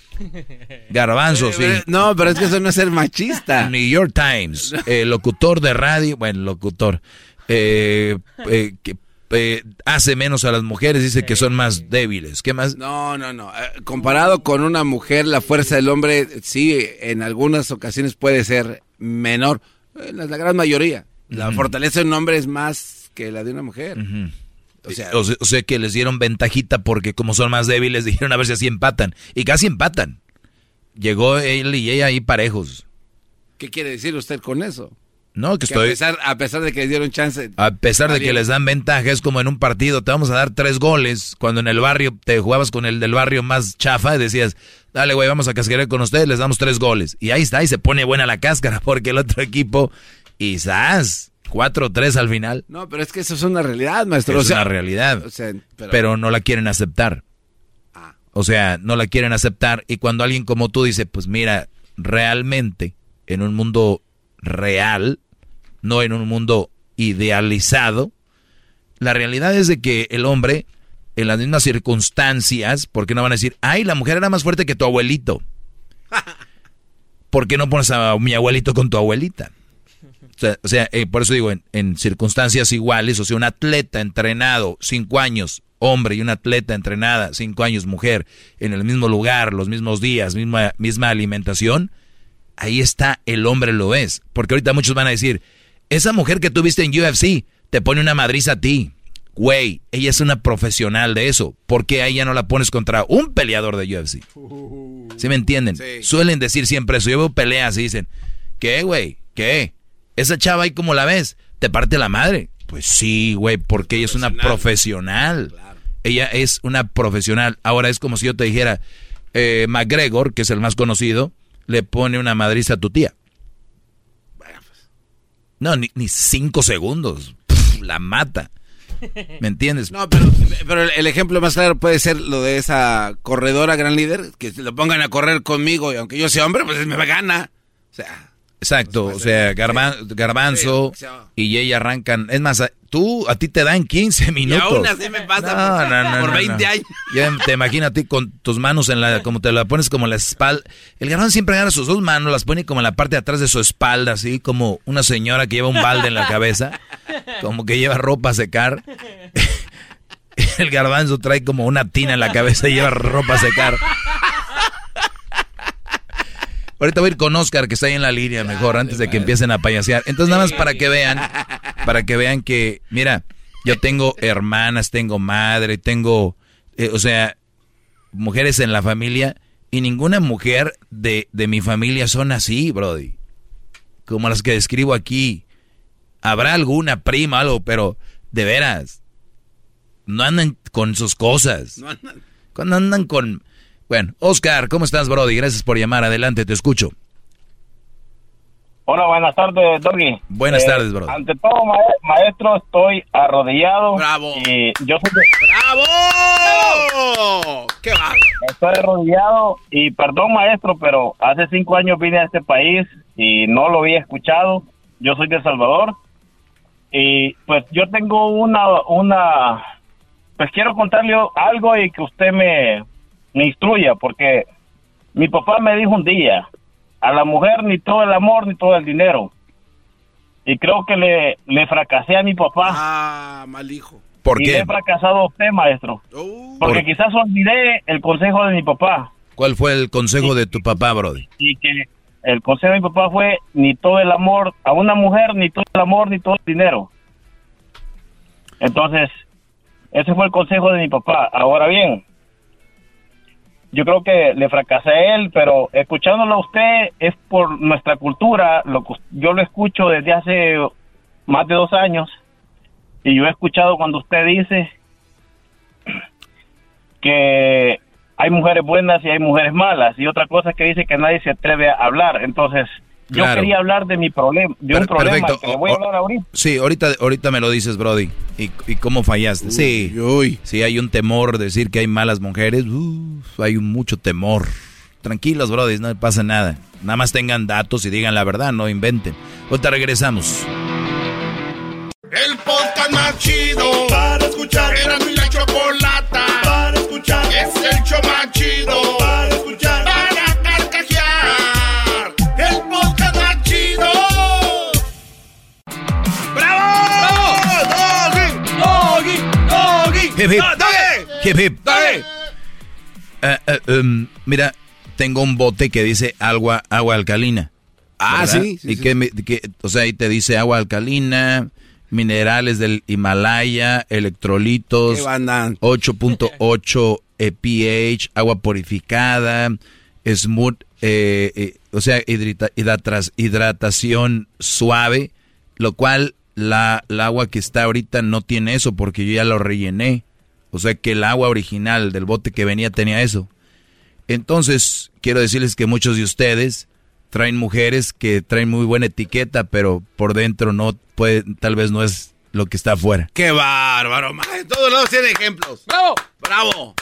Garbanzo, sí. No, pero es que eso no es ser machista. New York Times, el locutor de radio, bueno, locutor, eh, eh, que eh, hace menos a las mujeres, dice que son más débiles. ¿Qué más? No, no, no. comparado con una mujer, la fuerza del hombre sí, en algunas ocasiones puede ser menor. La gran mayoría. La fortaleza de un hombre es más que la de una mujer. O sea, que les dieron ventajita porque como son más débiles dijeron a ver si así empatan. Y casi empatan. Llegó él y ella ahí parejos. ¿Qué quiere decir usted con eso? No, que, estoy... A pesar, de que les dieron chance... A pesar de que les dan ventaja, es como en un partido, te vamos a dar tres goles, cuando en el barrio te jugabas con el del barrio más chafa y decías, dale güey, vamos a cascar con ustedes, les damos tres goles. Y ahí está, y se pone buena la cáscara, porque el otro equipo, quizás, Cuatro tres al final. No, pero es que eso es una realidad, maestro. Es una realidad. pero... no la quieren aceptar. Ah. O sea, no la quieren aceptar. Y cuando alguien como tú dice, pues mira, realmente, en un mundo real, no en un mundo idealizado, la realidad es de que el hombre, en las mismas circunstancias, ¿por qué no van a decir, ay, la mujer era más fuerte que tu abuelito? ¿Por qué no pones a mi abuelito con tu abuelita? O sea, eh, por eso digo, en, circunstancias iguales, o sea, un atleta entrenado cinco años, hombre, y un atleta entrenada cinco años, mujer, en el mismo lugar, los mismos días, misma, misma alimentación, ahí está, el hombre lo es. Porque ahorita muchos van a decir, esa mujer que tuviste en UFC te pone una madriza a ti. Güey, ella es una profesional de eso. ¿Por qué a ella no la pones contra un peleador de UFC? ¿Sí me entienden? Suelen decir siempre eso. Yo veo peleas y dicen, ¿qué, güey? ¿Qué? Esa chava ahí como la ves, te parte la madre. Pues sí, güey, porque ella es una profesional. Ella es una profesional. Ahora es como si yo te dijera, eh, McGregor, que es el más conocido, le pone una madriza a tu tía. No, ni, cinco segundos. la mata. ¿Me entiendes? No, pero, pero el ejemplo más claro puede ser lo de esa corredora gran líder, que lo pongan a correr conmigo y aunque yo sea hombre, pues me gana. O sea, Exacto, o sea, garban- garbanzo y ella arrancan. Es más, tú, a ti te dan 15 minutos. aún así me pasa por- por 20 años. Ya te imagino a ti con tus manos en la, como te la pones como en la espalda. El garbanzo siempre agarra sus dos manos, las pone como en la parte de atrás de su espalda, así como una señora que lleva un balde en la cabeza, como que lleva ropa a secar. El garbanzo trae como una tina en la cabeza y lleva ropa a secar. Ahorita voy a ir con Oscar, que está ahí en la línea, mejor, antes de que empiecen a payasear. Entonces, nada más para que vean, para que vean que, mira, yo tengo hermanas, tengo madre, tengo, eh, o sea, mujeres en la familia, y ninguna mujer de, de mi familia son así, Brody. Como las que describo aquí. Habrá alguna prima, algo, pero de veras, no andan con sus cosas. Cuando andan con... Bueno, Oscar, ¿cómo estás, Brody? Gracias por llamar. Adelante, te escucho. Hola, buenas tardes, Doggy. Buenas Eh, tardes, bro. Ante todo, ma- maestro, estoy arrodillado. ¡Bravo! Y yo soy de- ¡Bravo! ¡Qué va! Estoy arrodillado y perdón, maestro, pero hace cinco años vine a este país y no lo había escuchado. Yo soy de El Salvador y pues yo tengo una, una, pues quiero contarle algo y que usted me, me instruya porque mi papá me dijo un día, a la mujer ni todo el amor ni todo el dinero. Y creo que le, le fracasé a mi papá. Ah, mal hijo. ¿Por y qué? le he fracasado a usted, maestro. Porque Por- quizás olvidé el consejo de mi papá. ¿Cuál fue el consejo de tu papá, Brody? Y que el consejo de mi papá fue ni todo el amor a una mujer, ni todo el amor, ni todo el dinero. Entonces, ese fue el consejo de mi papá. Ahora bien, yo creo que le fracasé a él, pero escuchándolo a usted es por nuestra cultura. Lo yo lo escucho desde hace más de dos años y yo he escuchado cuando usted dice que hay mujeres buenas y hay mujeres malas y otra cosa es que dice que nadie se atreve a hablar. Entonces, yo Claro. quería hablar de mi problema, de un Per- problema perfecto. que le voy a hablar ahorita. Sí, ahorita, ahorita me lo dices, Brody. ¿Y, y cómo fallaste? sí, sí, hay un temor de decir que hay malas mujeres. Uf, hay un mucho temor. Tranquilos, Brody, no pasa nada. Nada más tengan datos y digan la verdad, no inventen. Ahorita regresamos. El podcast más chido para escuchar. Era mi la chocolata para escuchar. Es el show Hip, hip. Hip, hip. Eh, em, mira, tengo un bote que dice agua, agua alcalina. Ah, ¿verdad? sí, sí, y sí. que, me- que- o sea, ahí te dice agua alcalina, minerales del Himalaya, electrolitos, ¿Qué bandan? 8.8 eh, pH, agua purificada, smooth, eh, eh, o sea, hidratación suave, lo cual la, agua que está ahorita no tiene eso porque yo ya lo rellené. O sea que el agua original del bote que venía tenía eso. Entonces, quiero decirles que muchos de ustedes traen mujeres que traen muy buena etiqueta, pero por dentro no puede, tal vez no es lo que está afuera. ¡Qué bárbaro! ma- En todos lados tiene ejemplos. ¡Bravo! ¡Bravo!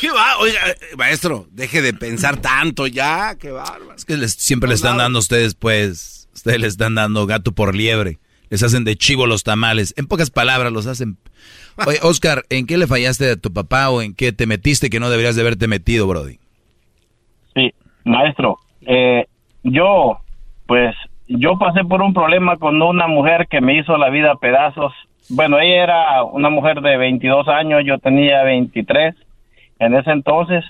¡Qué va! Oiga, eh, maestro, deje de pensar tanto ya. ¡Qué bárbaro! Es que les- siempre le están dando a ustedes, pues, ustedes le están dando gato por liebre. Les hacen de chivo los tamales. En pocas palabras los hacen. Oye, Oscar, ¿en qué le fallaste a tu papá o en qué te metiste que no deberías de haberte metido, Brody? Sí, maestro, eh, yo, pues, yo pasé por un problema con una mujer que me hizo la vida a pedazos. Bueno, ella era una mujer de 22 años, yo tenía 23 en ese entonces.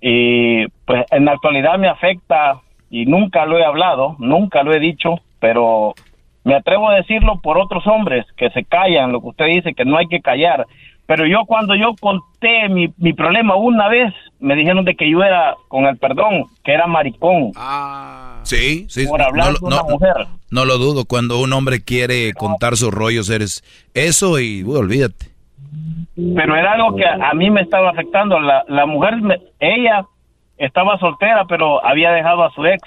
Y pues en la actualidad me afecta y nunca lo he hablado, nunca lo he dicho, pero me atrevo a decirlo por otros hombres que se callan, lo que usted dice, que no hay que callar. Pero yo cuando yo conté mi, mi problema una vez, me dijeron de que yo era, con el perdón, que era maricón. Sí, sí. Por hablar de una mujer. no lo dudo. Cuando un hombre quiere contar sus rollos, eres eso y uy, olvídate. Pero era algo que a, a mí me estaba afectando. La, la mujer, me- ella estaba soltera, pero había dejado a su ex.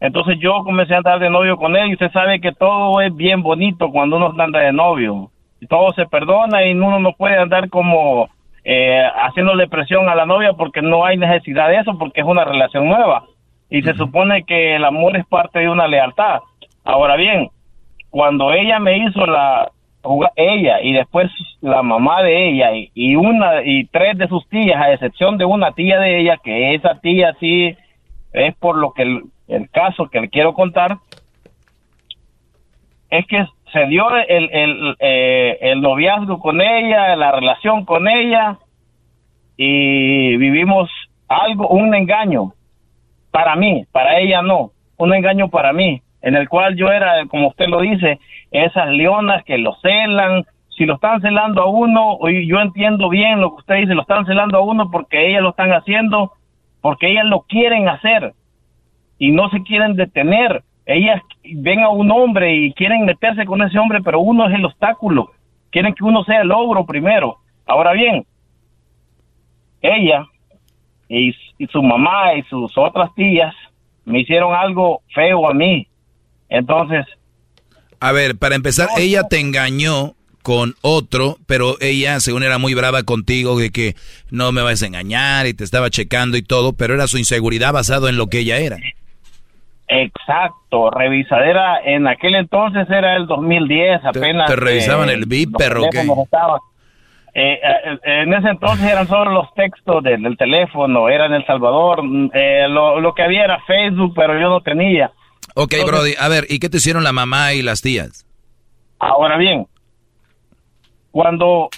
Entonces yo comencé a andar de novio con él y usted sabe que todo es bien bonito cuando uno anda de novio. todo se perdona y uno no puede andar como eh, haciéndole presión a la novia porque no hay necesidad de eso, porque es una relación nueva. Y se supone que el amor es parte de una lealtad. Ahora bien, cuando ella me hizo la ella y después la mamá de ella y, y una y tres de sus tías a excepción de una tía de ella que esa tía sí es por lo que el, caso que le quiero contar es que se dio el, el, eh, el noviazgo con ella, la relación con ella y vivimos algo, un engaño para mí, para ella no, un engaño para mí, en el cual yo era, como usted lo dice, esas leonas que lo celan, si lo están celando a uno, yo entiendo bien lo que usted dice, lo están celando a uno porque ellas lo están haciendo, porque ellas lo quieren hacer y no se quieren detener. Ellas ven a un hombre y quieren meterse con ese hombre, pero uno es el obstáculo. Quieren que uno sea el ogro primero. Ahora bien, ella y, y su mamá y sus otras tías me hicieron algo feo a mí. Entonces, a ver, para empezar, ella te engañó con otro, pero ella, según era muy brava contigo, de que no me vas a engañar y te estaba checando y todo, pero era su inseguridad basado en lo que ella era. Exacto, revisadera en aquel entonces era el 2010, apenas. ¿Te, revisaban el VIP, pero qué? Eh, eh, en ese entonces eran solo los textos del, teléfono, era en El Salvador, mm, eh, lo, lo, que había era Facebook, pero yo no tenía. Ok, Brody, a ver, ¿y qué te hicieron la mamá y las tías? Ahora bien, cuando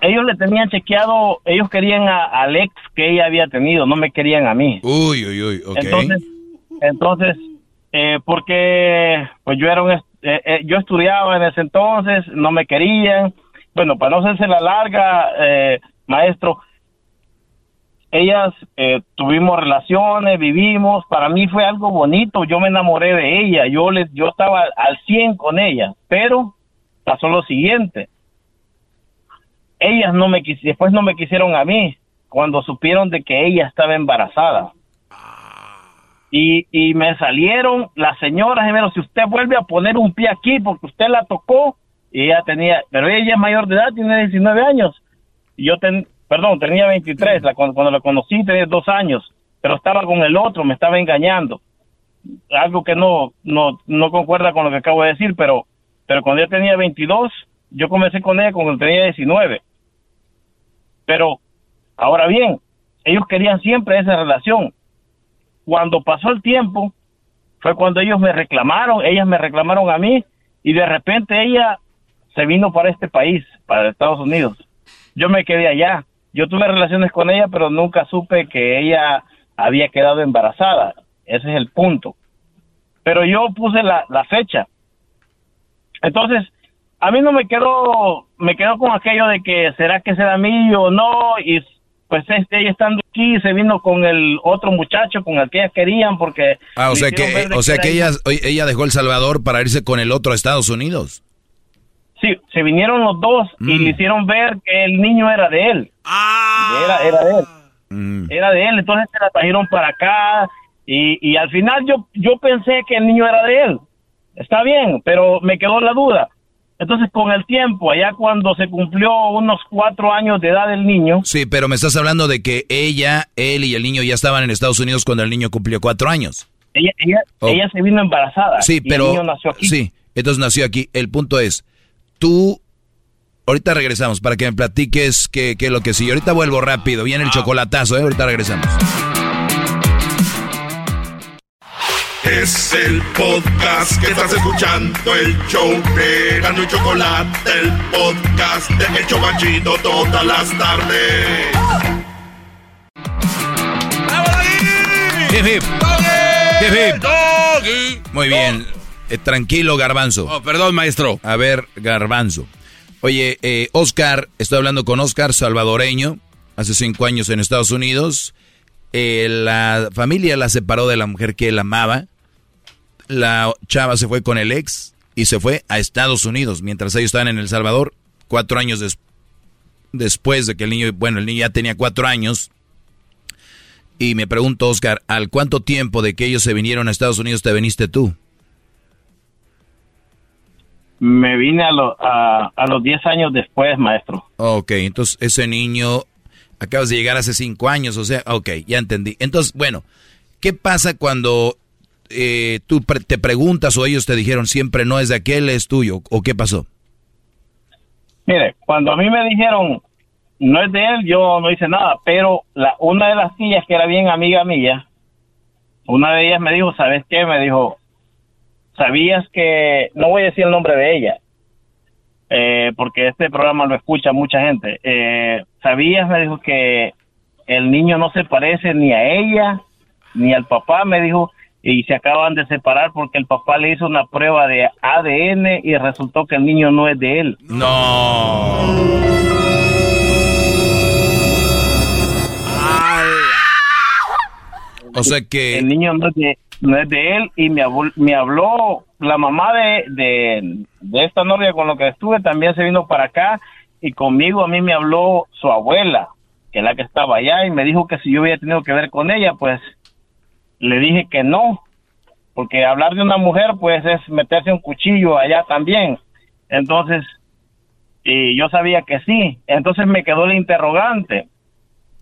ellos le tenían chequeado, ellos querían a, al ex que ella había tenido, no me querían a mí. Uy, uy, uy, ok. Entonces, entonces, eh, porque pues yo era un, eh, eh, yo estudiaba en ese entonces, no me querían. Bueno, para no hacerse la larga, eh, maestro, ellas tuvimos relaciones, vivimos, para mí fue algo bonito, yo me enamoré de ella, yo les, yo estaba al 100 con ella, pero pasó lo siguiente, ellas no me después no me quisieron a mí, cuando supieron de que ella estaba embarazada. Y, y me salieron las señoras, pero si usted vuelve a poner un pie aquí porque usted la tocó, y ella tenía, pero ella es mayor de edad, tiene 19 años, y yo ten, perdón, tenía 23, la, cuando, cuando la conocí tenía dos años, pero estaba con el otro, me estaba engañando. Algo que no, no, no concuerda con lo que acabo de decir, pero, pero cuando ella tenía 22, yo comencé con ella cuando tenía 19. Pero, ahora bien, ellos querían siempre esa relación. Cuando pasó el tiempo, fue cuando ellos me reclamaron, ellas me reclamaron a mí, y de repente ella se vino para este país, para Estados Unidos. Yo me quedé allá yo tuve relaciones con ella, pero nunca supe que ella había quedado embarazada. Ese es el punto. Pero yo puse la, fecha. Entonces, a mí no me quedó, me quedó con aquello de que será que será mío o no, y pues este, ella estando aquí se vino con el otro muchacho con el que ellas querían porque... Ah, o sea que, o sea que ella, ella dejó El Salvador para irse con el otro a Estados Unidos. Sí, se vinieron los dos y Mm. le hicieron ver que el niño era de él. Era, era de él. Mm. Era de él, entonces se la trajeron para acá y, y al final yo, yo pensé que el niño era de él. Está bien, pero me quedó la duda. Entonces con el tiempo, allá cuando se cumplió unos cuatro años de edad del niño, Sí, pero me estás hablando de que ella, él y el niño ya estaban en Estados Unidos cuando el niño cumplió cuatro años. ella, ella, Oh. ella se vino embarazada. Sí, y pero... el niño nació aquí. Sí, entonces nació aquí. El punto es, tú... Ahorita regresamos para que me platiques qué, qué es lo que sí. Ahorita vuelvo rápido. Viene el chocolatazo, ¿eh? Ahorita regresamos. Es el podcast que estás escuchando, el show de Gano y Chocolate, el podcast de El Chobachito todas las tardes. Hip, hip. Hip, hip. Muy bien. Eh, tranquilo, Garbanzo. Oh, perdón, maestro. A ver, Garbanzo. Oye, eh, Oscar, estoy hablando con Oscar, salvadoreño, hace cinco años en Estados Unidos. Eh, la familia la separó de la mujer que él amaba. La chava se fue con el ex y se fue a Estados Unidos, mientras ellos estaban en El Salvador, cuatro años des- después de que el niño, bueno, el niño ya tenía cuatro años. Y me pregunto, Oscar, ¿al cuánto tiempo de que ellos se vinieron a Estados Unidos te viniste tú? me vine a, lo- a, a los 10 años después, maestro. Ok, entonces ese niño acabas de llegar hace cinco años, o sea, ok, ya entendí. Entonces, bueno, ¿qué pasa cuando eh, tú te preguntas o ellos te dijeron siempre no es de aquel, es tuyo? ¿O qué pasó? Mire, cuando a mí me dijeron no es de él, yo no hice nada, pero la, una de las tías que era bien amiga mía, una de ellas me dijo, ¿sabes qué? Me dijo, ¿sabías que, no voy a decir el nombre de ella, eh, porque este programa lo escucha mucha gente, eh, ¿sabías? Me dijo que el niño no se parece ni a ella, ni al papá, me dijo, y se acaban de separar porque el papá le hizo una prueba de ADN y resultó que el niño no es de él. No. O sea que... El niño no es de, no es de él y me, habló, me habló la mamá de, de, de esta novia con la que estuve, también se vino para acá y conmigo a mí me habló su abuela, que es la que estaba allá, y me dijo que si yo había tenido que ver con ella, pues le dije que no, porque hablar de una mujer pues es meterse un cuchillo allá también. Entonces, y yo sabía que sí, entonces me quedó el interrogante.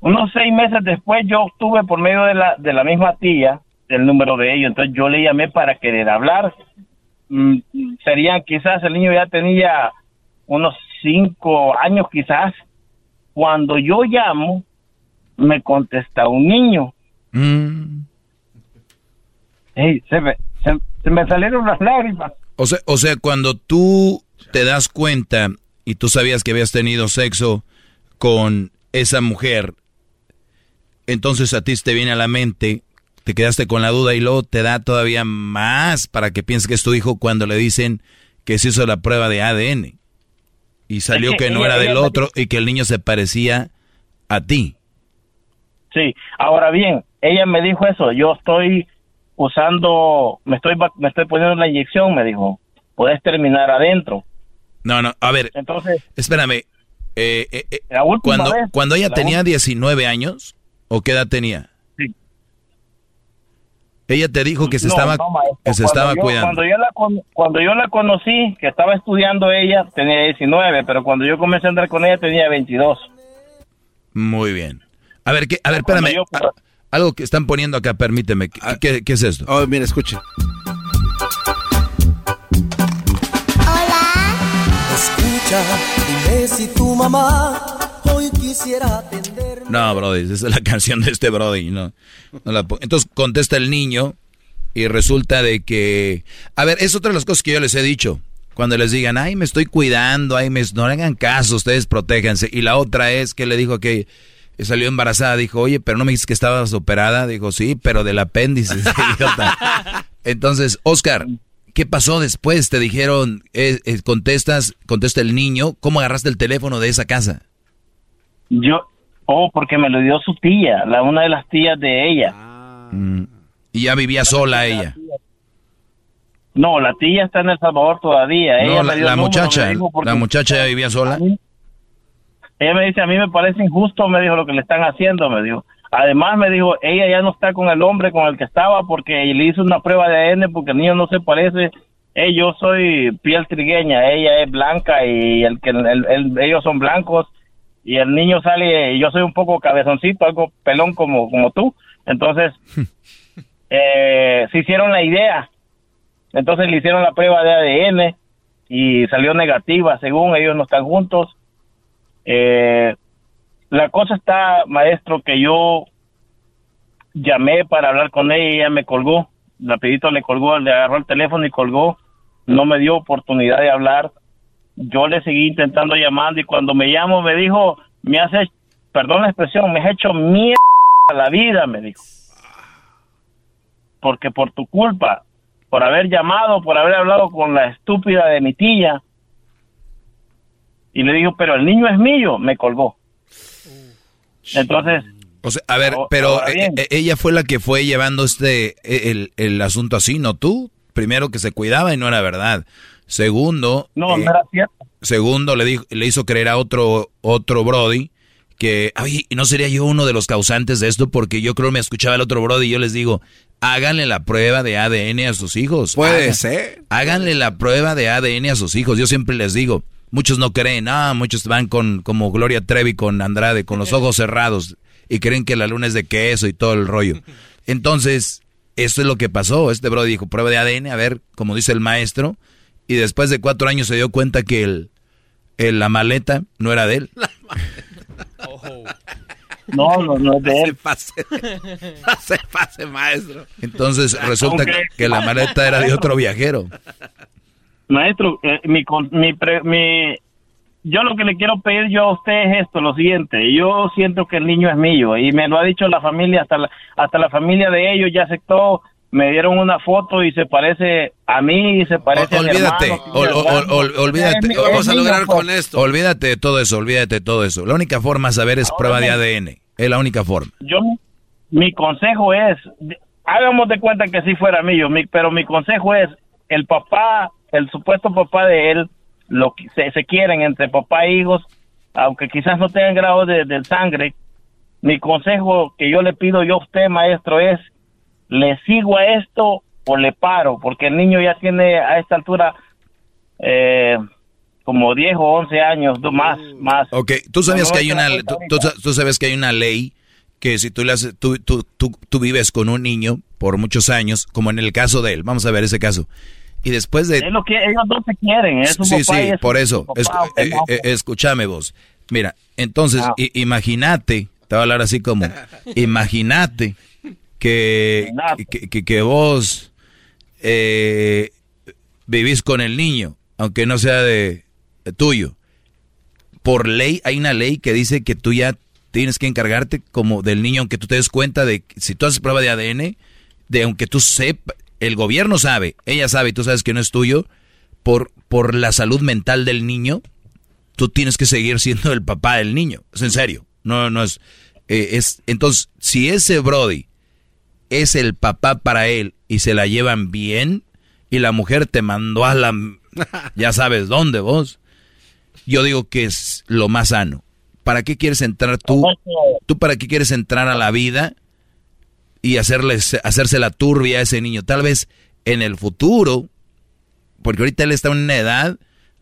Unos seis meses después yo obtuve por medio de la, de la misma tía el número de ellos, entonces yo le llamé para querer hablar. Mm, serían quizás, el niño ya tenía unos cinco años quizás. Cuando yo llamo, me contesta un niño. Ey, se, me, se, se me salieron las lágrimas. O sea, o sea, cuando tú te das cuenta y tú sabías que habías tenido sexo con esa mujer, entonces a ti te viene a la mente, te quedaste con la duda y luego te da todavía más para que pienses que es tu hijo cuando le dicen que se hizo la prueba de ADN y salió Es que que no ella- era del otro y que el niño se parecía a ti. Sí, ahora bien, ella me dijo eso, yo estoy usando, me estoy, me estoy poniendo la inyección, me dijo, puedes terminar adentro. No, no, a ver, Entonces, espérame. eh, eh, eh, última cuando, vez, cuando ella la tenía ul- 19 años, ¿o qué edad tenía? Sí. Ella te dijo que se No, estaba, no, maestro, que se cuando estaba yo- cuidando. Cuando yo, la, cuando yo la conocí, que estaba estudiando ella, tenía 19, pero cuando yo comencé a andar con ella tenía 22. Muy bien. A ver, ¿qué, a ver, espérame. Algo que están poniendo acá, permíteme. ¿Qué, qué- qué es esto? Oh, mira, escuche. Escucha, dime si tu mamá hoy quisiera atender. No, Brody, esa es la canción de este Brody. No, no la pon- Entonces contesta el niño y resulta de que... A ver, es otra de las cosas que yo les he dicho. Cuando les digan, ay, me estoy cuidando, ay, me... no le hagan caso, ustedes protéjanse. Y la otra es que le dijo que salió embarazada. Dijo, oye, pero no me dices que estabas operada. Dijo, sí, pero del apéndice. idiota. Entonces, Oscar, ¿qué pasó después? Te dijeron, eh, eh, contestas, contesta el niño, ¿cómo agarraste el teléfono de esa casa? Yo, oh, porque me lo dio su tía, la una de las tías de ella. Mm. Y ya vivía sola ella. No, la tía está en El Salvador todavía. ella No, me la, la número, muchacha, la muchacha ya vivía sola. Ella me dice, a mí me parece injusto, me dijo, lo que le están haciendo, me dijo. Además, me dijo, ella ya no está con el hombre con el que estaba porque le hizo una prueba de ADN porque el niño no se parece. Eh, yo soy piel trigueña, ella es blanca y el que el- el- ellos son blancos y el niño sale, yo soy un poco cabezoncito, algo pelón como, como tú. Entonces, eh, se hicieron la idea. Entonces le hicieron la prueba de ADN y salió negativa, según ellos no están juntos. Eh, la cosa está, maestro, que yo llamé para hablar con ella y ella me colgó. Rapidito le colgó, le agarró el teléfono y colgó. No me dio oportunidad de hablar. Yo le seguí intentando llamando y cuando me llamo me dijo, me hace, perdón la expresión, me has hecho mierda la vida, me dijo. Porque por tu culpa, por haber llamado, por haber hablado con la estúpida de mi tía. Y le digo, pero el niño es mío, me colgó. Entonces, O sea, a ver, Ahora- pero ahora eh, eh, ella fue la que fue llevando este eh, el, el asunto así, ¿no tú? Primero que se cuidaba y no era verdad. Segundo, no, eh, no era cierto. segundo le dijo, le hizo creer a otro otro Brody que, ay, ¿no sería yo uno de los causantes de esto? Porque yo creo que me escuchaba el otro brody y yo les digo, háganle la prueba de ADN a sus hijos. Puede ser. Háganle la prueba de ADN a sus hijos. Yo siempre les digo, muchos no creen, ah, muchos van con como Gloria Trevi con Andrade, con los ojos cerrados y creen que la luna es de queso y todo el rollo. Entonces, esto es lo que pasó. Este bro dijo, prueba de ADN, a ver, como dice el maestro, y después de cuatro años se dio cuenta que el, el- la maleta no era de él. No, no, no es de él. Pase, pase, pase, maestro. Entonces resulta que la maleta era de otro viajero. Maestro, eh, mi, con- mi, pre- mi- yo lo que le quiero pedir yo a usted es esto, lo siguiente. Yo siento que el niño es mío y me lo ha dicho la familia, hasta la, hasta la familia de ellos ya aceptó. Me dieron una foto y se parece a mí y se parece a mi Olvídate, hermano, ol- ol- ol- ol- olvídate. Mi- es mío, pues. esto. Olvídate de todo eso, olvídate de todo eso. La única forma de saber es prueba de ADN. Es la única forma. yo mi consejo es hagamos de cuenta que si fuera mío mi- pero mi consejo es el papá el supuesto papá de él lo que se, se quieren entre papá e hijos aunque quizás no tengan grado de, de sangre mi consejo que yo le pido yo a usted maestro es le sigo a esto o le paro porque el niño ya tiene a esta altura eh, como 10 o 11 años más más. Ok, tú sabías No, que hay una, tú, tú tú sabes que hay una ley que si tú, le haces- tú, tú, tú, tú vives con un niño por muchos años, como en el caso de él, vamos a ver ese caso, y después de... es lo que ellos dos se quieren es sí, papá sí, es por eso. papá, eh, eh, escúchame vos. Mira, entonces, Ah. imagínate, te voy a hablar así como, imagínate que, que, que- que vos eh, vivís con el niño, aunque no sea de, de tuyo. Por ley, hay una ley que dice que tú ya tienes que encargarte como del niño, aunque tú te des cuenta de que si tú haces prueba de ADN, de aunque tú sepas, el gobierno sabe, ella sabe y tú sabes que no es tuyo, por, por la salud mental del niño, tú tienes que seguir siendo el papá del niño. Es en serio. No, no es, eh, es. Entonces, si ese Brody es el papá para él y se la llevan bien, y la mujer te mandó a la. Ya sabes dónde vos. Yo digo que es lo más sano. ¿Para qué quieres entrar tú? ¿Tú para qué quieres entrar a la vida y hacerles, hacerse la turbia a ese niño? Tal vez en el futuro, porque ahorita él está en una edad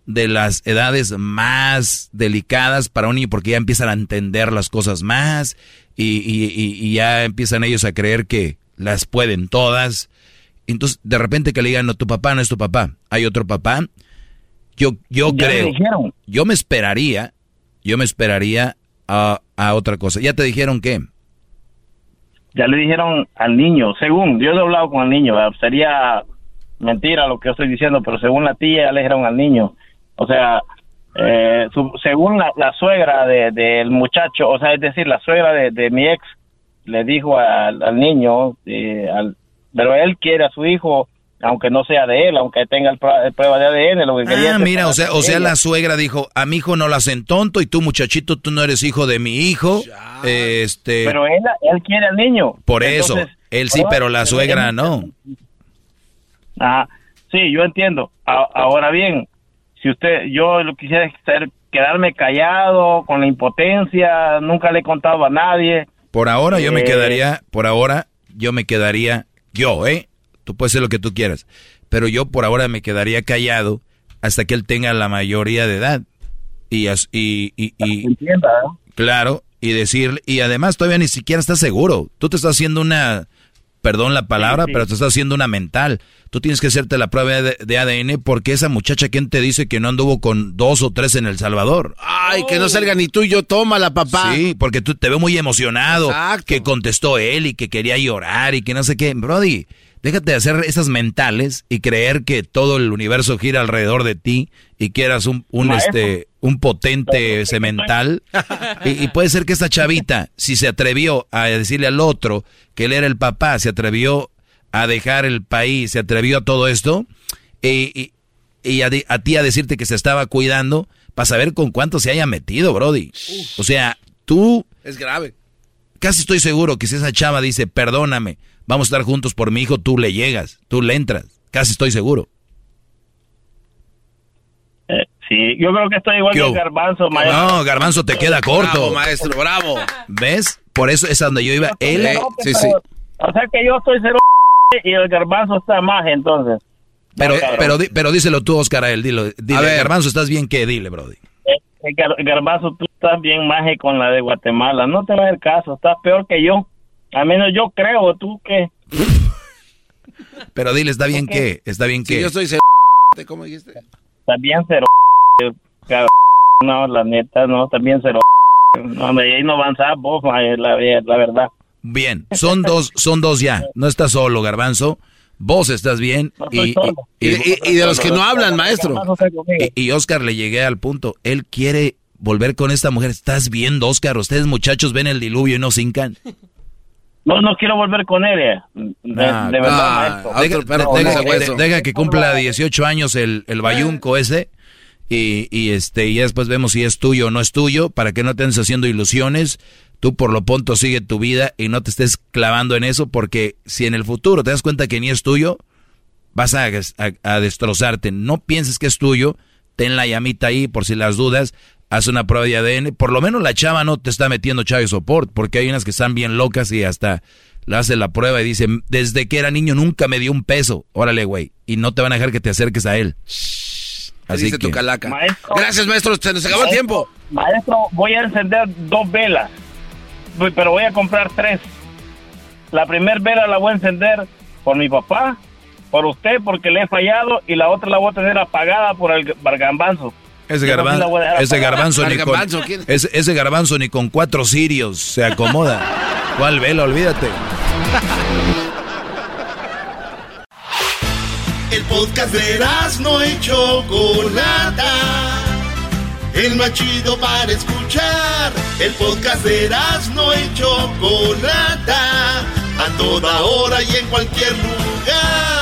de las edades más delicadas para un niño porque ya empiezan a entender las cosas más y, y- y- y ya empiezan ellos a creer que las pueden todas. Entonces, de repente que le digan, no, tu papá no es tu papá, hay otro papá. Yo, yo Ya creo, dijeron. yo me esperaría, yo me esperaría a, a otra cosa. ¿Ya te dijeron qué? Ya le dijeron al niño, según, yo he hablado con el niño, sería mentira lo que yo estoy diciendo, pero según la tía ya le dijeron al niño, o sea, eh, su- según la, suegra de- del muchacho, o sea, es decir, la suegra de, de mi ex le dijo al, al niño, eh, al- pero él quiere a su hijo, aunque no sea de él, aunque tenga el, prueba- el prueba de ADN, lo que quería Ah, es mira, o sea, o sea, la suegra dijo, a mi hijo no lo hacen tonto y tú, muchachito, tú no eres hijo de mi hijo. Este, Pero él, él quiere al niño. por eso, él sí, pero la suegra no. Ah, sí, yo entiendo. A- ahora bien, si usted, yo lo quisiera hacer, quedarme callado con la impotencia, nunca le he contado a nadie. Por ahora yo me Eh, quedaría, por ahora yo me quedaría, yo, ¿eh? Tú puedes hacer lo que tú quieras, pero yo por ahora me quedaría callado hasta que él tenga la mayoría de edad. Y, y, y, y- claro, y decir, y además todavía ni siquiera estás seguro. Tú te estás haciendo una, perdón la palabra, Sí, sí. pero te estás haciendo una mental. Tú tienes que hacerte la prueba de, de ADN porque esa muchacha, ¿quién te dice que no anduvo con dos o tres en El Salvador? Ay, que no salga ni tú y yo, tómala, papá. Sí, porque tú te veo muy emocionado. Exacto. Que contestó él y que quería llorar y que no sé qué. Brody, déjate de hacer esas mentales y creer que todo el universo gira alrededor de ti y que eras un, un, este, un potente semental. Y, y puede ser que esta chavita, si se atrevió a decirle al otro que él era el papá, se atrevió a dejar el país, se atrevió a todo esto, y, y- y a, di- a ti a decirte que se estaba cuidando, para saber con cuánto se haya metido, Brody. O sea, tú Es grave. casi estoy seguro que si esa chava dice, perdóname, vamos a estar juntos por mi hijo, tú le llegas, tú le entras. Casi estoy seguro. Eh, Sí, yo creo que estoy igual que el garbanzo, maestro. No, garbanzo te queda corto. Bravo, maestro, bravo. ¿Ves? Por eso es a donde yo iba. Él, No, sí, pero- sí. O sea que yo estoy cero y el garbanzo está más, entonces. Pero, No, pero, pero díselo tú, Oscar, a él. Dilo, dile, ver. garbanzo, ¿estás bien? ¿Qué? Dile, Brody. El gar- garbanzo, tú estás bien maje con la de Guatemala. No te va a hacer caso, estás peor que yo. Al menos yo creo, tú que... Pero dile, ¿está bien qué? ¿Está bien Sí, qué? yo estoy cero. ¿Cómo dijiste? Estás bien cero. cabrón. No, la neta, no, estás bien cero. No, hombre, ahí no avanzas vos, maje, la, la verdad. Bien, son dos, son dos ya. No estás solo, garbanzo. Vos estás bien. No Y, y- y- Y, y de los que no hablan, maestro. Está y Oscar le llegué al punto. Él quiere volver con esta mujer. ¿Estás viendo, Oscar? Ustedes, muchachos, ven el diluvio y no se hincan. No, no quiero volver con ella. De, Ah, de verdad, maestro. No, deja, no, que cumpla 18 años el, el bayunco ese. Y, y este y ya después vemos si es tuyo o no es tuyo, para que no te andes haciendo ilusiones. Tú por lo pronto sigue tu vida y no te estés clavando en eso, porque si en el futuro te das cuenta que ni es tuyo, vas a, a- a destrozarte. No pienses que es tuyo, ten la llamita ahí por si las dudas, haz una prueba de ADN. Por lo menos la chava no te está metiendo chavo support, porque hay unas que están bien locas y hasta le hace la prueba y dice, desde que era niño nunca me dio un peso. Órale, güey. Y no te van a dejar que te acerques a él. Así dice que... tu calaca. Maestro. Gracias, maestro. Se nos acabó el tiempo. Maestro, voy a encender dos velas, pero voy a comprar tres. La primera vela la voy a encender por mi papá, por usted porque le he fallado y la otra la voy a tener apagada por el garbanzo. Ese, garban- ese garbanzo ni con, ese, ese garbanzo ni con cuatro sirios se acomoda. ¿Cuál vela? Olvídate. El podcast de no y Chocolata. El más chido para escuchar. El podcast de no y Chocolata. A toda hora y en cualquier lugar.